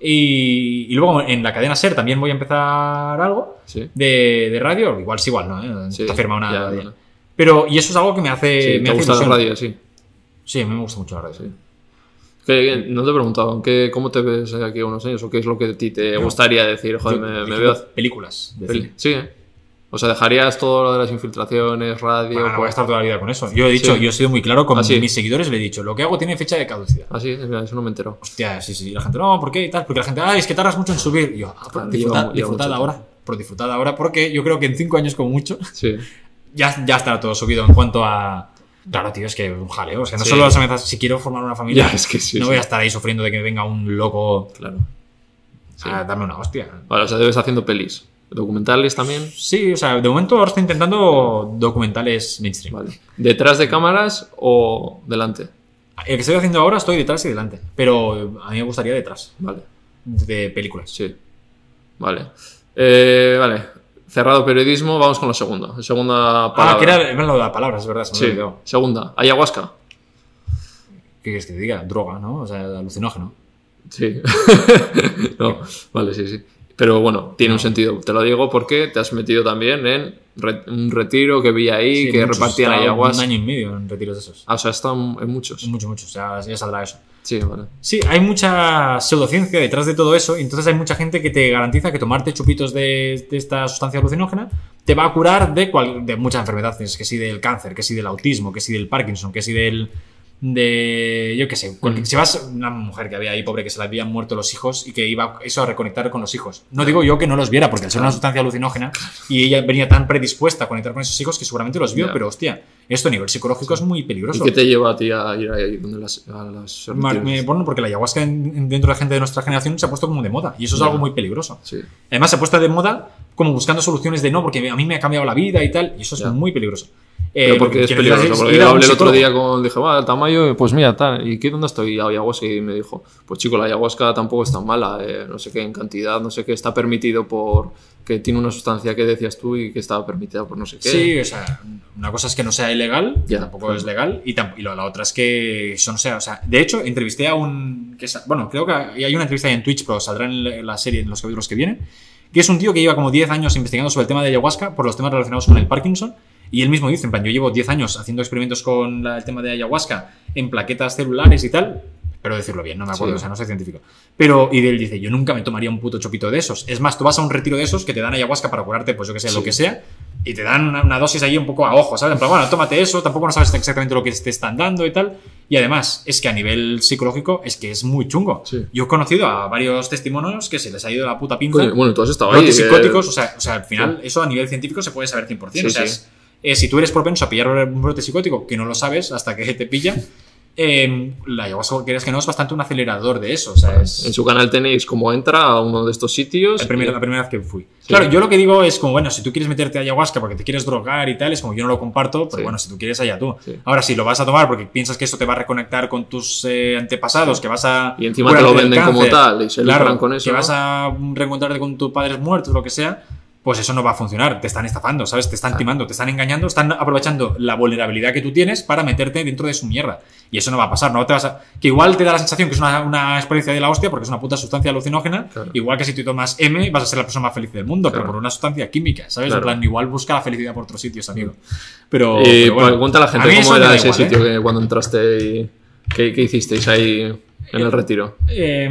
y, y luego en la cadena SER también voy a empezar algo de, de radio. Igual es igual, ¿no? ¿Eh? Sí, Está firmado nada. ya, todavía. vale. Pero, y eso es algo que me hace, Sí, me ¿Te hace gusta la radio? Sí. Sí, a mí me gusta mucho la radio. Sí. Que, no te he preguntado, ¿en qué- ¿cómo te ves aquí a unos años? ¿O qué es lo que a ti te gustaría decir? Joder, Yo, me, veo... películas. de Peli- cine. Sí, ¿eh? O sea, ¿dejarías todo lo de las infiltraciones, radio? Bueno, no voy a estar toda la vida con eso. Yo he dicho, Sí. yo he sido muy claro con Ah, mis seguidores, le he dicho, lo que hago tiene fecha de caducidad. Ah, sí, mira, eso no me entero. Hostia, sí, sí. Y la gente, no, ¿por qué? Y tal. Porque la gente, ay, es que tardas mucho en subir. Y yo, ah, disfrutad, lleva disfrutad ahora. Pero disfrutad ahora porque yo creo que en cinco años como mucho Sí. ya, ya estará todo subido en cuanto a... Claro, tío, es que un jaleo. O sea, no Sí. solo las amenazas, si quiero formar una familia, Ya, es que sí. no sí. voy a estar ahí sufriendo de que venga un loco Claro. A darme una hostia. Vale, o sea, debes haciendo pelis. ¿Documentales también? Sí, o sea, de momento ahora estoy intentando documentales mainstream. Vale. ¿Detrás de cámaras o delante? El que estoy haciendo ahora estoy detrás y delante. Pero a mí me gustaría detrás, Vale. de películas. Sí. Vale. Eh, vale. Cerrado periodismo, vamos con la segunda. Segunda palabra. Ah, que era, era lo de las palabras, es verdad, se me Sí. olvidó. Segunda. Ayahuasca. ¿Qué quieres que te diga? Droga, ¿no? O sea, alucinógeno. Sí. no, vale, sí, sí. Pero bueno, tiene un sentido. Te lo digo porque te has metido también en re- un retiro que vi ahí, Sí, que muchos, repartían ayahuasca. Un año y medio en retiros de esos. Ah, o sea, están en muchos. Mucho, mucho. O sea, ya saldrá eso. Sí. Sí, hay mucha pseudociencia detrás de todo eso. y Entonces hay mucha gente que te garantiza que tomarte chupitos de, esta sustancia alucinógena te va a curar de, cual- de muchas enfermedades. Que sí del cáncer, que sí del autismo, que sí del Parkinson, que sí del... De. Yo qué sé. cualquier- Mm. Si vas. Una mujer que había ahí, pobre, que se le habían muerto los hijos y que iba eso a reconectar con los hijos. No digo yo que no los viera, porque al ser una sustancia alucinógena y ella venía tan predispuesta a conectar con esos hijos que seguramente los vio, pero hostia, esto a nivel psicológico es muy ¿Y peligroso. qué te lleva a ti a ir ahí donde las, a las me- bueno, porque la ayahuasca en- en- dentro de la gente de nuestra generación se ha puesto como de moda y eso es algo muy peligroso. Sí. Además se ha puesto de moda como buscando soluciones de no, porque a mí me ha cambiado la vida y tal, y eso es muy peligroso. Pero Eh, porque lo es que peligroso. Porque yo hablé el otro día con. Dije, va, Tamayo, pues mira, tal. ¿Y qué dónde estoy? Ayahuasca. Y me dijo, pues chico, la ayahuasca tampoco es tan mala. eh, no sé qué, en cantidad, no sé qué. Está permitido por. que tiene una sustancia que decías tú y que estaba permitida por no sé qué. Sí, o sea, una cosa es que no sea ilegal, que Ya, tampoco claro. es legal, y, y lo- la otra es que eso no sea, o sea, de hecho, entrevisté a un, que bueno, creo que hay una entrevista ahí en Twitch, pero saldrá en la- la serie en los capítulos que vienen, que es un tío que lleva como 10 años investigando sobre el tema de ayahuasca por los temas relacionados con el Parkinson, y él mismo dice, en plan, yo llevo 10 años haciendo experimentos con la- el tema de ayahuasca en plaquetas celulares y tal, pero decirlo bien, no me acuerdo, Sí. o sea, no soy científico. Pero, y él dice, yo nunca me tomaría un puto chopito de esos. Es más, tú vas a un retiro de esos que te dan ayahuasca para curarte, pues yo que sé, lo que sea, y te dan una, una dosis ahí un poco a ojo, ¿sabes? En plan, bueno, tómate eso, tampoco no sabes exactamente lo que te están dando y tal. Y además, es que a nivel psicológico es que es muy chungo. Sí. Yo he conocido a varios testimonios que se les ha ido la puta pinza. Bueno, tú has estado ahí. eh, psicóticos, o sea, o sea, al final, eso a nivel científico se puede saber 100%. Sí, o sea, es- eh, si tú eres propenso a pillar un brote psicótico, que no lo sabes hasta que te pilla, eh, la ayahuasca, quieres que no, es bastante un acelerador de eso. O sea, es... En su canal tenéis como entra a uno de estos sitios. El primer- y- la primera vez que fui. Claro, yo lo que digo es como, bueno, si tú quieres meterte ayahuasca porque te quieres drogar y tal, es como yo no lo comparto, pero Sí. bueno, si tú quieres, allá tú. Sí. Ahora, si lo vas a tomar porque piensas que eso te va a reconectar con tus eh, antepasados, que vas a. Y encima te lo venden como tal y se claro, con eso, Que ¿no? vas a reencontrarte con tus padres muertos, lo que sea. Pues eso no va a funcionar, te están estafando, ¿sabes? Te están timando, te están engañando, están aprovechando la vulnerabilidad que tú tienes para meterte dentro de su mierda. Y eso no va a pasar, no te vas a... Que igual te da la sensación que es una, una experiencia de la hostia porque es una puta sustancia alucinógena, Claro. igual que si tú tomas M vas a ser la persona más feliz del mundo, Claro. pero por una sustancia química, ¿sabes? Claro. En plan, igual busca la felicidad por otros sitios, amigo. Pero, Y pero bueno, cuenta a la gente cómo era ese igual, ¿eh? sitio que cuando entraste y. ¿Qué, qué hicisteis ahí en el retiro? Eh,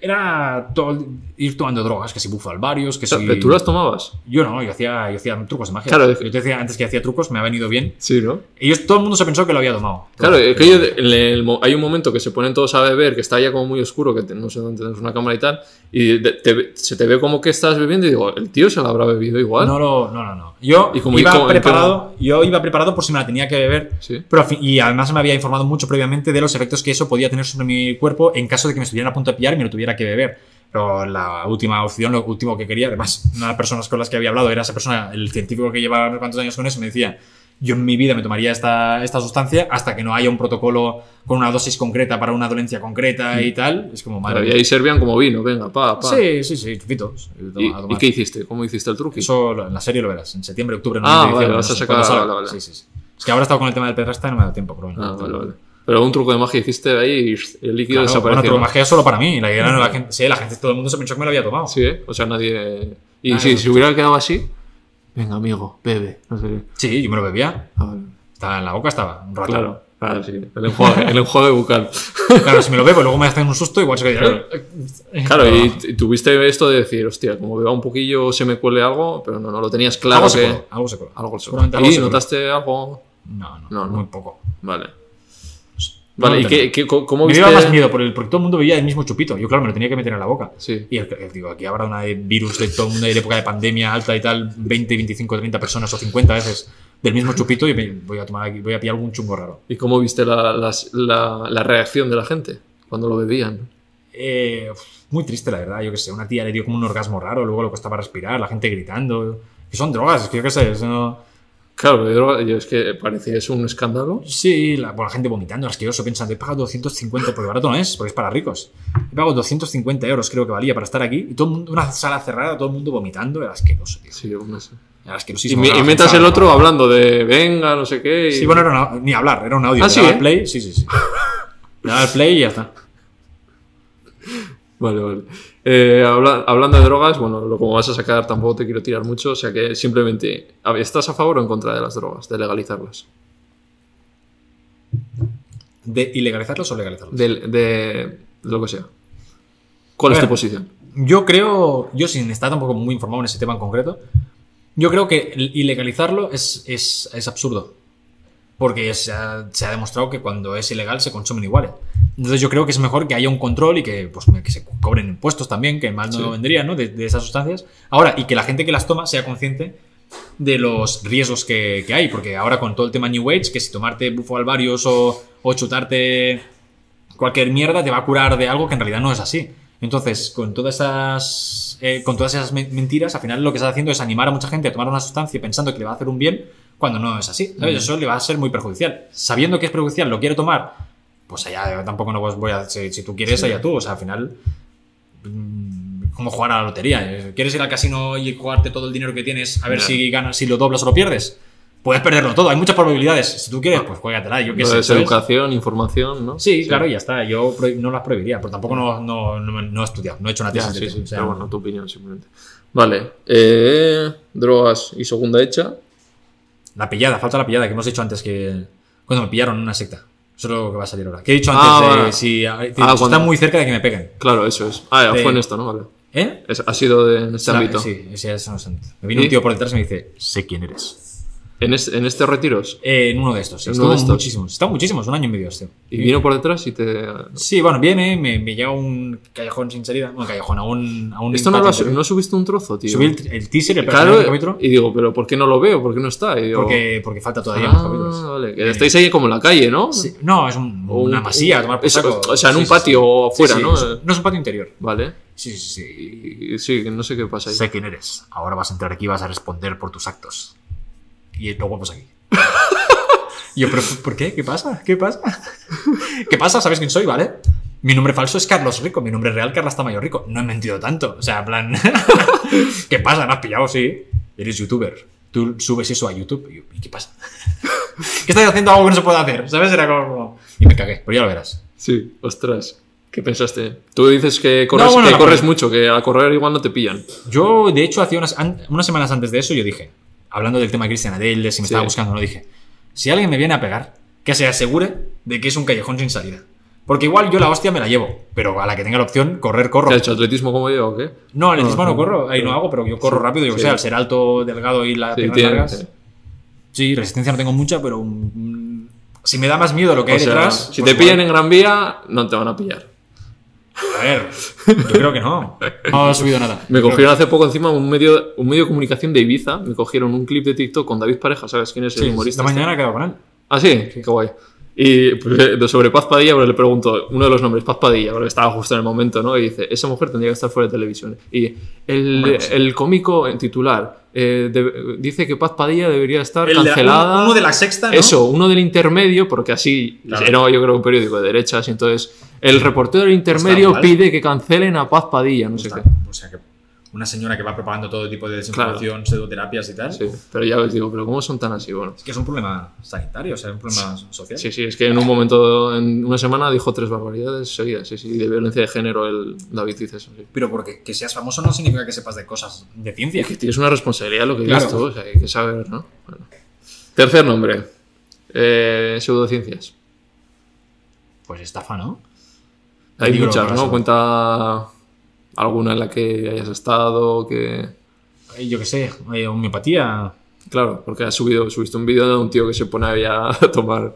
era todo- ir tomando drogas, que si bufalvarios, que si... ¿Pero ¿Tú las tomabas? Yo no, yo hacía, yo hacía trucos de magia. Claro, yo te decía antes que hacía trucos, me ha venido bien. Sí, ¿no? Ellos, todo el mundo se pensó que lo había tomado. Claro, es que en el hay un momento que se ponen todos a beber, que está ya como muy oscuro, que te- no sé dónde tenemos una cámara y tal, y te- se te ve como que estás bebiendo y digo, el tío se la habrá bebido igual. No, lo- no, no, no. Yo ¿Y cómo- iba y preparado, yo iba preparado por si me la tenía que beber. Sí. Pero y además me había informado mucho previamente de los efectos que eso podía tener sobre mi cuerpo en caso de que me estuvieran a punto de pillar y me lo tuviera que beber. Pero la última opción, lo último que quería, además, una de las personas con las que había hablado era esa persona, el científico que llevaba unos cuantos años con eso, me decía yo en mi vida me tomaría esta, esta sustancia hasta que no haya un protocolo con una dosis concreta para una dolencia concreta y tal. Es como, madre Y ahí servían como vino, venga, pa, pa. Sí, sí, sí, chupitos. ¿Y, y qué hiciste? ¿Cómo hiciste el truqui? Eso en la serie lo verás, en septiembre, octubre, Ah, noviembre, vale, diciembre, vas a sacar- vale, vale. Sí, sí, sí. Es que ahora he estado con el tema del pedrasta y no me ha dado tiempo, pero bueno. Ah, vale, vale. Pero un truco de magia hiciste ahí y el líquido Claro, bueno, desapareció. pero magia solo para mí. La, idea no- la gente, sí, la gente, todo el mundo se pensó que me lo había tomado. Sí, ¿eh? O sea, nadie... Y Ah, si, no. si hubiera quedado así... Venga, amigo, bebe. No sé. Sí, yo me lo bebía. Ah, vale. Estaba en la boca, estaba un rato. Claro, claro, sí. El enjuague, el enjuague bucal. Claro, si me lo bebo y luego me hacen un susto, igual se queda. Claro. Claro, y, y tuviste esto de decir, hostia, como beba un poquillo se me cuele algo, pero no, no lo tenías claro algo se que... coló, algo se coló. Algo se algo ¿Y se coló. notaste algo? No, no, No, no. muy poco. Vale. No Vale, lo ¿y qué, qué- cómo Me viste...? daba más miedo por el, porque todo el mundo veía el mismo chupito. Yo, claro, me lo tenía que meter en la boca. Sí. Y el, el- digo, aquí habrá una de virus de todo el mundo de época de pandemia alta y tal, 20, 25, 30 personas o 50 veces del mismo chupito y me- voy a tomar aquí, voy a pillar algún chungo raro. ¿Y cómo viste la, las- la- la reacción de la gente cuando lo bebían? Eh, muy triste, la verdad. Yo qué sé, una tía le dio como un orgasmo raro, luego le costaba respirar, la gente gritando. Que son drogas, es que yo qué sé, eso no- Claro, pero droga- yo es que parecía es un escándalo. Sí, la, bueno, la gente vomitando, asqueroso, pensando, he pagado 250, porque barato no es, porque es para ricos. He pagado 250 euros, creo que valía, para estar aquí, y todo el mundo, una sala cerrada, todo el mundo vomitando, era asqueroso, tío. Sí, un mes. Era Y, asquerosísimo. mi- claro, y gente el otro hablando de venga, no sé qué. y- Sí, bueno, era una- ni hablar, era un audio. Ah, sí, daba ¿eh? play, sí, sí, sí. Le daba al play y ya está. Vale, vale. Eh, habla- hablando de drogas, bueno, lo como vas a sacar tampoco te quiero tirar mucho, o sea que simplemente, ¿estás a favor o en contra de las drogas, de legalizarlas? ¿De ilegalizarlos o legalizarlos? De, de lo que sea. ¿Cuál es tu posición? Yo creo, yo sin estar tampoco muy informado en ese tema en concreto, yo creo que ilegalizarlo es, es, es absurdo. Porque se ha, se ha demostrado que cuando es ilegal se consumen iguales. Entonces yo creo que es mejor que haya un control y que, pues, que se cobren impuestos también, que mal no Sí. vendría, ¿no? De, de esas sustancias. Ahora, y que la gente que las toma sea consciente de los riesgos que, que hay. Porque ahora con todo el tema New Age, que si tomarte bufo alvarios o, o chutarte cualquier mierda te va a curar de algo que en realidad no es así. Entonces, con todas esas, eh, con todas esas men- mentiras, al final lo que estás haciendo es animar a mucha gente a tomar una sustancia pensando que le va a hacer un bien cuando no es así. ¿sabes? Eso le va a ser muy perjudicial. Sabiendo que es perjudicial, lo quiero tomar, pues allá tampoco no voy a... Si, si tú quieres, allá tú. O sea, al final... mm, Como jugar a la lotería. ¿Quieres ir al casino y jugarte todo el dinero que tienes a ver Ya. si ganas, si lo doblas o lo pierdes? Puedes perderlo todo, hay muchas probabilidades. Si tú quieres, pues juégatela. Yo qué Lo sé. educación, información, ¿no? Sí, claro, y ya está. Yo no las prohibiría, pero tampoco no, no, no, no he estudiado, no he hecho una Ya, tesis. de sí, sí, o sea, pero bueno, tu opinión simplemente. Vale, eh, drogas y segunda hecha. La pillada, falta la pillada que hemos dicho antes que. Cuando me pillaron en una secta. Eso es lo que va a salir ahora. Que he dicho antes Ah, de vale. si Ah, está muy cerca de que me peguen. Claro, eso es. Ah, De- fue en esto, ¿no? Vale. ¿Eh? Es- ha sido de, en este ámbito. Sí, ese es no sé. Me vino ¿Y? un tío por detrás y me dice, sé quién eres. En, es- en este retiros. Eh, en uno de estos, Estuvo muchísimos. Está muchísimos, un año y medio este. Y vino por detrás y te. Sí, bueno, viene, me, me llega a un callejón sin salida. Bueno, callejón, a un. A un Esto no lo has. ¿no subiste un trozo, tío. Subí el, el teaser, el Claro, capítulo. y digo, pero ¿por qué no lo veo? ¿Por qué no está? Y digo, Porque, porque falta todavía más ah, capítulos. vale. Que estáis ahí como en la calle, ¿no? Sí, No, es un- una masía, tomar por saco. o sea, en Sí, un patio sí. afuera, ¿no? es- no es un patio interior. Vale. Sí, sí, sí. Sí, no sé qué pasa ahí. Sé quién eres. Ahora vas a entrar aquí y vas a responder por tus actos. Y luego pues aquí. Y yo, pero ¿por qué? ¿Qué pasa? ¿Qué pasa? ¿Qué pasa? ¿Sabes quién soy, vale? Mi nombre falso es Carlos Rico, mi nombre real Carlos Tamayo Rico. No he mentido tanto. O sea, en plan. ¿Qué pasa? ¿Me has pillado? Sí. Eres youtuber. Tú subes eso a YouTube. Y, yo, ¿y qué pasa? ¿Qué estás haciendo algo que no se puede hacer? ¿Sabes? Era como. Y me cagué, pero ya lo verás. Sí, ostras. ¿Qué pensaste? Tú dices que corres, No, bueno, que corres mucho, que a correr igual no te pillan. Yo, de hecho, hacía unas, unas semanas antes de eso, yo dije, hablando del tema de Cristian Adel, de si me Sí. estaba buscando, no dije, si alguien me viene a pegar, que se asegure de que es un callejón sin salida. Porque igual yo la hostia me la llevo, pero a la que tenga la opción, correr, corro. ¿Te has hecho atletismo como yo o qué? No, atletismo No, no, no. corro, ahí no hago, pero yo corro Sí, rápido, yo que sí. sé, al ser alto, delgado y las piernas tiene- largas. sí. Resistencia no tengo mucha, pero mm, si me da más miedo lo que O hay sea, detrás. si pues te pillan igual. en Gran Vía, no te van a pillar. A ver, yo creo que no. No he subido nada. Me cogieron hace poco encima un medio, un medio de comunicación de Ibiza. Me cogieron un clip de TikTok con David Pareja, ¿sabes quién es el Sí, humorista? esta este? mañana he quedado con él. Ah, sí, qué guay. Y pues, sobre Paz Padilla, pues, le pregunto uno de los nombres, Paz Padilla, porque estaba justo en el momento, ¿no? Y dice, esa mujer tendría que estar fuera de televisión. Y el, pues sí. el cómico en titular, eh, de- dice que Paz Padilla debería estar El de la- cancelada. uno de la sexta, ¿no? Eso, uno del intermedio, porque así Claro. era yo creo un periódico de derechas, y entonces el reportero del intermedio pide que cancelen a Paz Padilla, no sé Está- qué. O sea, que una señora que va propagando todo tipo de desinformación, pseudoterapias y tal. Sí, pero ya os digo, pero ¿cómo son tan así? Bueno, Es que es un problema sanitario, o sea, es un problema social. sí, sí, es que en un momento, en una semana dijo tres barbaridades seguidas, sí, sí, de violencia de género el David dice eso, sí. Pero porque que seas famoso no significa que sepas de cosas de ciencia. Y que tienes una responsabilidad lo que Claro. dices tú, o sea, hay que saber, ¿no? Bueno. Tercer nombre, eh, pseudociencias. Pues estafa, ¿no? Hay muchas, ¿no? Cuenta alguna en la que hayas estado, que... Eh, Yo qué sé, eh, homeopatía. Claro, porque has subido, subiste un vídeo de un tío que se pone ahí a tomar...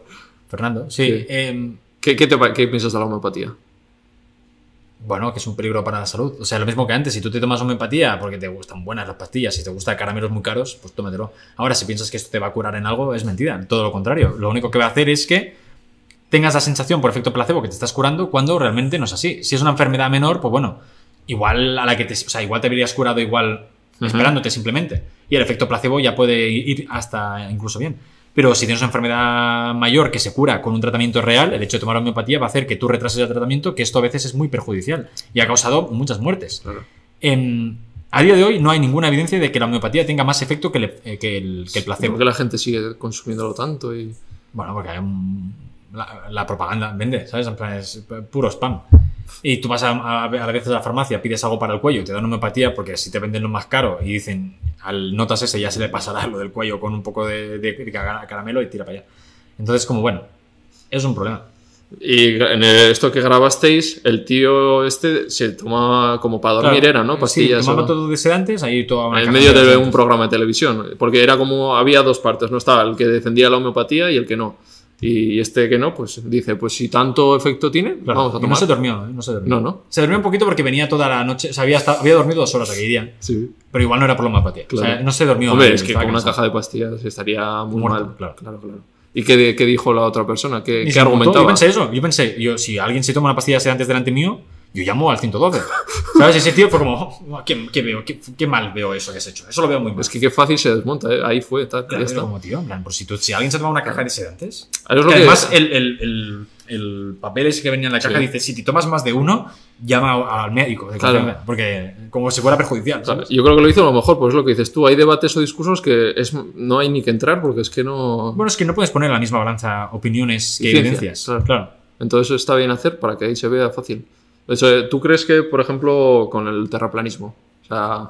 Fernando, sí. Sí. em, ¿Qué, qué te pa- qué piensas de la homeopatía? bueno, que es un peligro para la salud. O sea, lo mismo que antes. Si tú te tomas homeopatía porque te gustan buenas las pastillas, si te gustan caramelos muy caros, pues tómatelo. Ahora, si piensas que esto te va a curar en algo, es mentira. Todo lo contrario. Lo único que va a hacer es que tengas la sensación por efecto placebo que te estás curando cuando realmente no es así. Si es una enfermedad menor, pues bueno, igual a la que te, o sea, igual te habrías curado igual esperándote simplemente. Y el efecto placebo ya puede ir hasta incluso bien. Pero si tienes una enfermedad mayor que se cura con un tratamiento real, el hecho de tomar homeopatía va a hacer que tú retrases el tratamiento, que esto a veces es muy perjudicial y ha causado muchas muertes. Claro. En- a día de hoy no hay ninguna evidencia de que la homeopatía tenga más efecto que, eh, que el, que el placebo. ¿Por qué la gente sigue consumiéndolo tanto? Y... Bueno, porque hay un- la, la propaganda vende, ¿sabes? En plan, es puro spam. Y tú vas a, a, a veces a la farmacia, pides algo para el cuello, te dan homeopatía porque si te venden lo más caro y dicen al notas ese ya se le pasará lo del cuello con un poco de, de- de caramelo y tira para allá. Entonces, como bueno, es un problema. Y en esto que grabasteis, el tío este se tomaba como para dormir, Claro, era, ¿no? Sí, Pastillas. tomaba o- todo de sedantes, ahí toda una en medio de sedantes. un programa de televisión. Porque era como, había dos partes, ¿no? Estaba el que defendía la homeopatía y el que no. Y este que no, pues dice, pues si tanto efecto tiene, Claro, vamos a y tomar. no se durmió, ¿eh? no se durmió. No, no. Se durmió un poquito porque venía toda la noche, o sea, había, había dormido dos horas aquel día, Sí. pero igual no era por la homeopatía. O sea, Claro. no se durmió. Hombre, es que con una caja de pastillas estaría muy Muerto, mal. claro. claro, claro. ¿Y qué, qué dijo la otra persona? ¿Qué, qué argumentaba? Yo pensé eso, yo pensé, yo, si alguien se toma una pastilla sedantes delante mío, yo llamo al 112. ¿Sabes? Ese tío fue como, "Oh, ¿qué, qué veo? ¿Qué, qué mal veo eso que has hecho? Eso lo veo muy mal. Es que qué fácil se desmonta, ¿eh? Ahí fue, tal, Claro, ya está. como, tío, en plan, pues si, tú- si alguien se toma una caja de sedantes, Es lo que que- además el, el, el, el papel ese que venía en la caja Sí. dice, si te tomas más de uno, llama al médico. Claro. confianza", Porque como si fuera perjudicial. ¿sabes? Yo creo que lo hizo a lo mejor, pues es lo que dices tú. Hay debates o discursos que es, no hay ni que entrar porque es que no. Bueno, es que no puedes poner en la misma balanza opiniones Y que evidencias. claro. claro. Entonces está bien hacer para que ahí se vea fácil. Hecho, ¿tú crees que, por ejemplo, con el terraplanismo? O sea,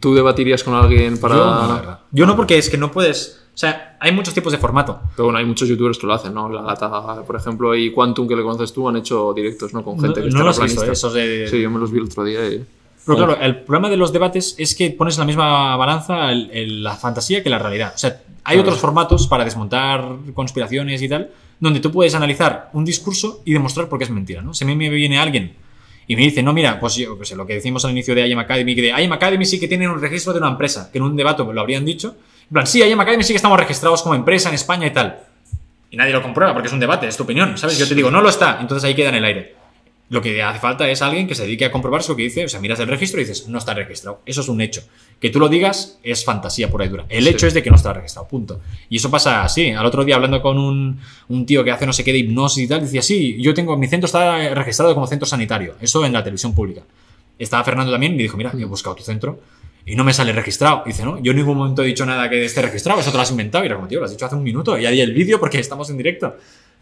¿tú debatirías con alguien para.? Yo no, la verdad. Yo no, porque es que no puedes. O sea, hay muchos tipos de formato. Pero bueno, hay muchos youtubers que lo hacen, ¿no? La gata, por ejemplo, y Quantum, que le conoces tú, han hecho directos, ¿no? Con gente no que es no lo has visto. ¿eh? esos de. Sí, yo me los vi el otro día y. Pero claro, el problema de los debates es que pones en la misma balanza el- el- la fantasía que la realidad. O sea, hay Claro. otros formatos para desmontar conspiraciones y tal, donde tú puedes analizar un discurso y demostrar por qué es mentira, ¿no? Si a mí me viene alguien y me dice, no, mira, pues sé, lo que decimos al inicio de IM Academy, que de IM Academy sí que tienen un registro de una empresa, que en un debate lo habrían dicho. En plan, sí, IM Academy sí que estamos registrados como empresa en España y tal. Y nadie lo comprueba porque es un debate, es tu opinión, ¿sabes? Yo te digo, no lo está, entonces ahí queda en el aire. Lo que hace falta es alguien que se dedique a comprobar eso que dice, o sea, miras el registro y dices, no está registrado. Eso es un hecho. Que tú lo digas es fantasía pura y dura. El Sí. hecho es de que no está registrado, punto. Y eso pasa así. Al otro día hablando con un, un tío que hace no sé qué de hipnosis y tal, decía, sí, yo tengo, mi centro está registrado como centro sanitario. Eso en la televisión pública. Estaba Fernando también y me dijo, mira, yo he buscado tu centro y no me sale registrado. Y dice, no, yo en ningún momento he dicho nada que esté registrado, eso te lo has inventado. Y era como, tío, lo has dicho hace un minuto y ahí el vídeo porque estamos en directo.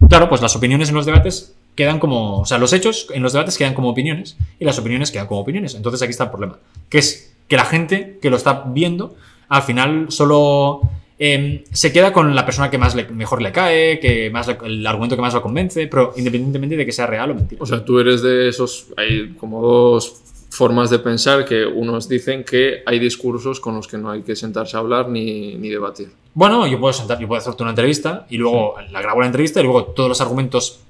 Claro, pues las opiniones en los debates quedan como. O sea, los hechos en los debates quedan como opiniones y las opiniones quedan como opiniones. Entonces aquí está el problema. Que es que la gente que lo está viendo, al final solo. em, se queda con la persona que más le- mejor le cae, que más le- el argumento que más lo convence, pero independientemente de que sea real o mentira. O sea, tú eres de esos. Hay como dos formas de pensar que unos dicen que hay discursos con los que no hay que sentarse a hablar ni, ni debatir. Bueno, yo puedo sentar, yo puedo hacerte una entrevista y luego la grabo la entrevista y luego todos los argumentos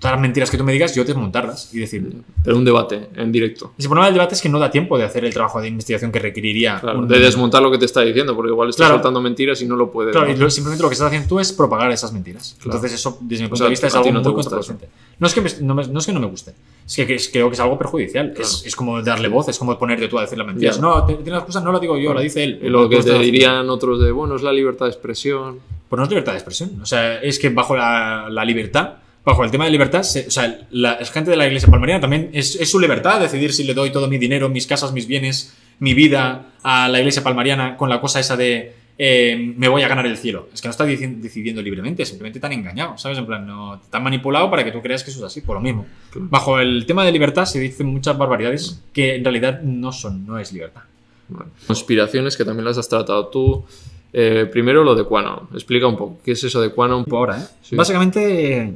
todas las mentiras que tú me digas, yo desmontarlas y decir. Pero un debate en directo. El problema del debate es que no da tiempo de hacer el trabajo de investigación que requeriría. Claro, un- de desmontar lo que te está diciendo, porque igual estás Claro. soltando mentiras y no lo puedes. Claro, y ¿no? lo- simplemente lo que estás haciendo tú es propagar esas mentiras. Claro. Entonces, eso, desde mi punto sea, de vista, es algo no muy contraproducente. No es, que me, no, me- no es que no me guste, es que, que es- creo que es algo perjudicial. Es, es como darle voz, es como ponerte tú a decir las mentiras. No, tiene la excusa, no la digo yo, la dice él. Y lo que te dirían otros de, bueno, es la libertad de expresión. Pues no es libertad de expresión. O sea, es que bajo la, la libertad, bajo el tema de libertad, se- o sea, la, gente de la iglesia palmariana también es, es su libertad decidir si le doy todo mi dinero, mis casas, mis bienes, mi vida a la iglesia palmariana con la cosa esa de eh, me voy a ganar el cielo. Es que no está decidiendo libremente, simplemente te han engañado, ¿sabes? En plan, no, te han manipulado para que tú creas que eso es así, por lo mismo. Bajo el tema de libertad se dicen muchas barbaridades que en realidad no son, no es libertad. Bueno, Conspiraciones que también las has tratado tú. Eh, primero lo de Quanon. Explica un poco. ¿Qué es eso de Quanon? Ahora, ¿eh? Sí. Básicamente,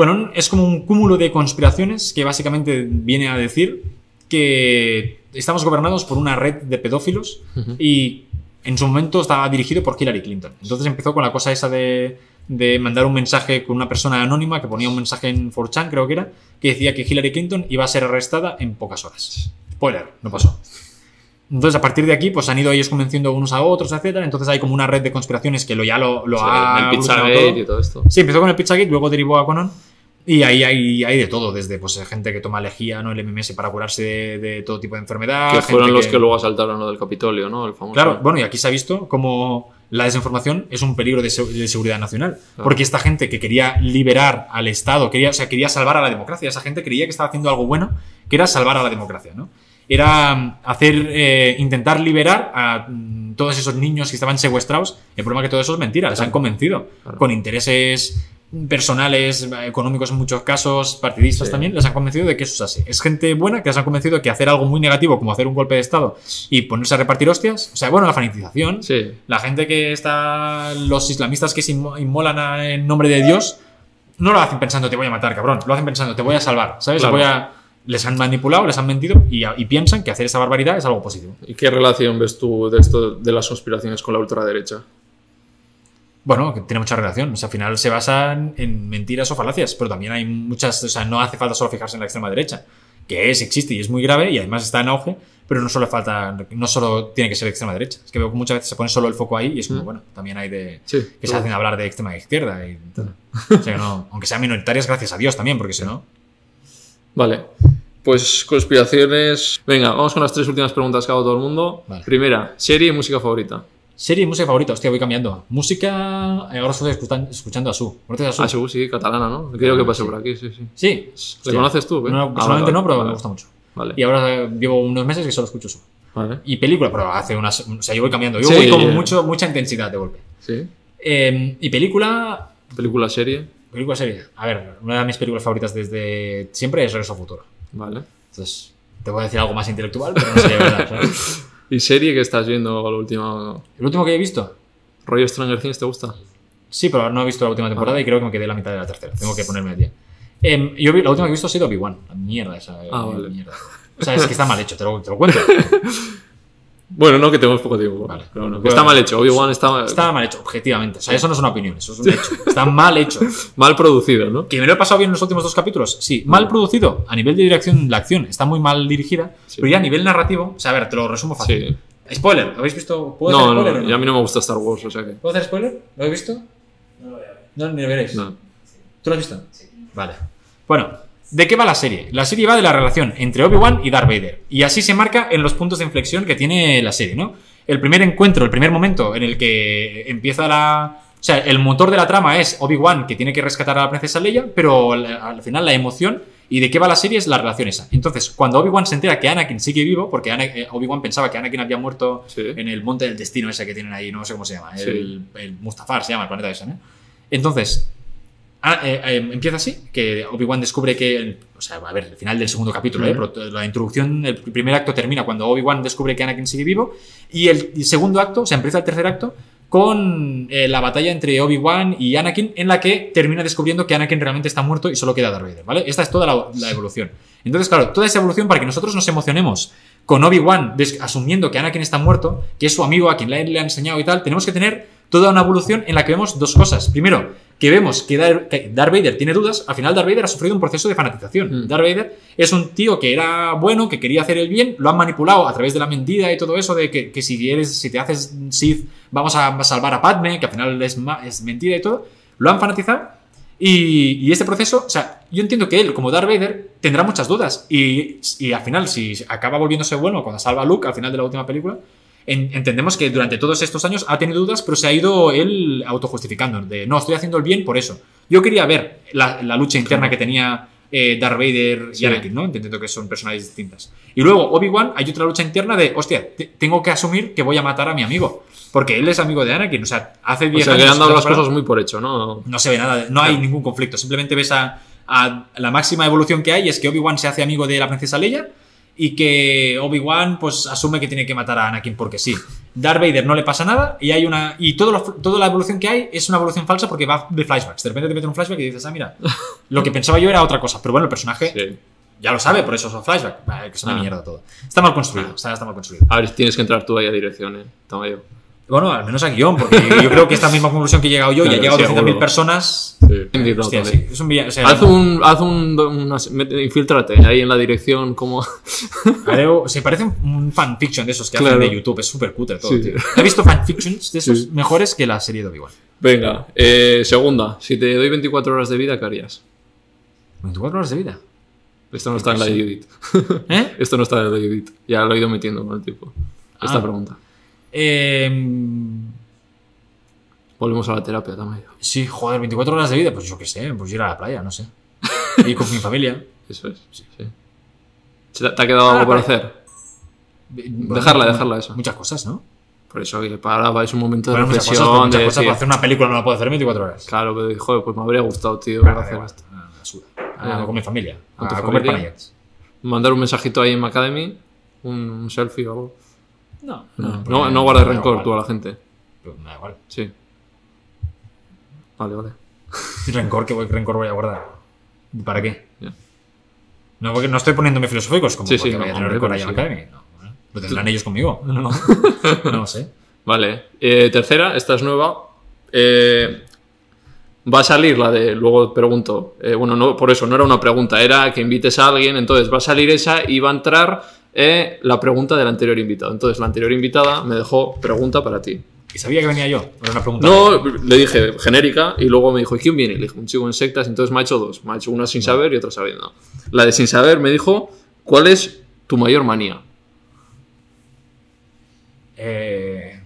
Quanon es como un cúmulo de conspiraciones que básicamente viene a decir que estamos gobernados por una red de pedófilos y en su momento estaba dirigido por Hillary Clinton. Entonces empezó con la cosa esa de, de mandar un mensaje con una persona anónima que ponía un mensaje en 4chan, creo que era, que decía que Hillary Clinton iba a ser arrestada en pocas horas. Spoiler, no pasó. Entonces, a partir de aquí, pues han ido ellos convenciendo unos a otros, etcétera. Entonces hay como una red de conspiraciones que lo ya lo, lo sea, ha el Pizzagate todo. y todo esto. Sí, empezó con el Pizzagate, luego derivó a Conan. Y ahí hay, hay de todo, desde pues, gente que toma lejía, ¿no? El MMS para curarse de, de todo tipo de enfermedad. que gente fueron los que luego asaltaron lo del Capitolio, ¿no? El famoso. Claro, bueno, y aquí se ha visto como la desinformación es un peligro de, se- de seguridad nacional. Porque esta gente que quería liberar al Estado, quería, o sea, quería salvar a la democracia, esa gente creía que estaba haciendo algo bueno, que era salvar a la democracia, ¿no? Era mm, hacer, eh, intentar liberar a mm, todos esos niños que estaban secuestrados. El problema es que todo eso es mentira, les han convencido. Claro. Con intereses personales, económicos en muchos casos, partidistas Sí. también, les han convencido de que eso es así. Es gente buena que les han convencido de que hacer algo muy negativo, como hacer un golpe de Estado y ponerse a repartir hostias, o sea, bueno, la fanatización, Sí. la gente que está, los islamistas que se inmo- inmolan a- en nombre de Dios, no lo hacen pensando te voy a matar, cabrón, lo hacen pensando te voy a salvar, ¿sabes? Claro. Voy a- les han manipulado, les han mentido y, y piensan que hacer esa barbaridad es algo positivo. ¿Y qué relación ves tú de esto de las conspiraciones con la ultraderecha? Bueno, que tiene mucha relación. O sea, al final se basan en mentiras o falacias, pero también hay muchas. O sea, no hace falta solo fijarse en la extrema derecha, que es, existe y es muy grave y además está en auge, pero no solo falta, no solo tiene que ser extrema derecha. Es que veo que muchas veces se pone solo el foco ahí y es como, Mm. bueno, también hay de. Sí. que se hacen hablar de extrema izquierda y. O sea, no, aunque sean minoritarias, gracias a Dios también, porque si no. Vale. Pues conspiraciones. Venga, vamos con las tres últimas preguntas que hago todo el mundo. Vale. Primera, serie y música favorita. Serie y música favorita, hostia, voy cambiando. Música, eh, ahora estoy escuchan- escuchando a Su. ¿Conoces a Su? Ah, sí, sí, catalana, ¿no? Creo que pasé sí. por aquí, sí, sí. Sí. ¿Le conoces tú? qué? No, Ah, personalmente vale, no, pero vale. me gusta mucho. Vale. Y ahora eh, llevo unos meses que solo escucho Su. Vale. Y película, pero hace unas. O sea, yo voy cambiando. Yo Sí, voy con eh. mucho, mucha intensidad de golpe. Sí. Eh, y película. Película, serie. Película serie. A ver, una de mis películas favoritas desde siempre es Regreso al Futuro. Vale. Entonces, te voy a decir algo más intelectual, pero no sería verdad, ¿sabes? ¿Y serie que estás viendo la última? El último que he visto. ¿Rollo Stranger Things te gusta? Sí, pero no he visto la última temporada Ah. y creo que me quedé la mitad de la tercera. Tengo que ponerme al día. Em, yo vi, la última que he visto ha sido Obi-Wan. La mierda esa. eh, Ah, vale. mierda. O sea, es que está mal hecho, te lo, te lo cuento. Bueno, no, que tenemos poco tiempo. Vale. Pero bueno, que está mal hecho. Obi-Wan está, Está mal hecho, objetivamente. O sea, eso no es una opinión, eso es un hecho. Está mal hecho. mal producido, ¿no? ¿Que me lo he pasado bien en los últimos dos capítulos? Sí. Mal producido. A nivel de dirección, la acción está muy mal dirigida. Sí. Pero ya a nivel narrativo, o sea, a ver, te lo resumo fácil. Sí. Spoiler, ¿habéis visto? ¿Puedo No, hacer no, spoiler o y a mí no me gusta Star Wars, o sea que. ¿Puedo hacer spoiler? ¿Lo habéis visto? No, ni lo veréis. No. ¿Tú lo has visto? Vale. Bueno, ¿de qué va la serie? La serie va de la relación entre Obi-Wan y Darth Vader. Y así se marca en los puntos de inflexión que tiene la serie, ¿no? El primer encuentro, el primer momento en el que empieza la. O sea, el motor de la trama es Obi-Wan que tiene que rescatar a la princesa Leia, pero al, al final la emoción y de qué va la serie es la relación esa. Entonces, cuando Obi-Wan se entera que Anakin sigue vivo, porque eh, Obi-Wan pensaba que Anakin había muerto Sí. en el monte del destino ese que tienen ahí, no sé cómo se llama, Sí. el, el Mustafar se llama el planeta ese, ¿no? Entonces, Ah, eh, eh, empieza así, que Obi-Wan descubre que, o sea, a ver, el final del segundo capítulo, ¿eh? La introducción, el primer acto termina cuando Obi-Wan descubre que Anakin sigue vivo y el, segundo acto, o sea, empieza el tercer acto con la batalla entre Obi-Wan y Anakin en la que termina descubriendo que Anakin realmente está muerto y solo queda Darth Vader, ¿vale? Esta es toda la, la evolución. Entonces, claro, toda esa evolución para que nosotros nos emocionemos con Obi-Wan asumiendo que Anakin está muerto, que es su amigo a quien le, le ha enseñado y tal, tenemos que tener toda una evolución en la que vemos dos cosas. Primero, que vemos que, Dar- que Darth Vader tiene dudas, al final Darth Vader ha sufrido un proceso de fanatización. Mm. Darth Vader es un tío que era bueno, que quería hacer el bien, lo han manipulado a través de la mentira y todo eso, de que, que si, eres, si te haces Sith vamos a salvar a Padme, que al final es, mentira y todo, lo han fanatizado. Y, y este proceso, o sea, yo entiendo que él, como Darth Vader, tendrá muchas dudas. Y, y al final, si acaba volviéndose bueno cuando salva a Luke al final de la última película, en- entendemos que durante todos estos años ha tenido dudas, pero se ha ido él autojustificando. De no, estoy haciendo el bien por eso. Yo quería ver la, la lucha interna que tenía eh, Darth Vader y Sí. Anakin, ¿no? Entendiendo que son personalidades distintas. Y luego, Obi-Wan, hay otra lucha interna de, hostia, te- tengo que asumir que voy a matar a mi amigo. Porque él es amigo de Anakin. O sea, hace O 10 sea, que años. han dado las cosas muy por hecho, ¿no? No se ve nada, no hay ningún conflicto. Simplemente ves a, a la máxima evolución que hay es que Obi-Wan se hace amigo de la princesa Leia y que Obi-Wan pues asume que tiene que matar a Anakin porque sí. Darth Vader no le pasa nada y hay una y todo lo- toda la evolución que hay es una evolución falsa porque va de flashbacks. De repente te meten un flashback y dices, ah, mira, lo que pensaba yo era otra cosa. Pero bueno, el personaje Sí. ya lo sabe, por eso son flashbacks. Que es una Ah. mierda todo. Está mal construido, está, está mal construido. A ver, tienes que entrar tú ahí a dirección, ¿eh? Toma yo. Bueno, al menos a guion, porque yo creo que esta misma conclusión que he llegado yo y ha Claro, llegado sí, 200.000 seguro. personas. Sí. Hostia, sí, es un villano. o sea, Haz un. Haz un. una- infíltrate ahí en la dirección, como. Se parece un- fanfiction de esos que Claro. hacen de YouTube. Es súper cutre todo, tío. He visto fanfictions de esos mejores que la serie de Obi-Wan. Venga, eh, segunda. Si te doy 24 horas de vida, ¿qué harías? 24 horas de vida. Esto no está en la de Judith. ¿Eh? Esto no está en la de Judith. Ya lo he ido metiendo con el tiempo. Esta Ah. pregunta. Eh, Volvemos a la terapia, también. sí, joder, 24 horas de vida. Pues yo qué sé, pues ir a la playa, no sé. Y con mi familia. Eso es. Sí. ¿Se ¿Te ha quedado algo por Ah, hacer? Bueno, Dejarla, dejarla eso. Muchas cosas, ¿no? Por eso que para, es un momento de Bueno, muchas reflexión. cosas, muchas de cosas para hacer una película no la puedo hacer en 24 horas. Claro, pero joder, pues me habría gustado, tío, Claro, hacer esto. Ah. Ah, Ah. con mi familia. Con tu a comer familia. panettes. Mandar un mensajito ahí en Academy, un, un selfie o algo. No, No, no, no guardes rencor igual. tú a la gente. Pero Me da igual. Sí. Vale, vale. Rencor, ¿qué voy- rencor voy a guardar? ¿Para qué? No, porque no estoy poniéndome filosóficos como Sí, sí, no, a tener hombre, rencor ahí en. No, bueno, lo tendrán ellos conmigo. No, no. no lo sé. Vale. Eh, tercera, esta es nueva. Eh, va a salir la de. Luego pregunto. eh, bueno, no, por eso no era una pregunta, era que invites a alguien. Entonces va a salir esa y va a entrar eh, la pregunta del anterior invitado. Entonces la anterior invitada me dejó pregunta para ti. ¿Y sabía que venía yo? Era una pregunta. No, le dije genérica y luego me dijo, ¿y quién viene? Le dije, un chico en sectas. Entonces me ha hecho dos. Me ha hecho una sin saber y otra sabiendo. La de sin saber me dijo, ¿cuál es tu mayor manía? Eh.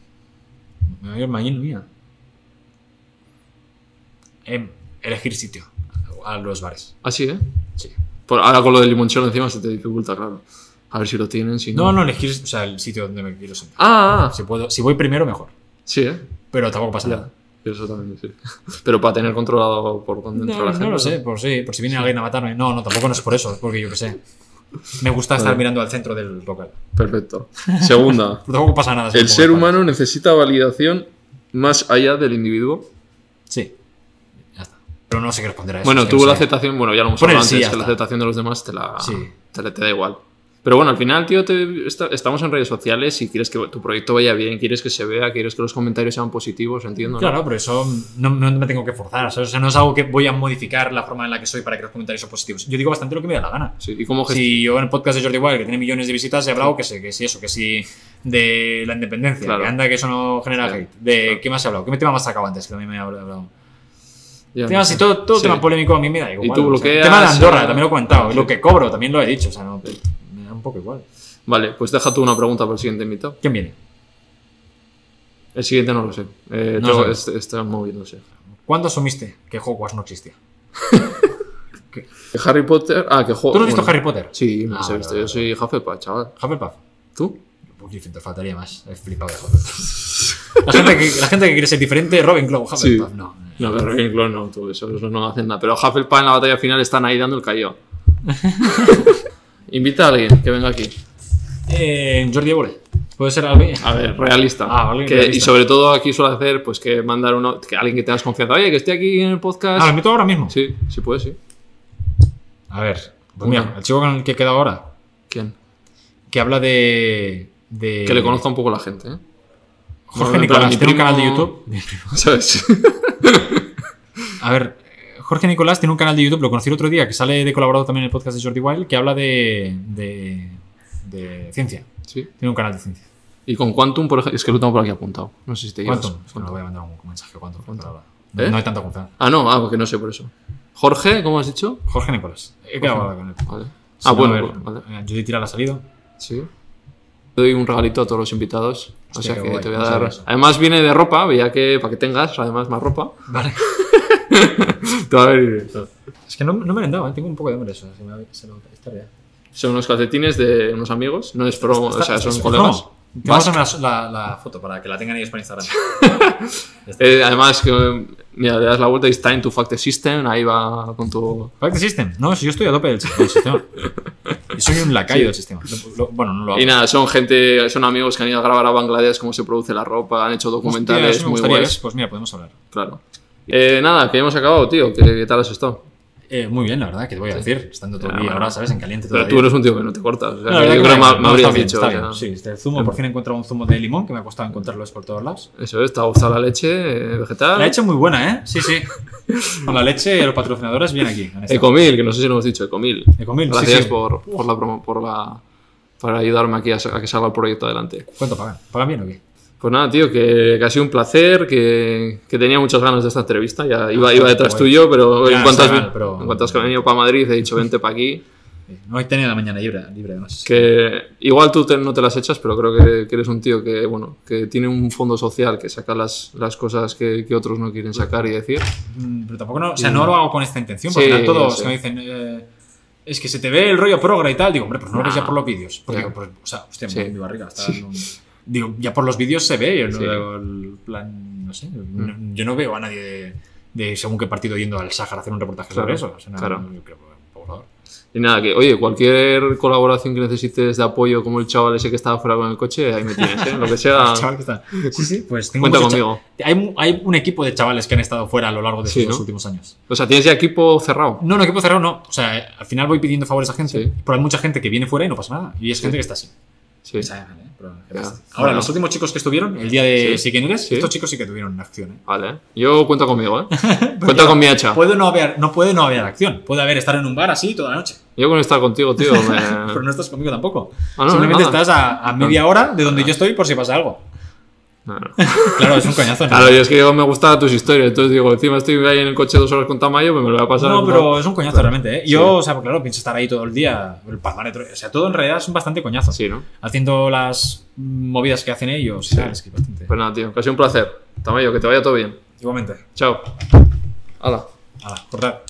Me voy a ir mañana mía. Em, elegir sitio a los bares. Así, ¿eh? Sí. Por, ahora con lo del limonchelo encima se te dificulta, claro. A ver si lo tienen, si no. No, no elegir, o sea, el sitio donde me quiero sentar. Ah, ah, Si puedo, si voy primero, mejor. sí, ¿eh? Pero tampoco pasa Ya. nada. Eso también, sí. Pero para tener controlado por dónde entra No, la gente. no lo sé, por, sí, por si viene alguien a matarme. No, no, tampoco no es por eso, es porque yo qué sé. Me gusta estar Vale. mirando al centro del local. Perfecto. Segunda. Tampoco pasa nada. si El ser humano necesita validación más allá del individuo. Sí. Ya está. Pero no sé qué responder a eso. Bueno, es tú no la sé. aceptación, bueno, ya lo hemos hablado sí, antes, ya que la aceptación de los demás te la Sí. te, te da igual. Pero bueno, al final, tío, te- esta- estamos en redes sociales y quieres que tu proyecto vaya bien, quieres que se vea, quieres que los comentarios sean positivos, entiendo. ¿no? Claro, pero eso no, no me tengo que forzar. ¿sabes? O sea, no es algo que voy a modificar la forma en la que soy para que los comentarios sean positivos. Yo digo bastante lo que me da la gana. Sí, ¿Y cómo Si yo en el podcast de Jordi Wild, que tiene millones de visitas, he hablado que sé, que sí, eso, que sí, de la independencia, Claro. que anda que eso no genera Sí. hate. De Claro. qué más he hablado, qué tema más sacado antes, que también me he hablado. Ya, Temas no y sé. todo, todo Sí. tema polémico a mí me da igual. Y tú o sea, bloqueas, el tema de Andorra, eh, también lo he comentado. Lo que cobro, también lo he dicho. O sea, no, poco igual. Vale, pues deja tú una pregunta para el siguiente invitado. ¿Quién viene? El siguiente no lo sé. Eh, No tengo- sé. este- está moviéndose. ¿Cuándo asumiste que Hogwarts no existía? Harry Potter. Ah, que juego. ¿Tú no has visto Harry Potter? Sí, me Ah, he visto. vale, Yo soy Hufflepuff, chaval. Hufflepuff. ¿Tú? Pues te faltaría más. He flipado de Hufflepuff. la, gente que, la gente que quiere ser diferente, Robin Clow, Hufflepuff. Sí. No. No, pero Ravenclaw no, tú, eso, eso no hacen nada. Pero Hufflepuff en la batalla final están ahí dando el cayó. Invita a alguien que venga aquí. Eh, Jordi Évole. ¿Puede ser alguien? A ver, realista. Ah, alguien Que- realista. Y sobre todo aquí suele hacer, pues que mandar uno, que alguien que tengas confianza. Oye, que esté aquí en el podcast. Ah, lo invito ahora mismo. Sí, sí puede, sí. A ver. Pues mira, el chico con el que he quedado ahora, ¿Quién? que habla de. de Que le conozca un poco la gente, ¿eh? Jorge No, Nicolás, tiene un canal de YouTube. ¿Sabes? A ver, Jorge Nicolás tiene un canal de YouTube, lo conocí el otro día, que sale de colaborado también en el podcast de Jordi Wild, que habla de, de, de ciencia. Sí. Tiene un canal de ciencia. Y con Quantum, por ejemplo, es que lo tengo por aquí apuntado. No sé si te llevas. ¿Cuánto? Es que no voy a mandar un mensaje. ¿Cuánto? ahora? ¿Eh? No hay tanta confianza. Ah, no, ah, porque no sé por eso. Jorge, ¿cómo has dicho? Jorge Nicolás. He quedado con él. Vale. Si Ah, no, bueno, a ver, vale. eh, Judith Tira la ha salido. Sí. Te doy un regalito a todos los invitados. O sea que guay, te voy a dar. Además viene de ropa, veía que para que tengas además más ropa. Vale. Es que no, no me han dado, ¿eh? tengo un poco de hambre eso. Se me se me. Son unos calcetines de unos amigos, no es promo, o sea, son colegas. Te vamos a la, la foto para que la tengan ellos para Instagram. Eh, además, que, mira, le das la vuelta y está en tu fact system, ahí va con tu. Fact System. No, si yo estoy a tope del, del sistema. Yo soy un lacayo del sistema. Lo- lo- bueno, no lo hago. Y nada, son gente, son amigos que han ido a grabar a Bangladesh cómo se produce la ropa, han hecho Hostia, documentales me muy gustaría, guays. ¿ves? Pues mira, podemos hablar. Claro. Eh, nada, que hemos acabado, tío. ¿Qué, qué tal has estado? Eh, muy bien, la verdad, que te voy a decir. Estando todo el Ah, día ahora, ¿sabes? En caliente Pero todavía. tú eres un tío que no te cortas. O sea, No, yo creo que me, me habrías bien, dicho. está o bien. sea, Sí, este zumo, por fin he encontrado un zumo de limón que me ha costado encontrarlos por todos lados. Eso es, te ha gustado la leche eh, vegetal. La leche muy buena, ¿eh? Sí, sí. Con la leche, los patrocinadores bien aquí. en esta. Ecomil, que no sé si lo hemos dicho, Ecomil. Ecomil, sí, Gracias sí. Por, por la promo, por la para ayudarme aquí a, a que salga el proyecto adelante. ¿Cuánto pagan? ¿Pagan bien o qué? Pues nada, tío, que, que ha sido un placer, que, que tenía muchas ganas de esta entrevista. Ya iba, iba detrás tuyo, pero, Ya, en, cuanto has, está vi- mal, pero- en cuanto has venido para Madrid, he dicho, vente para aquí. Sí. No hay tenía la mañana libre, libre además. Que igual tú te- no te las echas, pero creo que, que eres un tío que, bueno, que tiene un fondo social, que saca las, las cosas que, que otros no quieren sacar y decir. Mm, Pero tampoco no, o sea, no lo hago con esta intención, Sí, porque final todos sí. que me dicen, eh, es que se te ve el rollo progre y tal, digo, hombre, pues no lo ves Nah. ya por los vídeos. Porque pues, o sea, hostia, Sí. mi barriga está en un- Digo, ya por los vídeos se ve, yo no Sí. Mm. veo el plan, no sé, no- yo no veo a nadie de, de según qué partido yendo al Sáhara a hacer un reportaje Claro, sobre eso. O sea, claro. yo creo, por favor. Y nada, que oye, cualquier colaboración que necesites de apoyo, como el chaval ese que estaba fuera con el coche, ahí me tienes, ¿eh? Lo que sea, Chaval que está- Sí, sí, pues tengo cuenta conmigo. Hay, hay un equipo de chavales que han estado fuera a lo largo de Sí, estos ¿no? últimos años. O sea, tienes ya equipo cerrado. No, no, equipo cerrado no. O sea, al final voy pidiendo favores a gente, Sí. pero hay mucha gente que viene fuera y no pasa nada. Y es gente que está así. Sí. ¿eh? Pero-. Ahora, Bueno. los últimos chicos que estuvieron, el día de Sí. Si quién eres, Sí. estos chicos sí que tuvieron acción. ¿eh? Vale. Yo cuento conmigo, ¿eh? Cuenta con mi hacha. Puede no, haber, no puede no haber acción. Puede haber estar en un bar así toda la noche. Yo con estar contigo, tío, me... Pero no estás conmigo tampoco. Ah, no, Simplemente nada. estás a, a media hora de donde yo estoy por si pasa algo. No, no. Claro, es un coñazo. ¿no? Claro, yo es que yo me gustaban tus historias, entonces digo, encima estoy ahí en el coche dos horas con Tamayo, pues me lo voy a pasar. No, pero es un coñazo realmente, ¿eh? Yo, Sí. o sea, claro, pienso estar ahí todo el día, el palmaretro, o sea, todo en realidad es un bastante coñazo. Sí, ¿no? Haciendo las movidas que hacen ellos, tal, es que bastante. Pues nada, tío, que ha sido un placer. Tamayo, que te vaya todo bien. Igualmente. Chao. Hala. Hala, cortar.